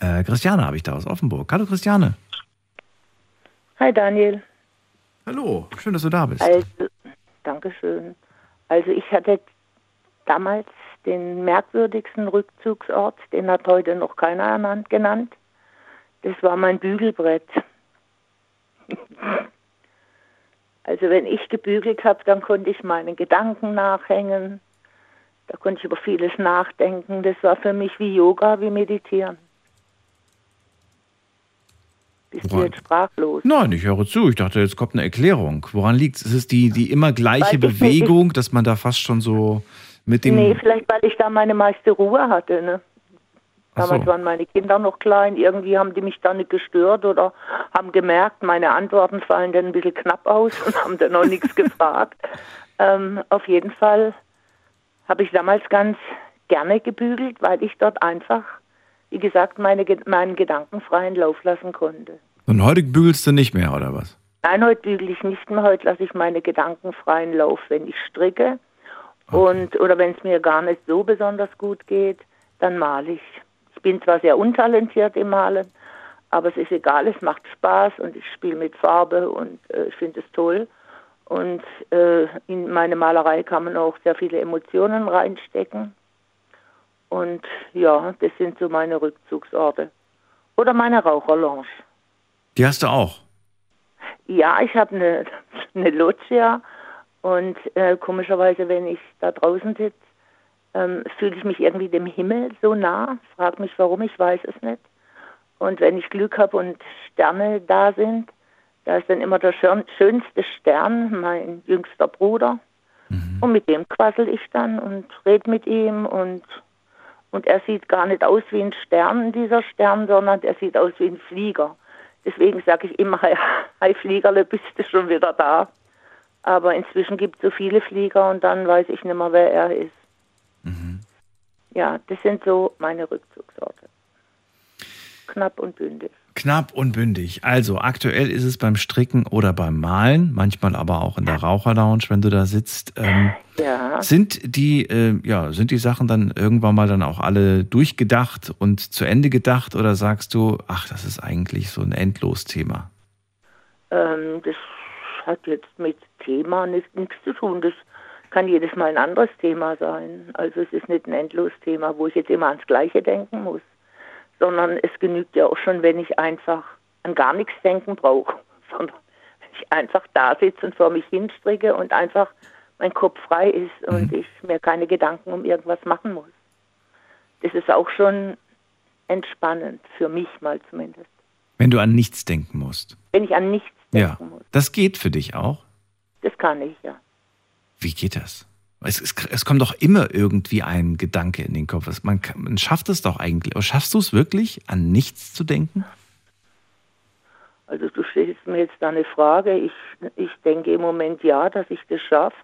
Äh, Christiane habe ich da aus Offenburg. Hallo Christiane. Hi Daniel. Hallo, schön, dass du da bist. Also, Dankeschön. Also ich hatte damals den merkwürdigsten Rückzugsort, den hat heute noch keiner genannt. Das war mein Bügelbrett. *laughs* Also wenn ich gebügelt habe, dann konnte ich meinen Gedanken nachhängen. Da konnte ich über vieles nachdenken. Das war für mich wie Yoga, wie Meditieren. Bist du Woran- jetzt sprachlos? Nein, ich höre zu. Ich dachte, jetzt kommt eine Erklärung. Woran liegt es? Ist es die, die immer gleiche Bewegung, dass man da fast schon so mit dem. Nee, vielleicht weil ich da meine meiste Ruhe hatte. Ne? Ach so. Damals waren meine Kinder noch klein. Irgendwie haben die mich dann nicht gestört oder haben gemerkt, meine Antworten fallen dann ein bisschen knapp aus *laughs* und haben dann noch nichts gefragt. Ähm, auf jeden Fall habe ich damals ganz gerne gebügelt, weil ich dort einfach, wie gesagt, meine, meinen Gedanken freien Lauf lassen konnte. Und heute bügelst du nicht mehr, oder was? Nein, heute bügele ich nicht mehr. Heute lasse ich meine Gedanken freien Lauf, wenn ich stricke. Und, oder wenn es mir gar nicht so besonders gut geht, dann male ich. Ich bin zwar sehr untalentiert im Malen, aber es ist egal, es macht Spaß und ich spiele mit Farbe und äh, ich finde es toll. Und äh, in meine Malerei kann man auch sehr viele Emotionen reinstecken. Und ja, das sind so meine Rückzugsorte. Oder meine Raucherlounge. Die hast du auch. Ja, ich habe eine, eine Loggia und äh, komischerweise, wenn ich da draußen sitze, ähm, fühle ich mich irgendwie dem Himmel so nah. Frag mich warum, ich weiß es nicht. Und wenn ich Glück habe und Sterne da sind, da ist dann immer der schön, schönste Stern, mein jüngster Bruder. Und mit dem quassel ich dann und rede mit ihm und, und er sieht gar nicht aus wie ein Stern, dieser Stern, sondern er sieht aus wie ein Flieger. Deswegen sage ich immer, *laughs* hi Fliegerle, bist du schon wieder da? Aber inzwischen gibt es so viele Flieger und dann weiß ich nicht mehr, wer er ist. Ja, das sind so meine Rückzugsorte. Knapp und bündig. Knapp und bündig. Also aktuell ist es beim Stricken oder beim Malen, manchmal aber auch in der Raucherlounge, wenn du da sitzt. Ähm, Ja. Sind die, äh, ja, sind die Sachen dann irgendwann mal dann auch alle durchgedacht und zu Ende gedacht oder sagst du, ach, das ist eigentlich so ein Endlosthema? Ähm, das hat jetzt mit Thema nicht, nichts zu tun. Das kann jedes Mal ein anderes Thema sein. Also es ist nicht ein Endlosthema, wo ich jetzt immer ans Gleiche denken muss, sondern es genügt ja auch schon, wenn ich einfach an gar nichts denken brauche, *laughs* sondern wenn ich einfach da sitze und vor mich hinstricke und einfach mein Kopf frei ist und ich mir keine Gedanken um irgendwas machen muss. Das ist auch schon entspannend, für mich mal zumindest. Wenn du an nichts denken musst. Wenn ich an nichts, Ja. Das geht für dich auch. das kann ich, ja. Wie geht das? Es, es, es kommt doch immer irgendwie ein Gedanke in den Kopf. Es- Man, man schafft es doch eigentlich. Aber schaffst du es wirklich, an nichts zu denken? Also du stellst mir jetzt da eine Frage. Ich, ich denke im Moment ja, dass ich das schaffe.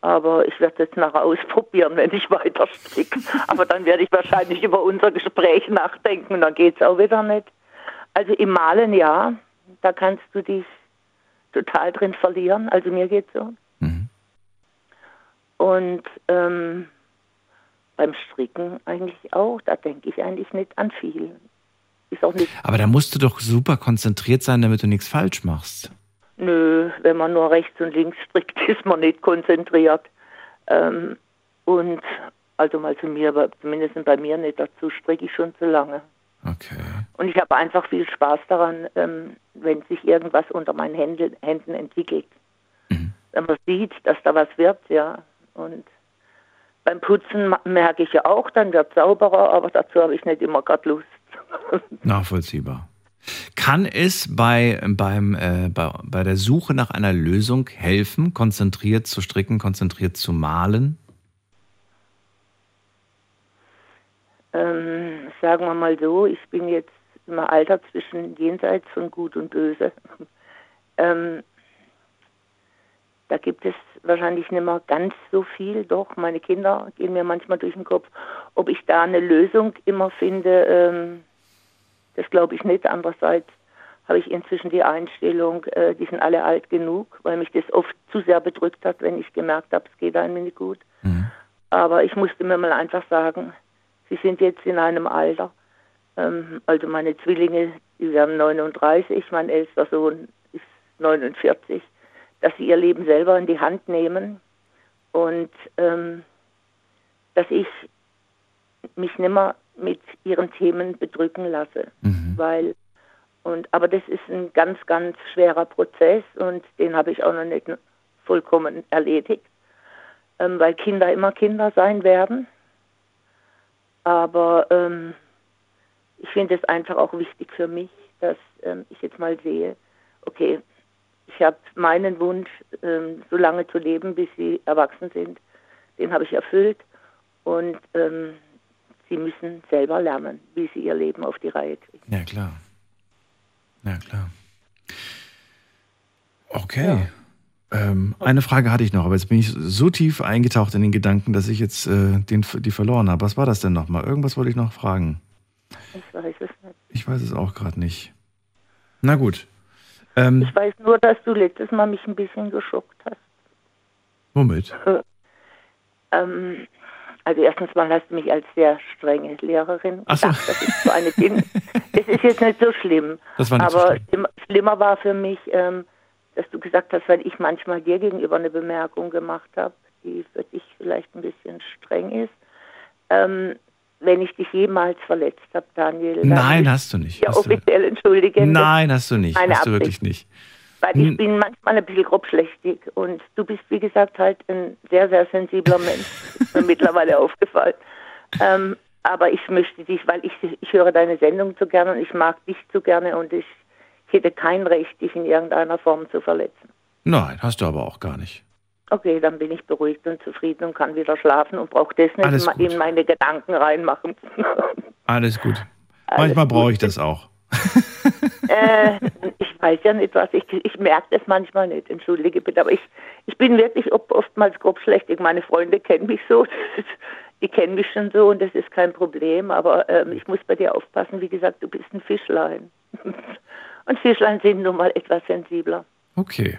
Aber ich werde es jetzt nachher ausprobieren, wenn ich *laughs* weiter stricke. Aber dann werde ich wahrscheinlich über unser Gespräch nachdenken und dann geht es auch wieder nicht. Also im Malen ja, da kannst du dich total drin verlieren. Also mir geht's so. Und ähm, beim Stricken eigentlich auch. Da denke ich eigentlich nicht an viel. Ist auch nicht Aber da musst du doch super konzentriert sein, damit du nichts falsch machst. Nö, wenn man nur rechts und links strickt, *laughs* ist man nicht konzentriert. Ähm, und also mal zu mir, aber zumindest bei mir nicht, dazu stricke ich schon zu lange. Okay. Und ich habe einfach viel Spaß daran, ähm, wenn sich irgendwas unter meinen Händen, Händen entwickelt. Wenn man sieht, dass da was wird, ja. Und beim Putzen merke ich ja auch, dann wird sauberer, aber dazu habe ich nicht immer gerade Lust. *laughs* Nachvollziehbar. Kann es bei, beim, äh, bei, bei der Suche nach einer Lösung helfen, konzentriert zu stricken, konzentriert zu malen? Ähm, sagen wir mal so, ich bin jetzt im Alter zwischen jenseits von Gut und Böse. *laughs* ähm, da gibt es wahrscheinlich nicht mehr ganz so viel, doch meine Kinder gehen mir manchmal durch den Kopf. Ob ich da eine Lösung immer finde, ähm, das glaube ich nicht. Andererseits habe ich inzwischen die Einstellung, äh, die sind alle alt genug, weil mich das oft zu sehr bedrückt hat, wenn ich gemerkt habe, es geht einem nicht gut. Aber ich musste mir mal einfach sagen, sie sind jetzt in einem Alter, ähm, also meine Zwillinge, die werden 39, mein ältester Sohn ist 49, dass sie ihr Leben selber in die Hand nehmen und ähm, dass ich mich nimmer mit ihren Themen bedrücken lasse, weil und aber das ist ein ganz ganz schwerer Prozess und den habe ich auch noch nicht vollkommen erledigt, ähm, weil Kinder immer Kinder sein werden. Aber ähm, ich finde es einfach auch wichtig für mich, dass ähm, ich jetzt mal sehe, okay, ich habe meinen Wunsch, ähm, so lange zu leben, bis sie erwachsen sind, den habe ich erfüllt. Und ähm, sie müssen selber lernen, wie sie ihr Leben auf die Reihe kriegen. Ja, klar. Ja, klar. Okay. Ähm, eine Frage hatte ich noch, aber jetzt bin ich so tief eingetaucht in den Gedanken, dass ich jetzt äh, den, die verloren habe. Was war das denn nochmal? Irgendwas wollte ich noch fragen. Ich weiß es nicht. Ich weiß es auch gerade nicht. Na gut. Ähm, Ich weiß nur, dass du letztes Mal mich ein bisschen geschockt hast. womit? Ähm, also erstens mal hast du mich als sehr strenge Lehrerin Ach so. gedacht, dass ich so eine bin. Das *laughs* ist jetzt nicht so schlimm. Das war nicht so aber schlimm. schlimm- schlimmer war für mich, ähm, dass du gesagt hast, wenn ich manchmal dir gegenüber eine Bemerkung gemacht habe, die für dich vielleicht ein bisschen streng ist. Ähm, wenn ich dich jemals verletzt habe, Daniel. Nein, hast du nicht. ich Ja, du, offiziell entschuldigen. nein, hast du nicht. Hast du Absicht. wirklich nicht. Weil ich bin manchmal ein bisschen grobschlächtig und du bist, wie gesagt, halt ein sehr, sehr sensibler Mensch. *laughs* Ist mir mittlerweile aufgefallen. Ähm, aber ich möchte dich, weil ich, ich höre deine Sendung so gerne und ich mag dich so gerne und ich hätte kein Recht, dich in irgendeiner Form zu verletzen. Nein, hast du aber auch gar nicht. Okay, dann bin ich beruhigt und zufrieden und kann wieder schlafen und brauche das nicht in meine Gedanken reinmachen. *laughs* Alles gut. Alles Manchmal brauche ich das auch. *laughs* äh, ich weiß ja nicht, was ich, ich merke das manchmal nicht, entschuldige bitte, aber ich, ich bin wirklich oftmals grobschlächtig. Meine Freunde kennen mich so, *laughs* die kennen mich schon so und das ist kein Problem, aber ähm, ich muss bei dir aufpassen, wie gesagt, du bist ein Fischlein. Und Fischlein sind nun mal etwas sensibler. Okay.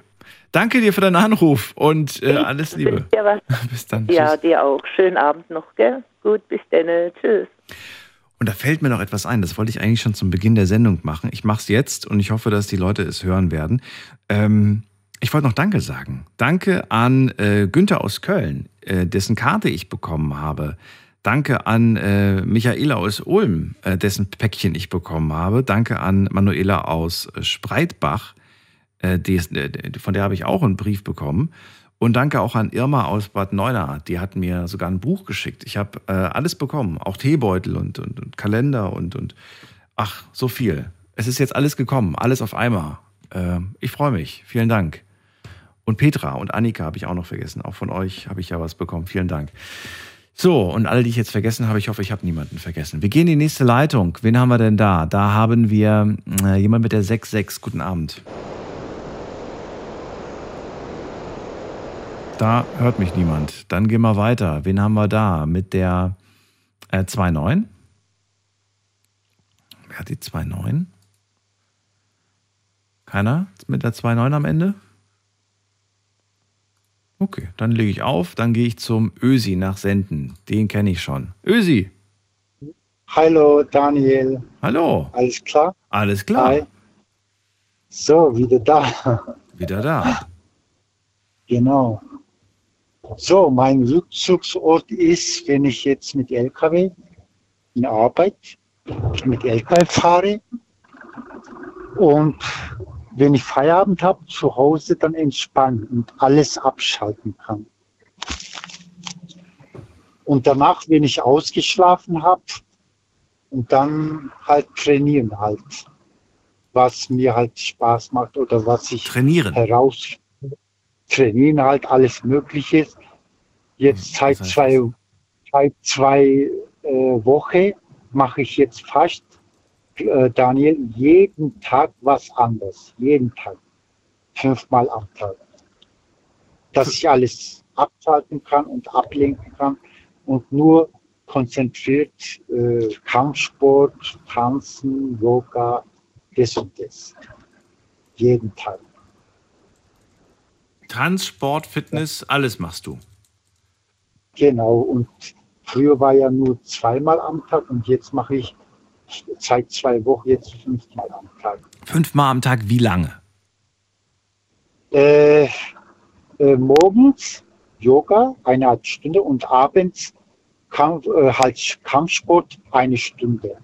Danke dir für deinen Anruf und äh, alles Liebe. *laughs* Bis dann. ja, Tschüss. dir auch. Schönen Abend noch, gell? Gut, bis dann. Tschüss. Und da fällt mir noch etwas ein, das wollte ich eigentlich schon zum Beginn der Sendung machen. Ich mache es jetzt und ich hoffe, dass die Leute es hören werden. Ähm, ich wollte noch Danke sagen. Danke an äh, Günther aus Köln, äh, dessen Karte ich bekommen habe. Danke an äh, Michaela aus Ulm, äh, dessen Päckchen ich bekommen habe. Danke an Manuela aus äh, Spreitbach, die ist, äh, von der habe ich auch einen Brief bekommen. Und danke auch an Irma aus Bad Neuenahr. Die hat mir sogar ein Buch geschickt. Ich habe äh, alles bekommen, auch Teebeutel und, und, und Kalender und, und ach, so viel. Es ist jetzt alles gekommen, alles auf einmal. Äh, ich freue mich. Vielen Dank. Und Petra und Annika habe ich auch noch vergessen. Auch von euch habe ich ja was bekommen. Vielen Dank. So, und alle, die ich jetzt vergessen habe, ich hoffe, ich habe niemanden vergessen. Wir gehen in die nächste Leitung. Wen haben wir denn da? Da haben wir äh, jemand mit der 66. Guten Abend. Da hört mich niemand. Dann gehen wir weiter. Wen haben wir da? Mit der äh, 2.9? Wer hat die 2.9? Keiner? Mit der 2.9 am Ende? Okay, dann lege ich auf. Dann gehe ich zum Ösi nach Senden. Den kenne ich schon. Ösi! Hallo Daniel. Hallo. Alles klar? Alles klar. Hi. So, wieder da. Wieder da. Genau. So, mein Rückzugsort ist, wenn ich jetzt mit LKW in Arbeit mit LKW fahre und wenn ich Feierabend habe, zu Hause dann entspannen und alles abschalten kann. Und danach, wenn ich ausgeschlafen habe, und dann halt trainieren halt, was mir halt Spaß macht oder was ich trainieren. heraus trainieren halt alles Mögliche. Jetzt seit zwei, seit zwei äh, Wochen mache ich jetzt fast, äh, Daniel, jeden Tag was anderes. Jeden Tag. Fünfmal am Tag. Dass ich alles abschalten kann und ablenken kann und nur konzentriert äh, Kampfsport, Tanzen, Yoga, das und das. Jeden Tag. Transport, Fitness, alles machst du. Genau, und früher war ja nur zweimal am Tag und jetzt mache ich seit zwei Wochen jetzt fünfmal am Tag. Fünfmal am Tag, wie lange? Äh, äh, morgens Yoga, eineinhalb Stunde und abends Kampf, äh, halt Kampfsport eine Stunde.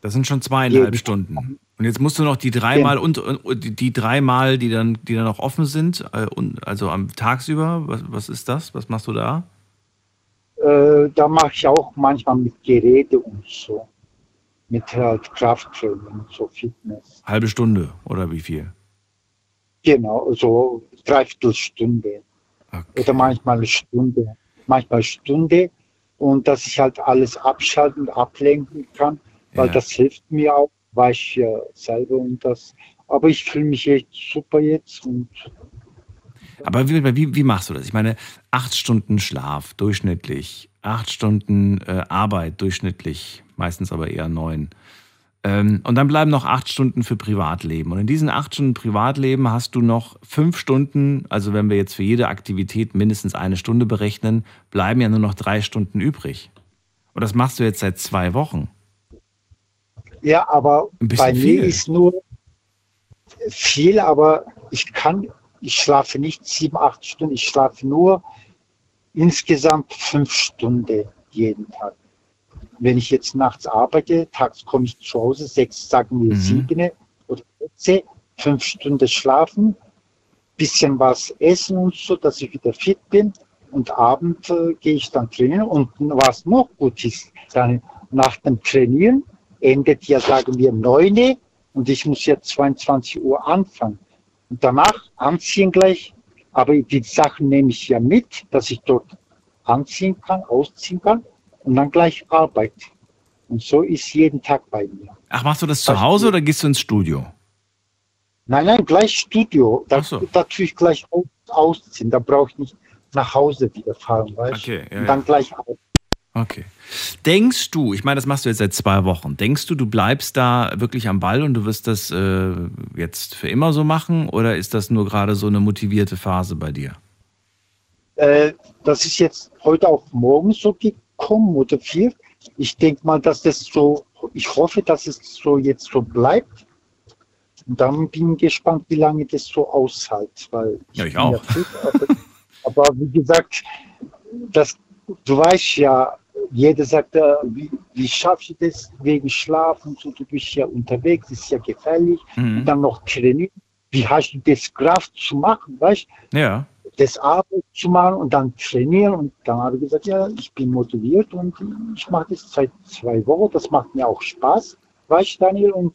Das sind schon zweieinhalb Jeden Stunden. Und jetzt musst du noch die dreimal und, und die, die dreimal, die dann, die dann noch offen sind, äh, und, also am tagsüber, was, was ist das? Was machst du da? Äh, da mache ich auch manchmal mit Geräte und so. Mit halt Krafttraining, so Fitness. Halbe Stunde oder wie viel? Genau, so dreiviertel Stunde. Oder manchmal eine Stunde. Manchmal eine Stunde und dass ich halt alles abschalten und ablenken kann, weil Ja. das hilft mir auch, weiß ich ja selber und das. Aber ich fühle mich echt super jetzt und Aber wie, wie, wie machst du das? Ich meine, acht Stunden Schlaf durchschnittlich, acht Stunden äh, Arbeit durchschnittlich, meistens aber eher neun. Ähm, und dann bleiben noch acht Stunden für Privatleben. Und in diesen acht Stunden Privatleben hast du noch fünf Stunden, also wenn wir jetzt für jede Aktivität mindestens eine Stunde berechnen, bleiben ja nur noch drei Stunden übrig. Und das machst du jetzt seit zwei Wochen. Ja, aber bei mir viel. ist nur viel, aber ich kann, ich schlafe nicht sieben, acht Stunden, ich schlafe nur insgesamt fünf Stunden jeden Tag. Wenn ich jetzt nachts arbeite, tags komme ich zu Hause, sechs, sagen wir Mhm. sieben oder sechs, fünf Stunden schlafen, bisschen was essen und so, dass ich wieder fit bin. Und abends äh, gehe ich dann trainieren. Und was noch gut ist, dann nach dem Trainieren endet ja, sagen wir, 9 und ich muss ja 22 Uhr anfangen. Und danach anziehen gleich, aber die Sachen nehme ich ja mit, dass ich dort anziehen kann, ausziehen kann und dann gleich arbeiten. Und so ist jeden Tag bei mir. Ach, machst du das zu Hause oder gehst du ins Studio? Nein, nein, gleich Studio. Da, da tue ich gleich aus, ausziehen. Da brauche ich nicht nach Hause wieder fahren, weißt Okay, ja, Und dann ja. gleich arbeiten. Okay. Denkst du, ich meine, das machst du jetzt seit zwei Wochen, denkst du, du bleibst da wirklich am Ball und du wirst das äh, jetzt für immer so machen oder ist das nur gerade so eine motivierte Phase bei dir? Äh, das ist jetzt heute auf morgen so gekommen oder viel. Ich denke mal, dass das so, ich hoffe, dass es so jetzt so bleibt. Und dann bin ich gespannt, wie lange das so aushält. Weil Ja, ich auch. fit, *laughs* aber, aber wie gesagt, das, du weißt ja, jeder sagt, äh, wie, wie schaffst du das wegen Schlaf und so, du bist ja unterwegs, ist ja gefährlich. Mhm. Und dann noch trainieren. Wie hast du das Kraft zu machen, weißt Ja. das Arbeit zu machen und dann trainieren. Und dann habe ich gesagt, ja, ich bin motiviert und ich mache das seit zwei Wochen. Das macht mir auch Spaß, weißt du, Daniel? Und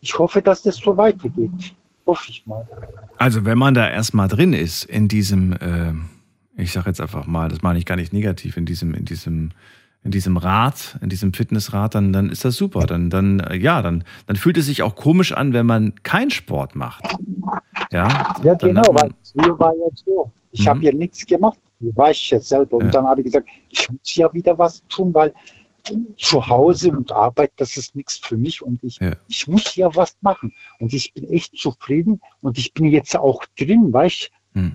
ich hoffe, dass das so weitergeht. Hoffe ich mal. Also wenn man da erstmal drin ist in diesem, äh, ich sage jetzt einfach mal, das meine ich gar nicht negativ, in diesem, in diesem, in diesem Rad, in diesem Fitnessrad, dann, dann ist das super. Dann, dann, äh, ja, dann, dann fühlt es sich auch komisch an, wenn man keinen Sport macht. Ja, Ja, genau, man- weil früher war ja so. Ich habe ja nichts gemacht. Du weißt ja selber. Und dann habe ich gesagt, ich muss ja wieder was tun, weil zu Hause und Arbeit, das ist nichts für mich und ich, ich muss ja was machen. Und ich bin echt zufrieden und ich bin jetzt auch drin, weißt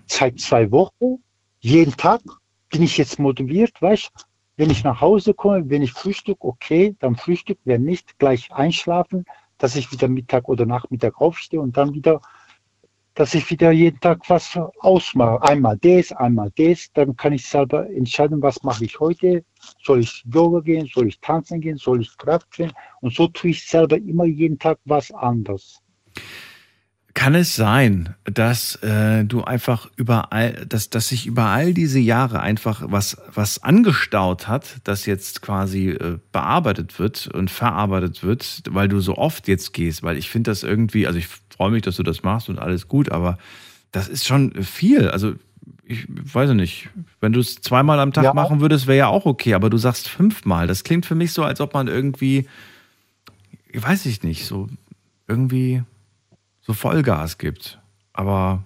seit zwei Wochen, jeden Tag bin ich jetzt motiviert, weißt wenn ich nach Hause komme, wenn ich Frühstück, okay, dann Frühstück, wenn nicht, gleich einschlafen, dass ich wieder Mittag oder Nachmittag aufstehe und dann wieder dass ich wieder jeden Tag was ausmache. Einmal das, einmal das. Dann kann ich selber entscheiden, was mache ich heute. Soll ich Yoga gehen? Soll ich tanzen gehen? Soll ich Kraft trainieren? Und so tue ich selber immer jeden Tag was anderes. Kann es sein, dass äh, du einfach überall, dass, dass sich über all diese Jahre einfach was, was angestaut hat, das jetzt quasi äh, bearbeitet wird und verarbeitet wird, weil du so oft jetzt gehst? Weil ich finde das irgendwie, also ich freue mich, dass du das machst und alles gut, aber das ist schon viel. Also ich weiß nicht, wenn du es zweimal am Tag Ja. machen würdest, wäre ja auch okay, aber du sagst fünfmal. Das klingt für mich so, als ob man irgendwie, ich weiß ich nicht, so irgendwie so Vollgas gibt. Aber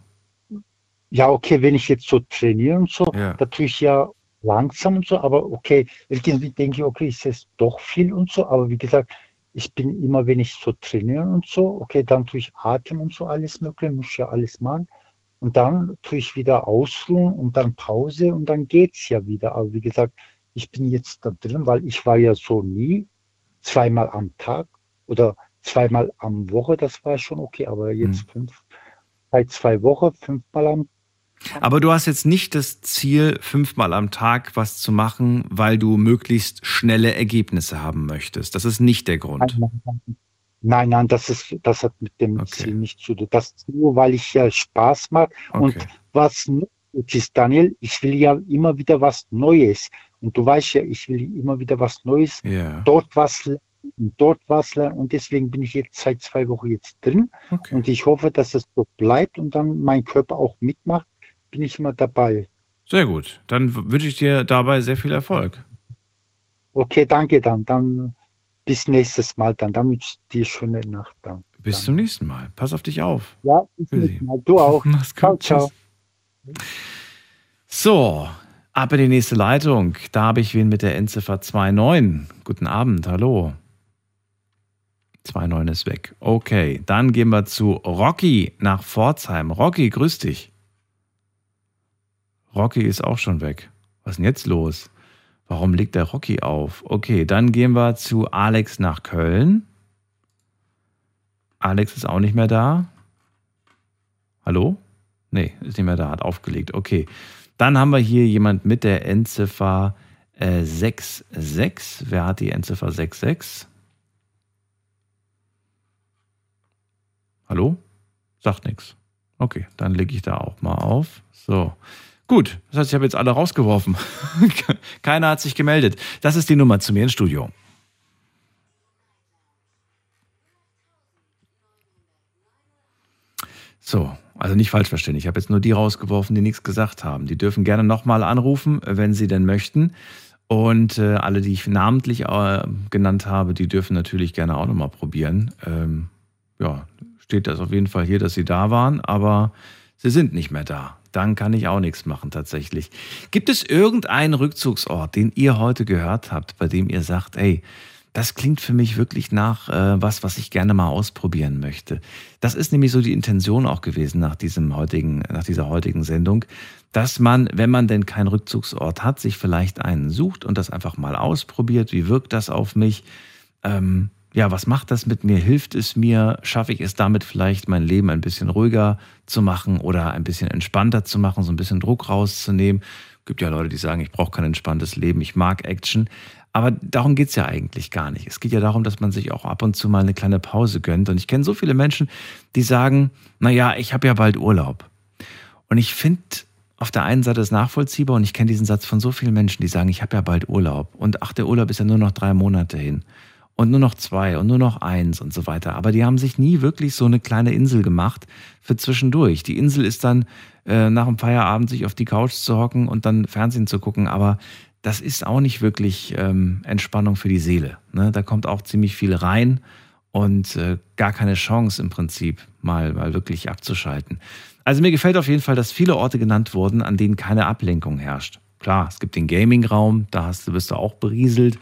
Ja, okay, wenn ich jetzt so trainiere und so, da tue ich ja langsam und so, aber okay, irgendwie denke ich, okay, ist es doch viel und so, aber wie gesagt, ich bin immer, wenn ich so trainiere und so, okay, dann tue ich Atem und so alles mögliche, muss ja alles machen. Und dann tue ich wieder ausruhen und dann Pause und dann geht's ja wieder. Aber wie gesagt, ich bin jetzt da drin, weil ich war ja so nie zweimal am Tag oder zweimal am Woche, das war schon okay, aber jetzt fünf, seit zwei Wochen, fünfmal am Aber du hast jetzt nicht das Ziel, fünfmal am Tag was zu machen, weil du möglichst schnelle Ergebnisse haben möchtest. Das ist nicht der Grund. Nein, nein, das ist, das hat mit dem Ziel nichts zu tun. Das ist nur, weil ich ja Spaß mache. Und Okay. was noch gut ist, Daniel, ich will ja immer wieder was Neues. Und du weißt ja, ich will immer wieder was Neues, Ja. dort was lernen, und dort was lernen. Und deswegen bin ich jetzt seit zwei Wochen jetzt drin. Und ich hoffe, dass es so bleibt und dann mein Körper auch mitmacht, bin ich immer dabei. Sehr gut. Dann wünsche ich dir dabei sehr viel Erfolg. Okay, danke dann. Dann bis nächstes Mal dann. Dann wünsche ich dir schöne Nacht dann. Bis zum nächsten Mal. Pass auf dich auf. Ja, bis Mal. Du auch. *laughs* Mach's ciao, gut. ciao. So, ab in die nächste Leitung. Da habe ich wen mit der Endziffer 29. Guten Abend, hallo. 29 ist weg. Okay, dann gehen wir zu Rocky nach Pforzheim. Rocky, grüß dich. Rocky ist auch schon weg. Was ist denn jetzt los? Warum legt der Rocky auf? Okay, dann gehen wir zu Alex nach Köln. Alex ist auch nicht mehr da. Hallo? Nee, ist nicht mehr da, hat aufgelegt. Okay. Dann haben wir hier jemand mit der Endziffer äh, 66. Wer hat die Endziffer 66? Hallo? Sagt nichts. Okay, dann lege ich da auch mal auf. So. Gut, das heißt, ich habe jetzt alle rausgeworfen. *laughs* Keiner hat sich gemeldet. Das ist die Nummer zu mir ins Studio. So, also nicht falsch verstehen. Ich habe jetzt nur die rausgeworfen, die nichts gesagt haben. Die dürfen gerne nochmal anrufen, wenn sie denn möchten. Und äh, alle, die ich namentlich äh, genannt habe, die dürfen natürlich gerne auch nochmal probieren. Ähm, ja, steht das auf jeden Fall hier, dass sie da waren, aber sie sind nicht mehr da. Dann kann ich auch nichts machen tatsächlich. Gibt es irgendeinen Rückzugsort, den ihr heute gehört habt, bei dem ihr sagt, ey, das klingt für mich wirklich nach äh, was, was ich gerne mal ausprobieren möchte. Das ist nämlich so die Intention auch gewesen nach diesem heutigen, nach dieser heutigen Sendung, dass man, wenn man denn keinen Rückzugsort hat, sich vielleicht einen sucht und das einfach mal ausprobiert. Wie wirkt das auf mich? Ähm, ja, was macht das mit mir? Hilft es mir? Schaffe ich es damit vielleicht, mein Leben ein bisschen ruhiger zu machen oder ein bisschen entspannter zu machen, so ein bisschen Druck rauszunehmen? Gibt ja Leute, die sagen, ich brauche kein entspanntes Leben, ich mag Action. Aber darum geht's ja eigentlich gar nicht. Es geht ja darum, dass man sich auch ab und zu mal eine kleine Pause gönnt. Und ich kenne so viele Menschen, die sagen, naja, ich habe ja bald Urlaub. Und ich finde auf der einen Seite das nachvollziehbar und ich kenne diesen Satz von so vielen Menschen, die sagen, ich habe ja bald Urlaub. Und ach, der Urlaub ist ja nur noch drei Monate hin. Und nur noch zwei und nur noch eins und so weiter. Aber die haben sich nie wirklich so eine kleine Insel gemacht für zwischendurch. Die Insel ist dann äh, nach dem Feierabend sich auf die Couch zu hocken und dann Fernsehen zu gucken. Aber das ist auch nicht wirklich ähm, Entspannung für die Seele. Ne? Da kommt auch ziemlich viel rein und äh, gar keine Chance im Prinzip mal, mal wirklich abzuschalten. Also mir gefällt auf jeden Fall, dass viele Orte genannt wurden, an denen keine Ablenkung herrscht. Klar, es gibt den Gaming-Raum, da hast, bist du auch berieselt.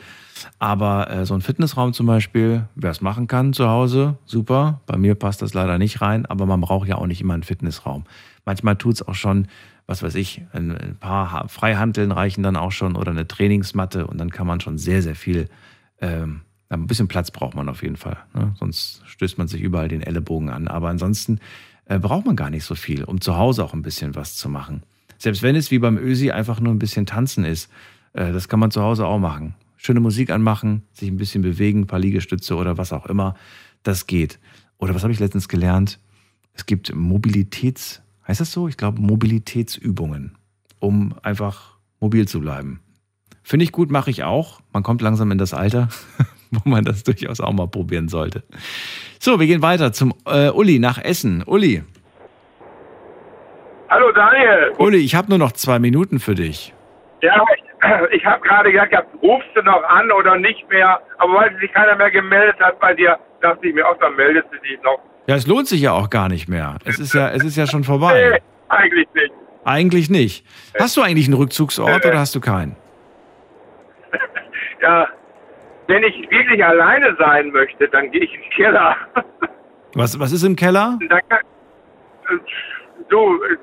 Aber äh, so ein Fitnessraum zum Beispiel, wer es machen kann zu Hause, super. Bei mir passt das leider nicht rein, aber man braucht ja auch nicht immer einen Fitnessraum. Manchmal tut es auch schon, was weiß ich, ein, paar Freihanteln reichen dann auch schon oder eine Trainingsmatte und dann kann man schon sehr, sehr viel, ähm, ein bisschen Platz braucht man auf jeden Fall. Ne? Sonst stößt man sich überall den Ellenbogen an. Aber ansonsten äh, braucht man gar nicht so viel, um zu Hause auch ein bisschen was zu machen. Selbst wenn es wie beim Ösi einfach nur ein bisschen tanzen ist, äh, das kann man zu Hause auch machen. Schöne Musik anmachen, sich ein bisschen bewegen, ein paar Liegestütze oder was auch immer, das geht. Oder was habe ich letztens gelernt? Es gibt Mobilitäts, heißt das so? Ich glaube Mobilitätsübungen, um einfach mobil zu bleiben. Finde ich gut, mache ich auch. Man kommt langsam in das Alter, *laughs* wo man das durchaus auch mal probieren sollte. So, wir gehen weiter zum äh, Uli nach Essen. Uli. Hallo Daniel. Uli, ich habe nur noch zwei Minuten für dich. Ja, ich, *clears throat* ich habe gerade gesagt, rufst du noch an oder nicht mehr? Aber weil sich keiner mehr gemeldet hat bei dir, dachte ich mir auch, dann meldest du dich noch. Ja, es lohnt sich ja auch gar nicht mehr. Es ist ja, es ist ja schon vorbei. Nee, eigentlich nicht. Eigentlich nicht. Hast du eigentlich einen Rückzugsort oder hast du keinen? *laughs* Ja, wenn ich wirklich alleine sein möchte, dann gehe ich in den Keller. *laughs* Was, was ist im Keller? Da äh, du, äh,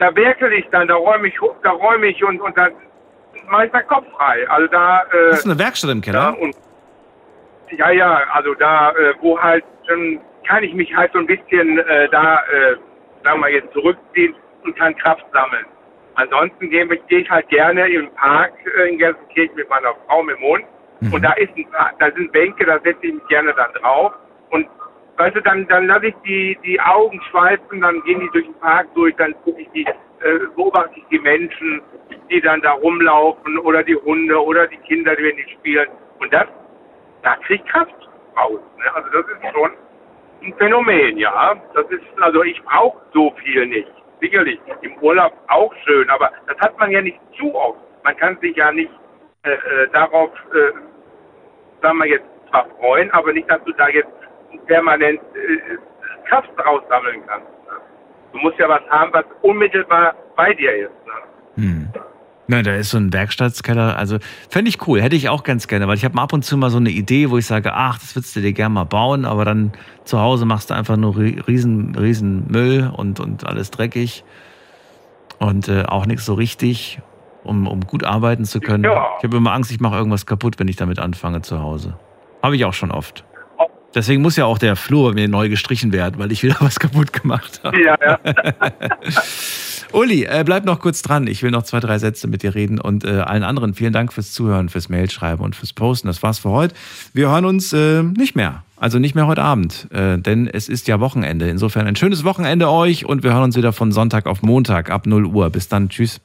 da werkel ich dann, da räume ich, da räume ich und, und dann mache ich meinen Kopf frei. Also da. Äh, Hast du eine Werkstatt im Keller? Ja, und, ja, ja, also da, äh, wo halt, dann kann ich mich halt so ein bisschen äh, da, äh, sagen wir mal jetzt zurückziehen und kann Kraft sammeln. Ansonsten gehe ich, gehe ich halt gerne im Park äh, in Gelsenkirchen mit meiner Frau mit dem Hund. Und da ist ein, Park- da sind Bänke, da setze ich mich gerne dann drauf. Und weißt du, dann, dann lasse ich die, die Augen schweifen, dann gehen die durch den Park durch, dann gucke ich die, äh, beobachte ich die Menschen, die dann da rumlaufen oder die Hunde oder die Kinder, die wenn die spielen. Und das, da krieg ich Kraft raus. Ne? Also das ist schon ein Phänomen, ja. Das ist, also ich brauche so viel nicht. Sicherlich, im Urlaub auch schön, aber das hat man ja nicht zu oft. Man kann sich ja nicht äh, äh, darauf äh, sagen wir jetzt, zwar freuen, aber nicht, dass du da jetzt permanent äh, Kraft raussammeln kannst. Du musst ja was haben, was unmittelbar bei dir ist. Ne? Hm. Na, da ist so ein Werkstattskeller, also fände ich cool, hätte ich auch ganz gerne, weil ich habe ab und zu mal so eine Idee, wo ich sage, ach, das würdest du dir gerne mal bauen, aber dann zu Hause machst du einfach nur riesen, riesen Müll und, und alles dreckig und äh, auch nichts so richtig, um, um gut arbeiten zu können. Ja. Ich habe immer Angst, ich mache irgendwas kaputt, wenn ich damit anfange zu Hause. Habe ich auch schon oft. Deswegen muss ja auch der Flur mir neu gestrichen werden, weil ich wieder *laughs* was kaputt gemacht habe. Ja, ja. *laughs* Uli, äh, bleib noch kurz dran. Ich will noch zwei, drei Sätze mit dir reden und äh, allen anderen vielen Dank fürs Zuhören, fürs Mailschreiben und fürs Posten. Das war's für heute. Wir hören uns äh, nicht mehr. Also nicht mehr heute Abend, äh, denn es ist ja Wochenende. Insofern ein schönes Wochenende euch und wir hören uns wieder von Sonntag auf Montag ab 0 Uhr. Bis dann. Tschüss.